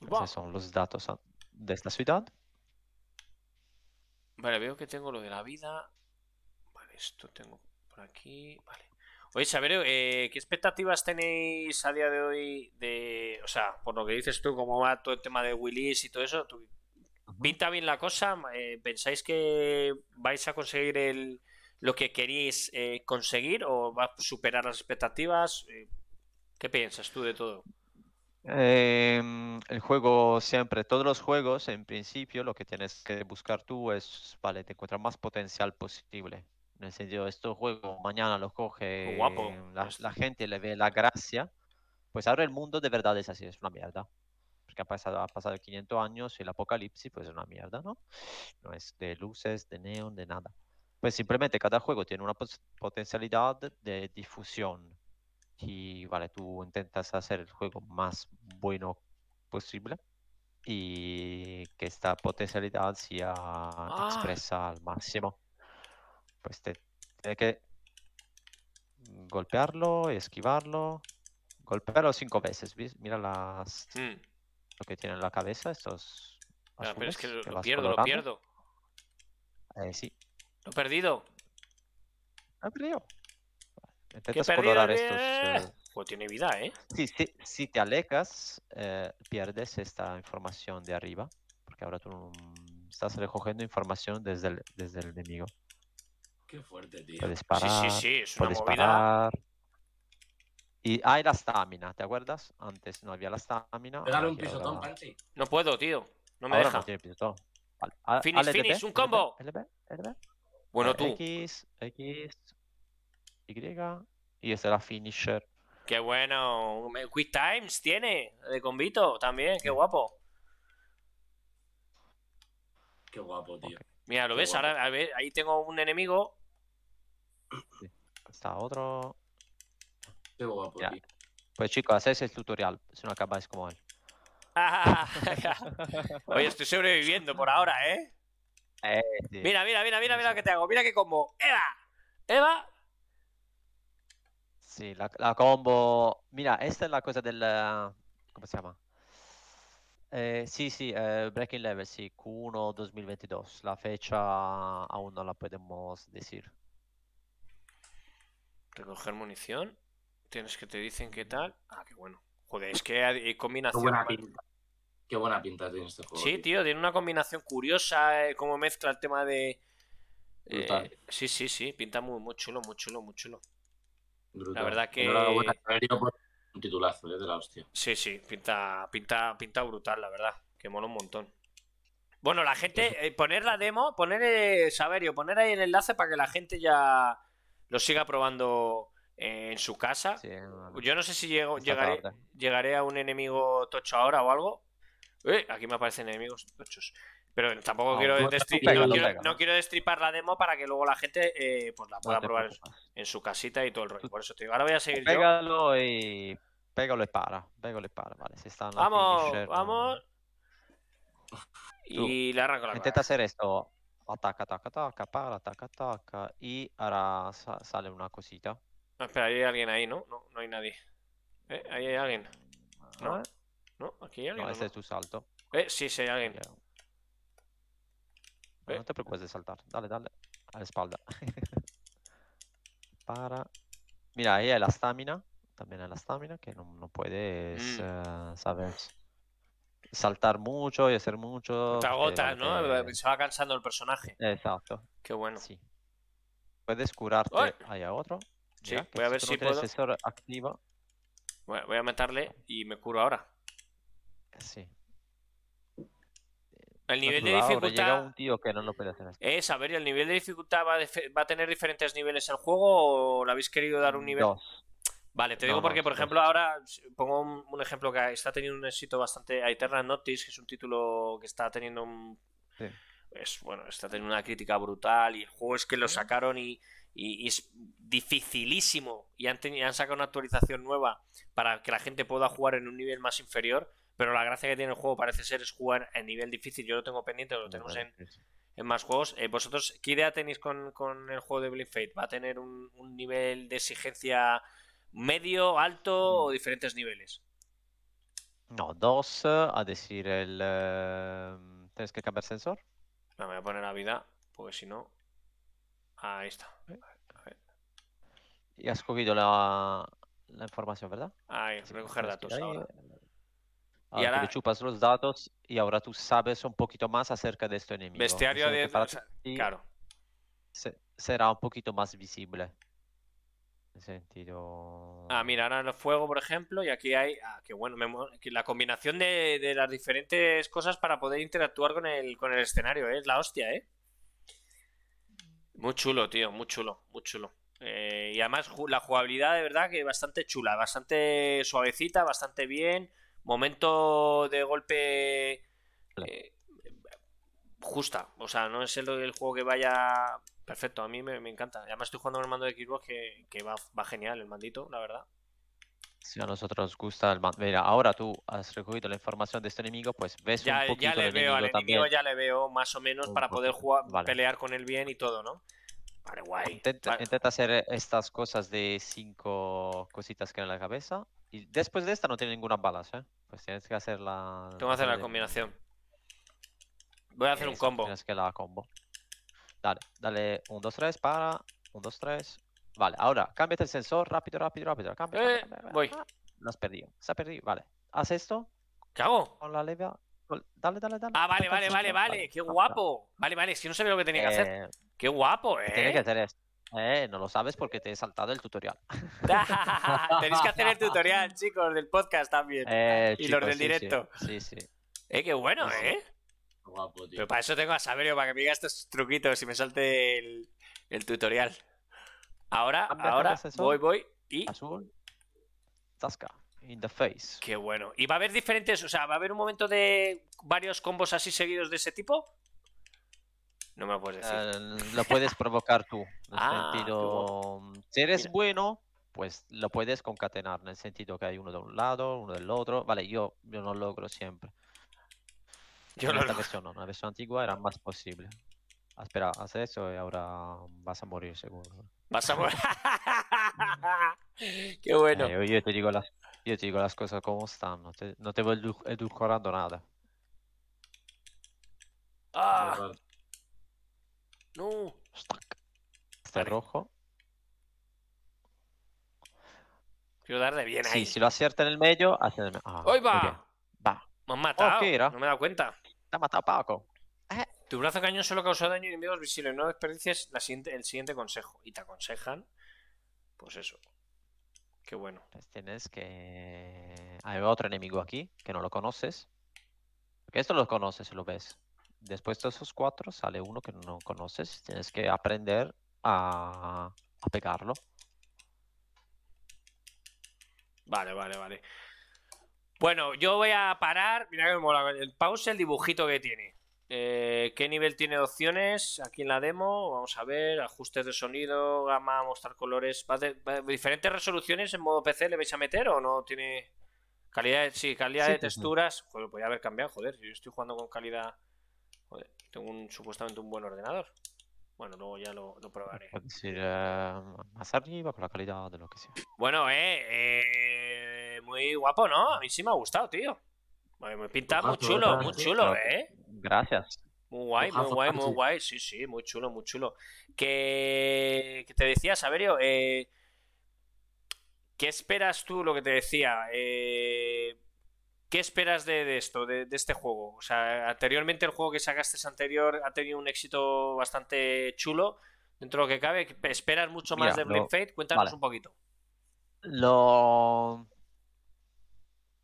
Esos son los datos a- de esta ciudad. Vale, veo que tengo lo de la vida. Vale, esto tengo por aquí. Vale. Oye, Saberio, eh, ¿qué expectativas tenéis a día de hoy de, o sea, por lo que dices tú, cómo va todo el tema de Willis y todo eso? ¿tú- ¿Pinta bien la cosa? Eh, ¿Pensáis que vais a conseguir el, lo que queréis eh, conseguir o va a superar las expectativas? Eh, ¿Qué piensas tú de todo? Em, el juego siempre, todos los juegos, en principio, lo que tienes que buscar tú es, vale, te encontrar más potencial posible. En el sentido, este juego mañana lo coge guapo. la, Es- la gente, le ve la gracia, pues ahora el mundo de verdad es así, es una mierda. Porque ha pasado, ha pasado 500 años y el apocalipsis, pues es una mierda, ¿no? No es de luces, de neón, de nada. Pues simplemente cada juego tiene una potencialidad de difusión y vale, tú intentas hacer el juego más bueno posible y que esta potencialidad sea Ah. expresa al máximo. Pues te tiene que golpearlo, esquivarlo, golpearlo cinco veces. ¿ves? Mira las, Hmm. lo que tiene en la cabeza, estos Ah, pero es que lo, pierdo, lo pierdo. Eh, sí, Lo he perdido. ha perdido. Que he Intentas perdido. colorar el- estos. eh, Pues tiene vida, ¿eh? Sí, sí, si te alejas, eh, pierdes esta información de arriba, porque ahora tú estás recogiendo información desde el, desde el enemigo. Qué fuerte, tío. Puedes Sí, parar, sí, sí, es una puedes movida. parar. Y hay la estamina, ¿te acuerdas? Antes no había la estamina. Pégale un pisotón, ahora-. No puedo, tío. No me ahora deja. no tiene pisotón. Vale, Finish, LDB, finish, un combo. LB, LB. Bueno, tú. X, X, Y. Y esta es la finisher. Qué bueno. Quick Times tiene. De convito también. Qué guapo. Qué guapo, tío. Mira, ¿lo Qué ves? guapo. Ahora, a ver, ahí tengo un enemigo. Está otro. Qué guapo, Ya. tío. Pues chicos, hacéis el tutorial, si no acabáis como él. Oye, estoy sobreviviendo por ahora, ¿eh? Eh, sí. Mira, mira, mira, mira, mira lo que te hago. Mira que combo. Eva. Eva. Sí, la, la combo. Mira, esta es la cosa del. eh, ¿Cómo se llama? Eh, sí, sí, eh, Breaking Level, sí, Q1 2022. La fecha aún no la podemos decir. Recoger munición. Tienes que te dicen qué tal. Ah, qué bueno. Joder, es que hay Qué combinación. buena pinta. Qué buena pinta tiene este juego. Sí, tío, tiene una combinación curiosa, eh, como mezcla el tema de... eh, Brutal. sí, sí, sí, pinta muy, muy chulo, muy chulo, muy chulo. Brutal. La verdad que- Enhorabuena, Saberio, por un titulazo, eh, de la hostia. Sí, sí, pinta, pinta, pinta brutal, la verdad, que mola un montón. Bueno, la gente, eh, poner la demo, poner, eh, Saberio, poner ahí el enlace para que la gente ya lo siga probando eh, en su casa. Sí. Yo no sé si llego, llegaré, tarde. llegaré a un enemigo tocho ahora o algo. Eh, aquí me aparecen enemigos tochos. Pero tampoco Ah, quiero, tú- tú no quiero- no quiero destripar la demo para que luego la gente eh, pues la pueda probar en, en su casita y todo el rollo. Por eso te digo, ahora voy a seguir yo. Pégalo y. Pégalo y para. Pégalo y para, vale. Si está en la Vamos, finisher, vamos. Y le arranco la Intenta cara. hacer esto. Ataca, ataca, ataca, para, ataca, ataca. Y ahora sa- sale una cosita. Espera, hay alguien ahí, ¿no? No, no hay nadie. Eh, ahí hay alguien. No. ¿No? Aquí hay alguien. No, ese no? es tu salto. Eh, sí, sí, hay alguien. Eh. No te preocupes de saltar. Dale, dale. A la espalda. Para. Mira, ahí hay la estamina. También hay la estamina que no, no puedes, Mm. eh, ¿sabes? Saltar mucho y hacer mucho. Te porque, agotas, ¿no? Se va cansando el personaje. Exacto. Qué bueno. Sí. Puedes curarte. ¡Ay! Ahí hay otro. Sí, Mira, voy a ver si puedo. activo. Bueno, voy a meterle y me curo ahora. Sí. El nivel de dificultad. un tío que no lo puede hacer esto. Es, a ver, ¿y el nivel de dificultad va va a tener diferentes niveles el juego o le habéis querido dar un nivel? Dos. Vale, te digo no, porque, por ejemplo, ahora pongo un, un ejemplo que está teniendo un éxito bastante. A Eternal Notice, que es un título que está teniendo un. Sí. Es, bueno, está teniendo una crítica brutal y el juego es que lo sacaron y, y- y es dificilísimo y han, han sacado una actualización nueva para que la gente pueda jugar en un nivel más inferior. Pero la gracia que tiene el juego parece ser es jugar en nivel difícil. Yo lo tengo pendiente, lo tenemos en, en más juegos. Eh, ¿Vosotros qué idea tenéis con, con el juego de Blind Fate? ¿Va a tener un, un nivel de exigencia medio, alto o diferentes niveles? No, dos, eh, a decir el... eh, ¿Tienes que cambiar sensor? No, me voy a poner a vida, porque si no... Ahí está. Y has cogido la, la información, ¿verdad? Ahí, recoger datos ahora. Eh, Y ahora tú le chupas los datos y ahora tú sabes un poquito más acerca de este enemigo. Bestiario de... para o sea, ti claro. se- será un poquito más visible. En sentido... Ah, mira, ahora el fuego, por ejemplo, y aquí hay... Ah, qué bueno. me la combinación de, de las diferentes cosas para poder interactuar con el, con el escenario, ¿eh? Es la hostia, ¿eh? Muy chulo, tío, muy chulo, muy chulo. Eh, y además la jugabilidad de verdad que bastante chula, bastante suavecita, bastante bien. Momento de golpe eh, justa. O sea, no es el, el juego que vaya perfecto. A mí me, me encanta. Además estoy jugando con el mando de Xbox que, que va, va genial el mandito, la verdad. Si a nosotros nos gusta el... man- Mira, ahora tú has recogido la información de este enemigo, pues ves Ya, un poquito ya le el veo al enemigo también. ya le veo más o menos Un para poder jugar, vale. pelear con él bien y todo, ¿no? Vale, guay. Intenta, Vale. intenta hacer estas cosas de cinco cositas que hay en la cabeza. Y después de esta no tiene ninguna balas, ¿eh? Pues tienes que hacer la... Tengo que hacer la de- combinación. Voy a hacer un combo. Tienes que la combo. Dale, dale 1, 2, 3, para. 1, 2, 3. Vale, ahora cámbiate el sensor, rápido, rápido, rápido. Cambia, Eh, cambia, cambia, cambia. voy. Ah, lo has perdido, se ha perdido. Vale, haz esto ¿Qué hago? con la leva. Dale, dale, dale. Ah, vale, vale, vale, vale. Qué guapo. Vale, vale, es que no sabía lo que tenía que hacer. Eh, Qué guapo, Tiene que ¿eh? hacer esto. Eh, no lo sabes porque te he saltado el tutorial. Tenéis que hacer el tutorial, chicos, del podcast también. Eh, Y los del sí, directo. Sí, sí. Eh, qué bueno. ¿eh? Guapo, tío. Pero para eso tengo a Saberio, para que me diga estos truquitos y me salte el, el tutorial. Ahora, ahora, voy, voy y... Azul. Tasca. In the face. Qué bueno. ¿Y va a haber diferentes, o sea, va a haber un momento de varios combos así seguidos de ese tipo? No me lo puedes decir. Eh, lo puedes provocar tú. En Ah, sentido, si eres Mira. bueno, pues lo puedes concatenar en el sentido que hay uno de un lado, uno del otro. Vale, yo, yo no logro siempre. Yo en no esta lo- versión no, en la versión antigua era más posible. Ah, espera, haz eso y ahora vas a morir seguro. Vas a morir. Qué bueno. Eh, yo te digo las, yo te digo las cosas como están, no te, no te voy edu- edulcorando nada. Ah, no. Stack. Este Vale. rojo. Quiero darle bien Sí, ahí. si lo acierta en el medio, hace el me- ah, ¡Hoy va! Va. Me han matado. ¿qué era? No me he dado cuenta. Te ha matado Paco. Tu brazo cañón solo causa daño a enemigos visibles. No desperdicies la siguiente, el siguiente consejo. Y te aconsejan, pues eso. Qué bueno. Pues tienes que... Hay otro enemigo aquí, que no lo conoces. Porque esto lo conoces, lo ves. Después de esos cuatro sale uno que no conoces. Tienes que aprender a, a pegarlo. Vale, vale, vale. Bueno, yo voy a parar. Mira que me mola. El pause, el dibujito que tiene. Eh, ¿Qué nivel tiene de opciones? Aquí en la demo. Vamos a ver. Ajustes de sonido, gama, mostrar colores. ¿Va de- va de- ¿Diferentes resoluciones en modo PC le vais a meter o no tiene calidad? de- sí, calidad Sí, de texturas. Joder, podría haber cambiado, joder. Yo estoy jugando con calidad. Joder, tengo un, supuestamente un buen ordenador. Bueno, luego ya lo, lo probaré. Puedes ir eh, más arriba con la calidad de lo que sea. Bueno, eh, eh, muy guapo, ¿no? A mí sí me ha gustado, tío. Me pinta muy chulo, muy chulo, ¿eh? Gracias. Muy guay, muy guay, muy guay. Sí, sí, muy chulo, muy chulo. Que, que te decía, Saberio, eh, ¿qué esperas tú, lo que te decía? Eh, ¿qué esperas de, de esto, de, de este juego? O sea, anteriormente el juego que sacaste anterior ha tenido un éxito bastante chulo. Dentro de lo que cabe, ¿esperas mucho más Mira, de Blade lo- Fate? Cuéntanos vale. un poquito. Lo...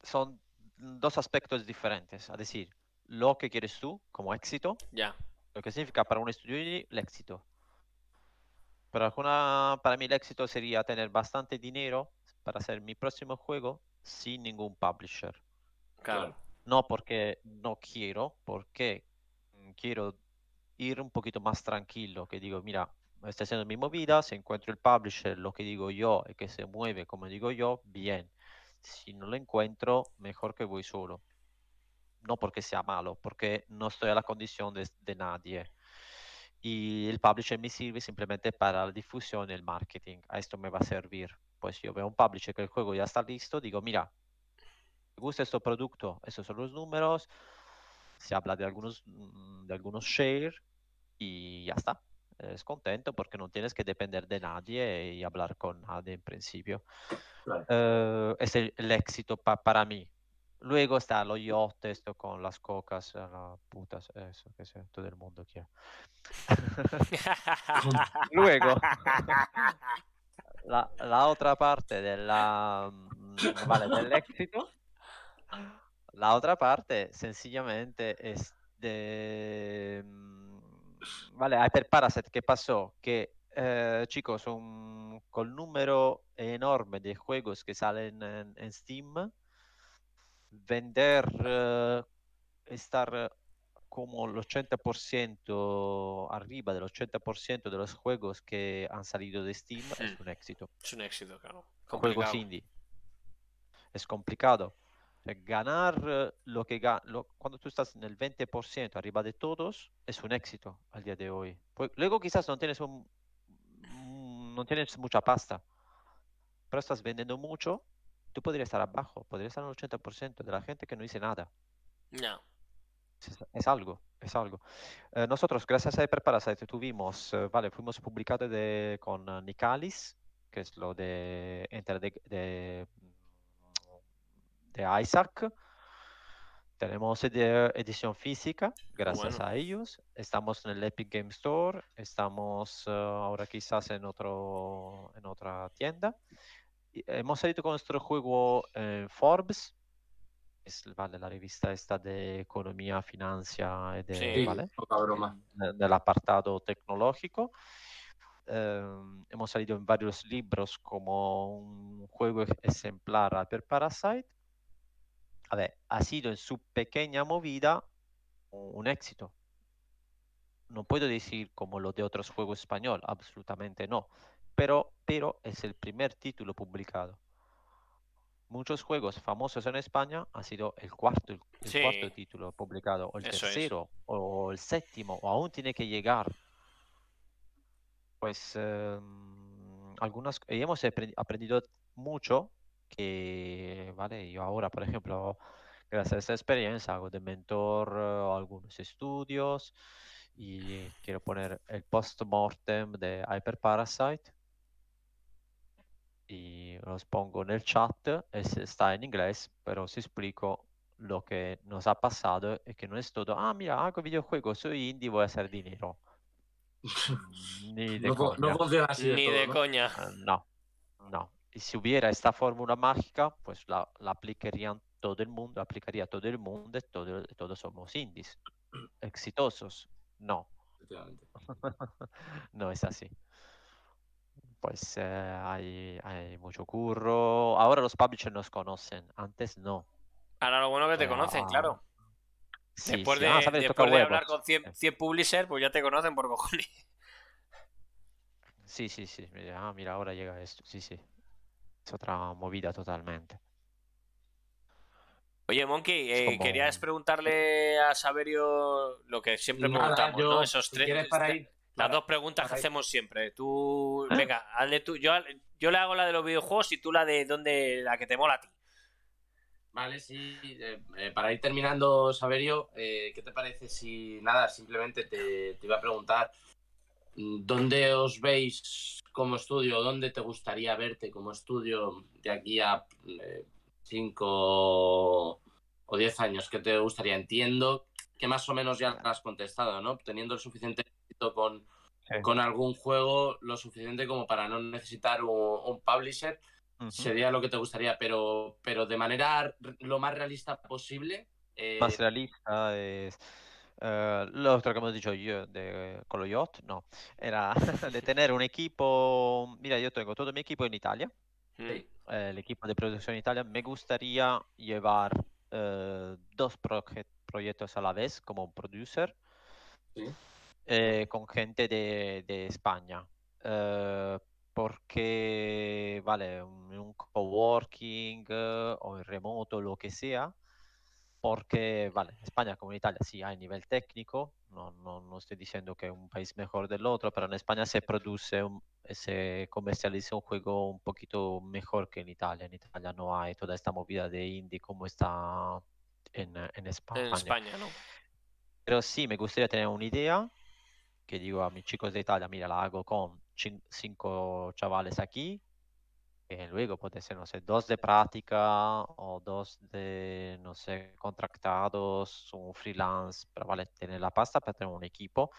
Son dos aspectos diferentes, es decir, lo que quieres tú como éxito, Ya. lo que significa para un estudio indie el éxito. Para, alguna, para mí el éxito sería tener bastante dinero para hacer mi próximo juego sin ningún publisher. Claro. No porque no quiero, porque quiero ir un poquito más tranquilo, que digo, mira, estoy haciendo mi movida, si encuentro el publisher, lo que digo yo, y que se mueve como digo yo, bien. Si no lo encuentro, mejor que voy solo. No porque sea malo, porque no estoy a la condición de, de nadie. Y el publisher me sirve simplemente para la difusión y el marketing. A esto me va a servir. Pues yo veo un publisher que el juego ya está listo, digo, mira, ¿te gusta este producto? Esos son los números. Se habla de algunos, mm, de algunos share y ya está. Es contento porque no tienes que depender de nadie y hablar con nadie en principio. Claro. Eh, es el, el éxito pa- para mí. Luego está lo yacht, esto con las cocas, eh, las putas, eso que sea, todo el mundo quiere. Luego, la, la otra parte de la, mm, vale, del éxito, la otra parte sencillamente es de... Vale, Hyper Parasite, ¿qué pasó? Que, eh, chicos, un, con número enorme de juegos que salen en, en Steam, vender, eh, estar como el 80% arriba del 80% de los juegos que han salido de Steam es Hmm. un éxito. Es un éxito, claro. Juegos Complicado. indie. Es complicado. Sea, ganar eh, lo que lo- cuando tú estás en el 20% arriba de todos es un éxito al día de hoy. Pues, luego quizás no tienes un, mm, no tienes mucha pasta, pero estás vendiendo mucho, tú podrías estar abajo, podrías estar en el 80% de la gente que no dice nada. Ya. Es, es algo, es algo. Eh, nosotros, gracias a Hyper Parasite, tuvimos, eh, vale, fuimos publicados de, con eh, Nicalis, que es lo de de, de, de Isaac. Tenemos edi- edición física, gracias bueno. a ellos. Estamos en el Epic Game Store, estamos eh, ahora quizás en, otro, en otra tienda. Y hemos salido con nuestro juego en Forbes, es vale, la revista esta de economía, financia y de, Sí. ¿vale? poca broma. de- del apartado tecnológico. Eh, hemos salido en varios libros como un juego ej- ejemplar a Hyper Parasite. A ver, ha sido en su pequeña movida un, éxito. No puedo decir como lo de otros juegos español, absolutamente no. Pero, pero es el primer título publicado. Muchos juegos famosos en España ha sido el cuarto, el Sí. cuarto título publicado, o el Eso es. tercero, o el séptimo, o aún tiene que llegar. Pues em, algunas, y hemos apre- aprendido mucho que, vale, yo ahora, por ejemplo, gracias a esta experiencia hago de mentor eh, algunos estudios y quiero poner el post-mortem de Hyper Parasite y los pongo en el chat, es- está en inglés, pero os explico lo que nos ha pasado y que no es todo, ah, mira, hago videojuegos, soy indie, voy a hacer dinero. Ni de No, fu- no coña. funciona así. Ni todo, de ¿no? coña. No, no. Y si hubiera esta fórmula mágica, pues la, la aplicarían todo el mundo, aplicaría todo el mundo, y todo- todos somos indies. Exitosos. No, no es así. Pues eh, hay, hay mucho curro. Ahora los publishers nos conocen, antes no. Ahora lo bueno que te Eh, conocen, ah, claro. Sí, después sí, de, ah, sabes, después de hablar con 100, 100 publishers, pues ya te conocen por cojones. Sí, sí, sí. mira, Ah, mira, ahora llega esto. Sí, sí. Es otra movida totalmente. Oye, Monkey, Es eh, como- querías preguntarle a Saberio lo que siempre Nada, preguntamos, yo, ¿no? Esos si tres. quieres para este- ir- Las dos preguntas que ir- hacemos siempre. Tú, venga, hazle tú. Yo, yo le hago la de los videojuegos y tú la de dónde, la que te mola a ti. Vale, sí. Eh, eh, para ir terminando, Saberio, eh, ¿qué te parece si nada, simplemente te, te, iba a preguntar dónde os veis como estudio, dónde te gustaría verte como estudio de aquí a cinco o diez años? ¿Qué te gustaría? Entiendo que más o menos ya has contestado, ¿no? Teniendo el suficiente éxito con, sí. con algún juego, lo suficiente como para no necesitar un, un publisher Uh -huh. sería lo que te gustaría, pero, pero de manera lo más realista posible. Eh... Más realista es. Lo otro que hemos dicho yo de, con los yacht, no, era de tener un equipo. Mira, yo tengo todo mi equipo en Italia, sí. eh, el equipo de producción en Italia. Me gustaría llevar uh, dos proyectos a la vez como producer sí. Eh, con gente de, de España. Uh, porque, vale, un, un coworking uh, o en remoto, lo que sea, porque, vale, España como Italia sí hay nivel técnico, no, no, no, estoy diciendo que es un país mejor del otro, pero en España se produce, un, se comercializa un juego un poquito mejor que en Italia. En Italia no hay toda esta movida de indie como está en, en España. En España, ¿no? Pero sí, me gustaría tener una idea que digo a mis chicos de Italia, mira, la hago con cinco chavales aquí, y luego puede ser, no sé, dos de práctica o dos de, no sé, contratados, un freelance, pero vale, tener la pasta para tener un equipo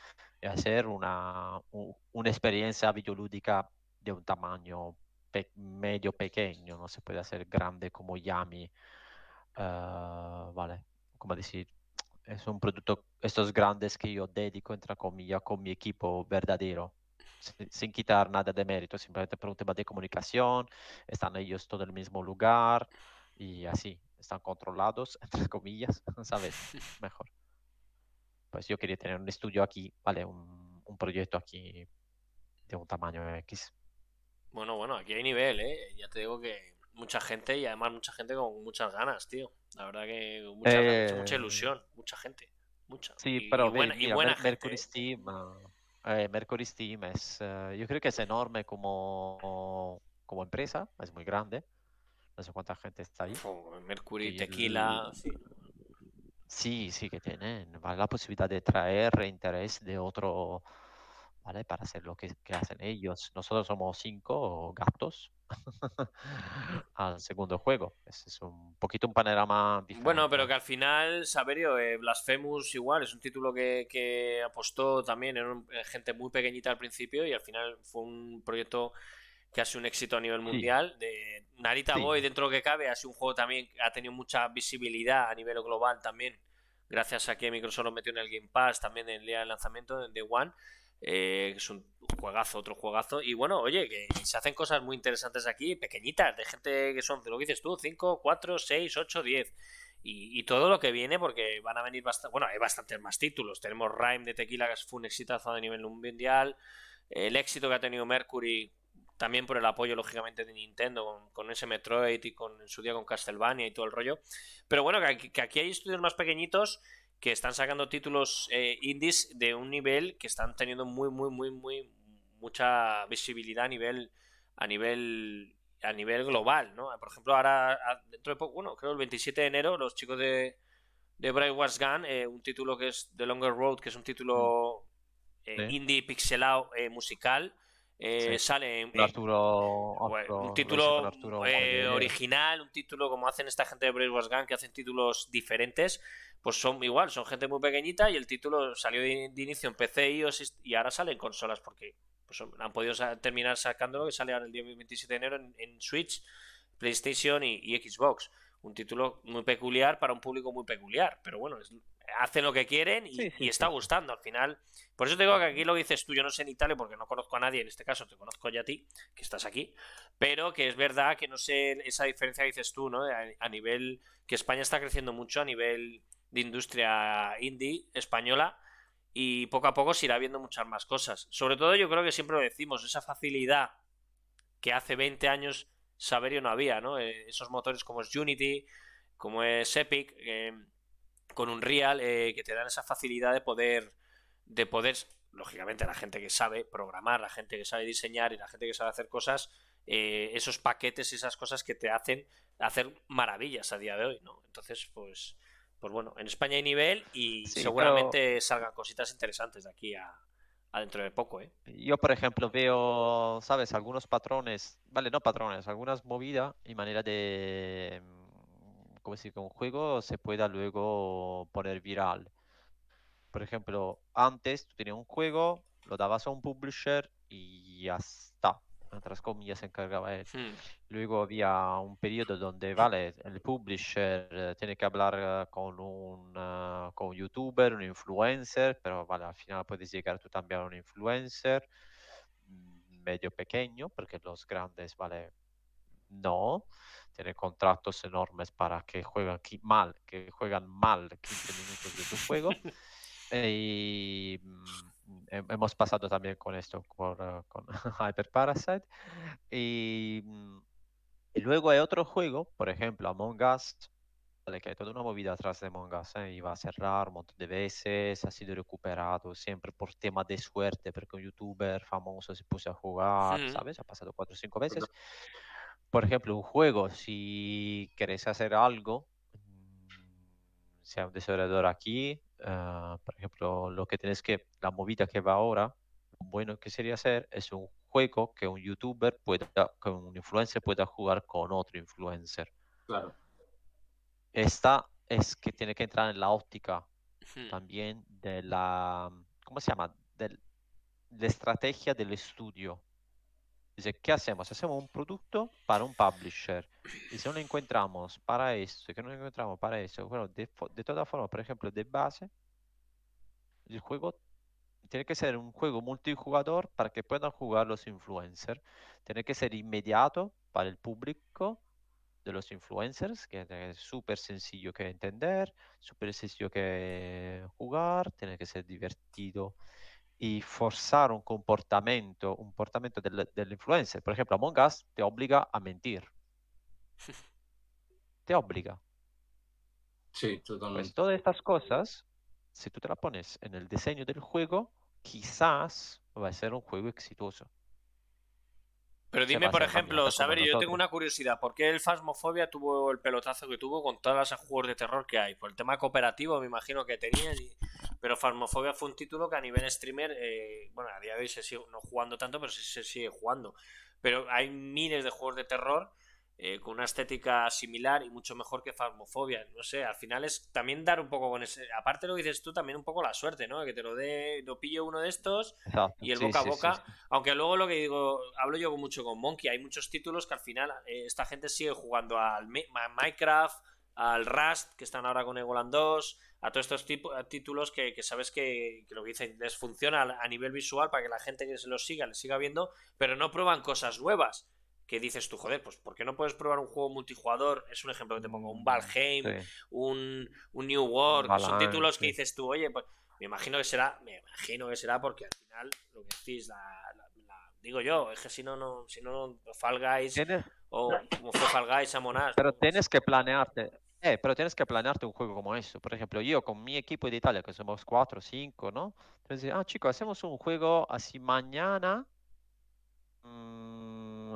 y hacer una, un, una experiencia videolúdica de un tamaño pe medio pequeño, no se puede hacer grande como Yami, uh, vale, como decir, es un producto, estos grandes que yo dedico, entre comillas, con mi equipo verdadero sin quitar nada de mérito, simplemente por un tema de comunicación, están ellos todo en el mismo lugar y así, están controlados, entre comillas, ¿sabes? Mejor. Pues yo quería tener un estudio aquí, ¿vale? Un, un proyecto aquí de un tamaño X. Bueno, bueno, aquí hay nivel, ¿eh? Ya te digo que mucha gente y además mucha gente con muchas ganas, tío. La verdad que mucha, eh... mucha ilusión, mucha gente. Mucha. Sí, y, pero y buena, mira, y buena Mercury gente. Steam, uh, eh, Mercury Steam es, uh, yo creo que es enorme como, como empresa, es muy grande. No sé cuánta gente está ahí. Oh, Mercury, y Tequila, el... sí. Sí, sí, que tienen la posibilidad de traer interés de otro, ¿vale? Para hacer lo que, que hacen ellos. Nosotros somos cinco gatos al segundo juego. Es, es, un poquito un panorama diferente. Bueno, pero que al final, Saberio, eh, Blasphemous igual, es un título que, que apostó también en, un, en, gente muy pequeñita al principio y al final fue un proyecto que ha sido un éxito a nivel mundial. Sí. De Narita sí. Boy, dentro de lo que cabe, ha sido un juego también que ha tenido mucha visibilidad a nivel global también, gracias a que Microsoft lo metió en el Game Pass también en el día del lanzamiento de One. Eh, es un juegazo, otro juegazo. Y bueno, oye, que se hacen cosas muy interesantes aquí, pequeñitas, de gente que son, lo que dices tú, 5, 4, 6, 8, 10. Y, todo lo que viene, porque van a venir bastante. Bueno, hay bastantes más títulos. Tenemos Rhyme de Tequila, que fue un exitazo a nivel mundial. El éxito que ha tenido Mercury, también por el apoyo, lógicamente, de Nintendo, con, ese Metroid y con en su día con Castlevania y todo el rollo. Pero bueno, que aquí hay estudios más pequeñitos que están sacando títulos eh, indies de un nivel que están teniendo muy, muy, muy, muy mucha visibilidad a nivel a nivel a nivel global, ¿no? Por ejemplo, ahora dentro de poco, bueno, creo el 27 de enero, los chicos de de Bright Wars Gun, eh, un título que es The Longer Road, que es un título eh, sí. indie pixelado eh, musical, eh, sí. sale en, Arturo, Arturo, un título Arturo, eh, original, un título como hacen esta gente de Brave Wars Gun que hacen títulos diferentes, pues son igual, son gente muy pequeñita y el título salió de, de inicio en PC iOS y ahora sale en consolas porque pues, han podido terminar sacándolo que sale ahora el día 27 de enero en, en Switch, PlayStation y, y, Xbox. Un título muy peculiar para un público muy peculiar, pero bueno, es, hacen lo que quieren y, sí, sí, y está sí. gustando al final. Por eso te digo que aquí lo dices tú, yo no sé en Italia porque no conozco a nadie, en este caso te conozco ya a ti, que estás aquí, pero que es verdad que no sé esa diferencia que dices tú, ¿no? A, a nivel que España está creciendo mucho a nivel de industria indie española y poco a poco se irá viendo muchas más cosas. Sobre todo yo creo que siempre lo decimos, esa facilidad que hace 20 años Saberio no había, ¿no? Eh, esos motores como es Unity, como es Epic, eh, con un Real eh, que te dan esa facilidad de poder, de poder, lógicamente la gente que sabe programar, la gente que sabe diseñar y la gente que sabe hacer cosas, eh, esos paquetes y esas cosas que te hacen hacer maravillas a día de hoy, ¿no? Entonces, pues, pues bueno, en España hay nivel y seguramente salgan cositas interesantes de aquí a, dentro de poco, ¿eh? Yo, por ejemplo, veo, ¿sabes? Algunos patrones, vale, no patrones, algunas movidas y manera de, como decir, que un juego se pueda luego poner viral. Por ejemplo, antes tú tenías un juego, lo dabas a un publisher y ya está otras comillas se encargaba él. Hmm. Luego había un periodo donde, vale, el publisher eh, tiene que hablar eh, con un, uh, con un youtuber, un influencer, pero vale, al final puedes llegar tú también a un influencer mm, medio pequeño, porque los grandes, vale, no, tienen contratos enormes para que juegan mal, que juegan mal 15 minutos de tu juego. y mm, hemos pasado también con esto, por, uh, con Hyper Parasite. Y, mm, y, luego hay otro juego, por ejemplo, Among Us, que hay toda una movida atrás de Among Us, ¿eh? iba a cerrar un montón de veces, ha sido recuperado siempre por tema de suerte, porque un youtuber famoso se puso a jugar, ¿sabes? Ha pasado cuatro o cinco veces. Por ejemplo, un juego, si queréis hacer algo, mm, sea un desarrollador aquí, Ah, por ejemplo, lo que tienes que, la movida que va ahora, bueno que sería hacer es un juego que un youtuber pueda, que un influencer pueda jugar con otro influencer. Claro. Esta es que tiene que entrar en la óptica también de la, ¿cómo se llama? De la estrategia del estudio. Dice, ¿qué hacemos? Hacemos un producto para un publisher. Y si no lo encontramos para esto, que no lo encontramos para eso, bueno, de, de todas formas, por ejemplo, de base, el juego tiene que ser un juego multijugador para que puedan jugar los influencers. Tiene que ser inmediato para el público de los influencers, que es súper sencillo que entender, súper sencillo que jugar, tiene que ser divertido y forzar un comportamiento, un comportamiento del, del influencer. Por ejemplo, Among Us te obliga a mentir. te obliga. Sí, totalmente. Pues todas estas cosas, si tú te las pones en el diseño del juego, quizás va a ser un juego exitoso. Pero dime, por ejemplo, saber, yo tengo una curiosidad, ¿por qué el Phasmophobia tuvo el pelotazo que tuvo con todas las juegos de terror que hay? Por el tema cooperativo, me imagino que tenía, pero Phasmophobia fue un título que a nivel streamer, eh, bueno, a día de hoy se sigue no jugando tanto, pero sí se sigue jugando. Pero hay miles de juegos de terror eh, con una estética similar y mucho mejor que Phasmophobia. No sé, al final es también dar un poco con ese. Aparte lo dices tú, también un poco la suerte, ¿no? Que te lo dé, lo pillo uno de estos y el boca a boca. Aunque luego lo que digo, hablo yo mucho con Monkey, hay muchos títulos que al final eh, esta gente sigue jugando al Minecraft, al Rust, que están ahora con Egoland 2, a todos estos títulos que, sabes que, lo que dicen les funciona a nivel visual para que la gente que se los siga, les siga viendo, pero no prueban cosas nuevas que dices tú, joder, pues ¿por qué no puedes probar un juego multijugador? Es un ejemplo que te pongo, un Valheim, un, un New World, son títulos que dices tú, oye, pues me imagino que será, me imagino que será porque al final lo que decís, la, digo yo, es que si no, no, si no, Fall Guys o como fue Fall Guys. Pero tienes que planearte, eh, pero tienes que planearte un juego como eso. Por ejemplo, yo con mi equipo de Italia, que somos cuatro o cinco, ¿no? Entonces, ah, chicos, hacemos un juego así mañana. Mmm,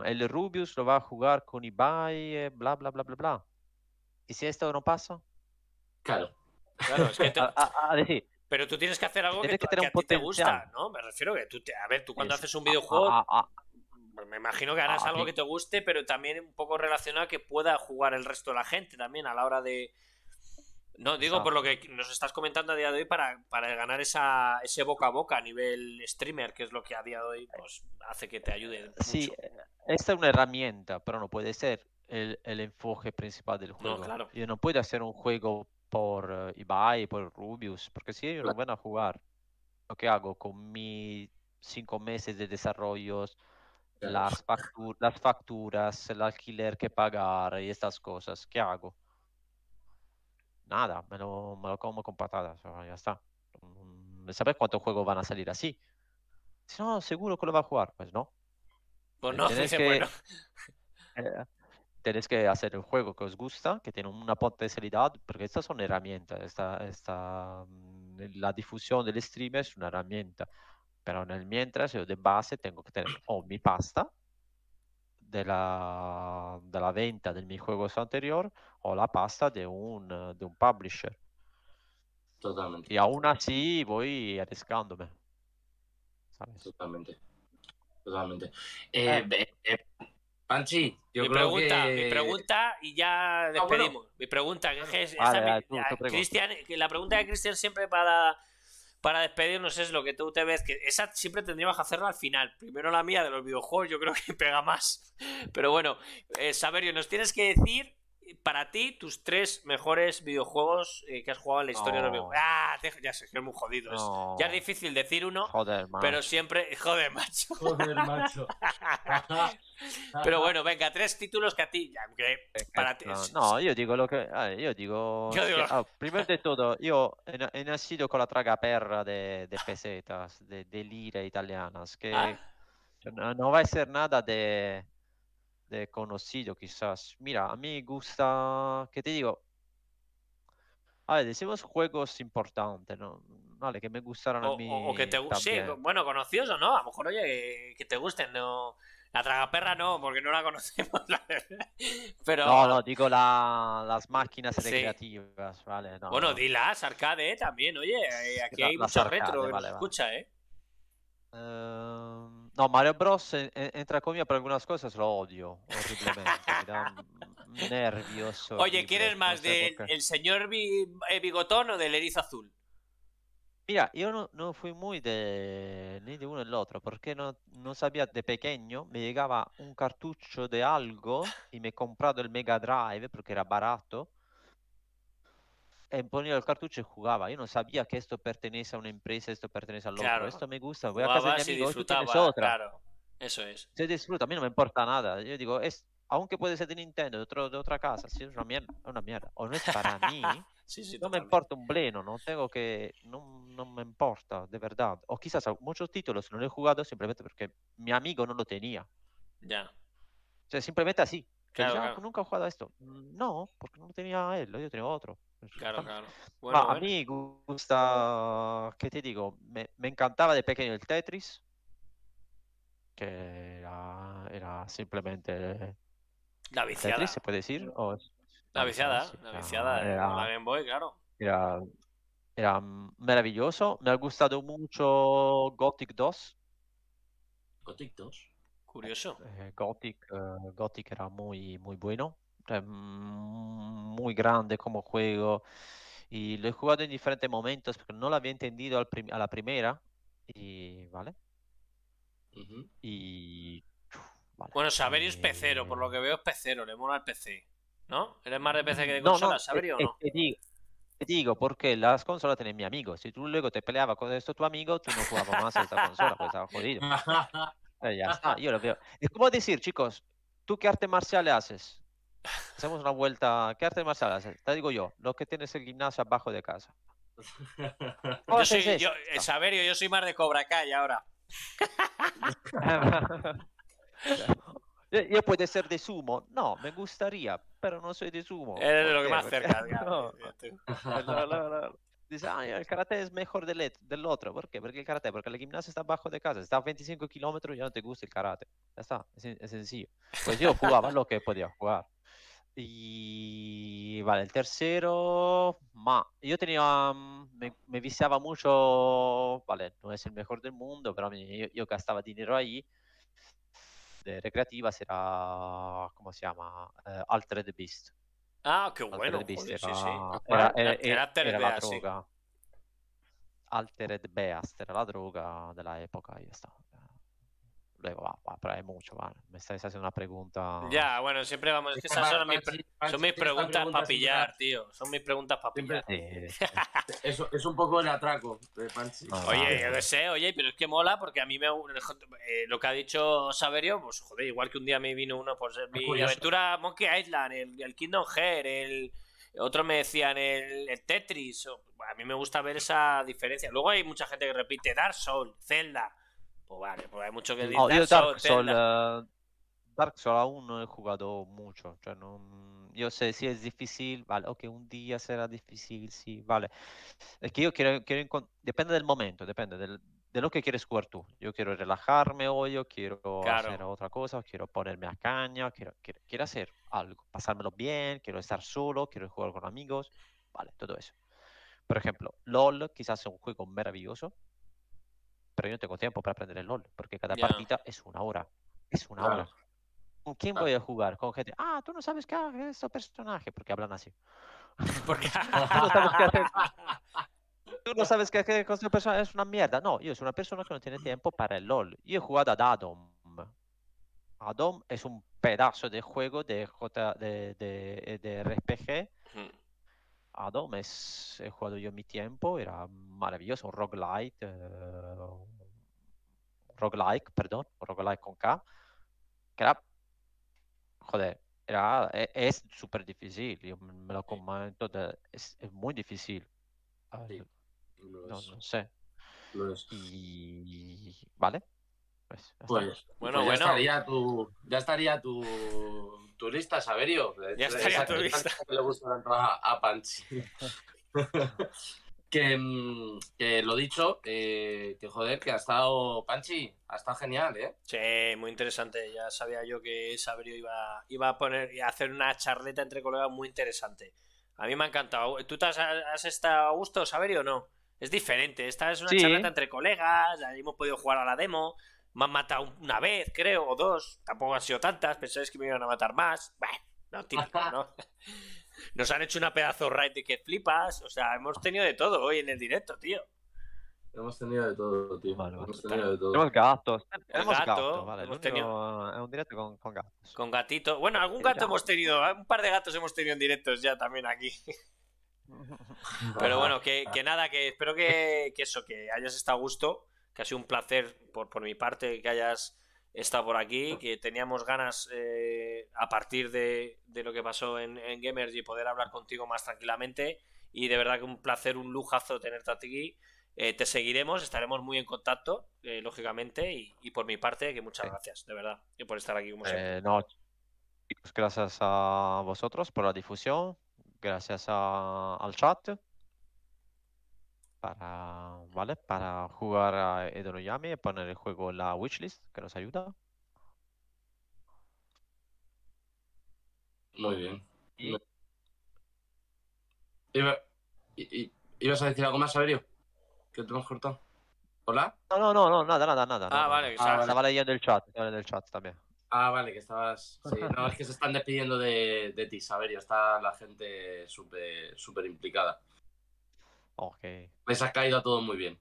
el Rubius lo va a jugar con Ibai, bla, bla, bla, bla, bla. ¿Y si esto no pasa? Claro. Claro, es que a, decir, pero tú tienes que hacer algo que, que a ti te gusta, ¿no? Me refiero que tú, te, a ver, tú cuando haces un videojuego, pues me imagino que harás algo que te guste, pero también un poco relacionado que pueda jugar el resto de la gente también a la hora de, no, digo por lo que nos estás comentando a día de hoy para, para ganar esa, ese boca a boca a nivel streamer, que es lo que a día de hoy pues, hace que te ayude. Sí, esta es una herramienta, pero no puede ser el, el enfoque principal del juego. No, claro. Yo no puedo hacer un juego por uh, Ibai, por Rubius, porque si ellos no van a jugar, lo que hago con mis cinco meses de desarrollo, las, las facturas, el alquiler que pagar y estas cosas, ¿qué hago? Nada, me lo, me lo como con patadas, ya está. Mm, ¿Sabes cuántos juegos van a salir así? Si no, seguro que lo va a jugar. Pues no. Pues no, tenés que, bueno. eh, tenés que hacer el juego que os gusta, que tiene una potencialidad, porque estas son herramientas. Esta, esta, mm, la difusión del streamer es una herramienta. Pero en el mientras, yo de base tengo que tener o mi pasta de la, de la venta de mi juego anterior o la pasta de un, eh, de un publisher. Totalmente. Y aún así voy arriesgándome. ¿sabes? Totalmente. Totalmente. Eh, eh, eh, Panchi, yo mi creo pregunta, que... mi pregunta y ya Ah, bueno. despedimos. Mi pregunta, que es, Vale, esa vale, mi- tú, a- tú pregunta. Cristian, que la pregunta de Cristian siempre para, para despedirnos es lo que tú te ves, que esa siempre tendríamos que hacerla al final. Primero la mía de los videojuegos, yo creo que pega más. Pero bueno, eh, Saberio, nos tienes que decir para ti tus tres mejores videojuegos eh, que has jugado en la historia de los videojuegos. Ah, te- ya sé que es muy jodido. es- No. Ya es difícil decir uno, Joder, pero siempre. Joder, macho. Joder, macho. Pero bueno, venga, tres títulos que a ti. ya, que para ti. No, no, io dico lo Io dico- che- ah, prima di tutto io he, na- he nacido con la tragaperra de, de pesetas, de, de lire italianas, que Ah. no va a ser nada de, de conocido quizás. Mira, a mí gusta, ¿qué te digo? A ver, decimos juegos importantes, ¿no? Vale, que me gustaron O, a mí o- que te gusten. Sí, bueno, conocidos o no. A lo mejor, oye, que, te gusten. No... La tragaperra no, porque no la conocemos. la verdad. Pero. No, no, digo la- las máquinas Sí. recreativas, ¿vale? No, bueno, no. dilas, arcade también, oye. eh, Aquí La- hay mucho arcade, retro vale, escucha, ¿eh? Ehm, no, Mario Bros. en- en- entra conmigo por algunas cosas lo odio horriblemente. me da nervios. Oye, ¿quieres no más sé del el señor eh, bigotón o del erizo azul? Mira, yo no, no fui muy de ni de uno ni del otro, porque no, no sabía de pequeño, me llegaba un cartucho de algo y me he comprado el Mega Drive porque era barato. E ponía el cartucho y jugaba. Yo no sabía que esto pertenece a una empresa, esto pertenece al Claro. otro. Esto me gusta. Voy a casa de mi amigo tienes otra. claro. Eso es. se disfruta, a mí no me importa nada. Yo digo, es, aunque puede ser de Nintendo, de, otro, de otra casa, si es una mierda, es una mierda. O no es para mí, Sí, sí, no me totalmente. importa un bleno, no tengo que, no, no me importa, de verdad. O quizás muchos títulos no lo he jugado simplemente porque mi amigo no lo tenía. Ya. O sea, simplemente así. Claro, dice, "Ah, claro. nunca he jugado a esto. "Mm, No, porque no lo tenía él, yo tenía otro. Claro, ah, claro. ma Bueno, a mí gusta, ¿qué te digo? Me, me encantaba de pequeño el Tetris, que era, era simplemente La viciada. Tetris, ¿se puede decir? ¿O La viciada. sí, La era- viciada. era- La Game Boy, claro. era, era maravilloso. Me ha gustado mucho Gothic 2. Gothic 2. Curioso. eh, Gothic, eh, Gothic era muy, muy bueno. Muy grande como juego. Y lo he jugado en diferentes momentos porque no lo había entendido al a la primera. Y vale. Ujú. Y. uf, vale. Bueno, Saverio es pecero, por lo que veo es pecero, le mola el PC. ¿No? ¿Eres más de PC que de No, consola, no, Saverio o no? Te digo, te digo, porque las consolas tienen mi amigo. Si tú luego te peleabas con esto tu amigo, tú no jugabas más a esta consola, pues estaba jodido. Eh, ya está, yo lo veo. Es como decir, chicos, ¿tú qué arte marcial haces? Hacemos una vuelta. ¿Qué arte marcial haces? Te digo yo, lo que tienes el gimnasio abajo de casa. ¿Cómo Yo soy, yo, eh, Saverio, yo soy más de Cobra Kai ahora. Yo, puede ser de sumo. No, me gustaría, pero no soy de sumo. Eres de ¿Por lo que más cerca. ya, No. No, no. Dice, "Ay, el karate es mejor del, del otro. ¿Por qué? Porque el karate, porque el gimnasio está abajo de casa, está a 25 kilómetros y ya no te gusta el karate. Ya está, es, es sencillo. Pues yo jugaba lo que podía jugar. Y vale, el tercero, ma, yo tenía, me, me viciaba mucho, vale, no es el mejor del mundo, pero mí, yo, yo gastaba dinero ahí. De recreativas era, ¿cómo se llama? Eh, Altered Beast. Ah, qué Altered bueno. Beast era, sí, sí. era- era- Altered era la droga. Altered Beast era la droga de la época y ya está. Luego, va, va, pero hay mucho, vale. Me estáis haciendo una pregunta. Ya, bueno, siempre vamos. Es que esas son mis, son mis preguntas pregunta para pillar, siempre- tío. Son mis preguntas para pillar. Eso es un poco el atraco de Panchi. No, Oye, yo qué sé, oye, pero es que mola porque a mí me eh, lo que ha dicho Saverio, pues joder, igual que un día me vino uno, pues mi curioso. aventura Monkey Island, el, el Kingdom Hearts, el otros me decían el, el Tetris. o- a mí me gusta ver esa diferencia. Luego hay mucha gente que repite Dark Souls, Zelda. Pues vale, pues hay mucho que decir. Oh, yo Dark Dark Souls, Zelda. eh, Dark Souls aún no he jugado mucho. cioè non- yo sé si es difícil, vale, ok, un día será difícil, sí, vale. Es que yo quiero, quiero encon- depende del momento, depende del, de lo que quieres jugar tú. Yo quiero relajarme hoy, yo quiero Claro. hacer otra cosa, quiero ponerme a caña, quiero, quiero, quiero hacer algo, pasármelo bien, quiero estar solo, quiero jugar con amigos, vale, todo eso. Por ejemplo, LOL quizás es un juego maravilloso, pero yo no tengo tiempo para aprender el LOL, porque cada Ya. partida es una hora, es una Claro. hora. ¿Con quién voy a jugar? Con gente, ah, tú no sabes qué hace este personaje, porque hablan así. Porque... no sabes qué hacer. Tú no sabes que, que con esta persona es una mierda. No, yo soy una persona que no tiene tiempo para el LOL. Yo he jugado a Adom. Adom es un pedazo de juego de, J, de, de, de RPG. Adom es, he jugado yo mi tiempo, era maravilloso, un roguelite, eh, roguelike, perdón, un roguelike con K, que era, joder, era, e- es súper difícil, yo me lo comento, de- es, es muy difícil. Ah, Sí. No, sé. Y vale. Pues, ya. Pues, Bueno, pues ya bueno. estaría tu, ya estaría tu, tu lista, Saberio. Ya estaría Esa tu lista. que le gusta tanto a, a Panchi. que, mm, que lo dicho, eh, que joder, que ha estado Panchi, ha estado genial, ¿eh? Sí, muy interesante. Ya sabía yo que Saberio iba, iba a poner y a hacer una charleta entre colegas muy interesante. A mí me ha encantado. ¿Tú te has, has estado a gusto, Saberio, o no? Es diferente. Esta es una Sí. charleta entre colegas. ahí Hemos podido jugar a la demo. Me han matado una vez, creo, o dos. Tampoco han sido tantas. Pensáis que me iban a matar más. Bueno, no, típico, ¿no? Nos han hecho una pedazo raid de que flipas. O sea, hemos tenido de todo hoy en el directo, tío. Hemos tenido de todo, tío. Vale, hemos tenido de todo. Tenemos gatos. Tenemos gato, gatos, vale. hemos único- Es un directo con, con gatos. Con gatito. Bueno, algún gato hemos tenido. Un par de gatos hemos tenido en directos ya también aquí. Pero bueno, que, que nada, que espero que, que eso, que hayas estado a gusto, que ha sido un placer por, por mi parte que hayas estado por aquí, que teníamos ganas eh, a partir de, de lo que pasó en, en Gamergy poder hablar contigo más tranquilamente y de verdad que un placer, un lujazo tenerte aquí. Eh, te seguiremos, estaremos muy en contacto, eh, lógicamente, y, y por mi parte, que muchas Sí. gracias, de verdad, y por estar aquí como siempre. No, chicos, gracias a vosotros por la difusión, gracias a- al chat para, ¿vale? Para jugar a Edo no Yami y poner el juego en la wishlist que nos ayuda. Muy bien. Y- Iba- i- i- ¿Ibas a decir algo más, Saberio? Que te hemos cortado. ¿Hola? No, no, no, no, nada, nada, nada. Ah, vale, que sabes- Estaba leyendo el chat, estaba el chat también. Ah, vale, que estabas. Sí, no, es que se están despidiendo de, de ti, Saberio. Está la gente súper súper implicada. Ok. Les ha caído a todo muy bien.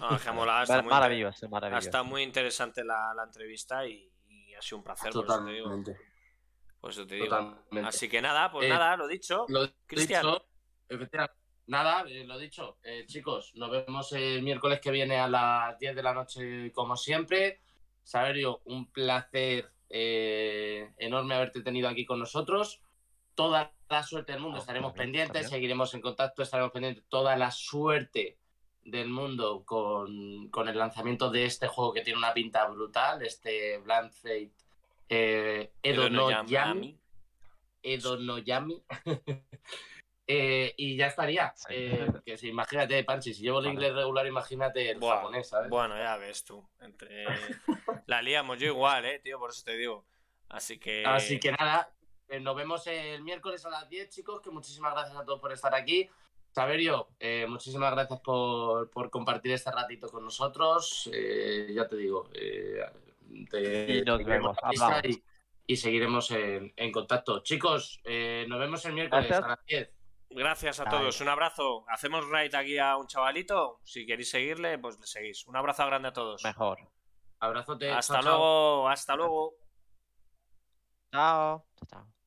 Ah, está muy maravilloso, Ha maravilloso. estado muy interesante la, la entrevista y, y ha sido un placer, por eso te digo. Totalmente. Por eso te digo. Totalmente. Así que nada, pues Eh, nada, lo dicho. Lo Cristian. dicho, efectivamente. Nada, eh, lo dicho. Eh, chicos, nos vemos el miércoles que viene a las 10 de la noche, como siempre. Saberio, un placer eh, enorme haberte tenido aquí con nosotros. Toda la suerte del mundo, Oh, estaremos pendientes, seguiremos en contacto, estaremos pendientes. Toda la suerte del mundo con, con el lanzamiento de este juego que tiene una pinta brutal, este Blind Fate eh, Edo no Yami. Edo no Yami. Eh, y ya estaría. Eh, que si, imagínate, Panchi, si llevo el Vale. inglés regular, imagínate el japonés, ¿sabes? Bueno, ya ves tú. Entre... la liamos yo igual, eh, tío, por eso te digo. Así que. Así que nada, eh, nos vemos el miércoles a las 10, chicos, que muchísimas gracias a todos por estar aquí. Saberio, eh, muchísimas gracias por, por compartir este ratito con nosotros. Eh, ya te digo, eh, te, Y nos te vemos, y, y seguiremos en, en contacto. Chicos, eh, nos vemos el miércoles Gracias. a las 10. Gracias a todos, un abrazo. Hacemos raid aquí a un chavalito. Si queréis seguirle, pues le seguís. Un abrazo grande a todos. Mejor. Abrazote. Hasta chao, chao. luego, hasta luego. Chao, chao.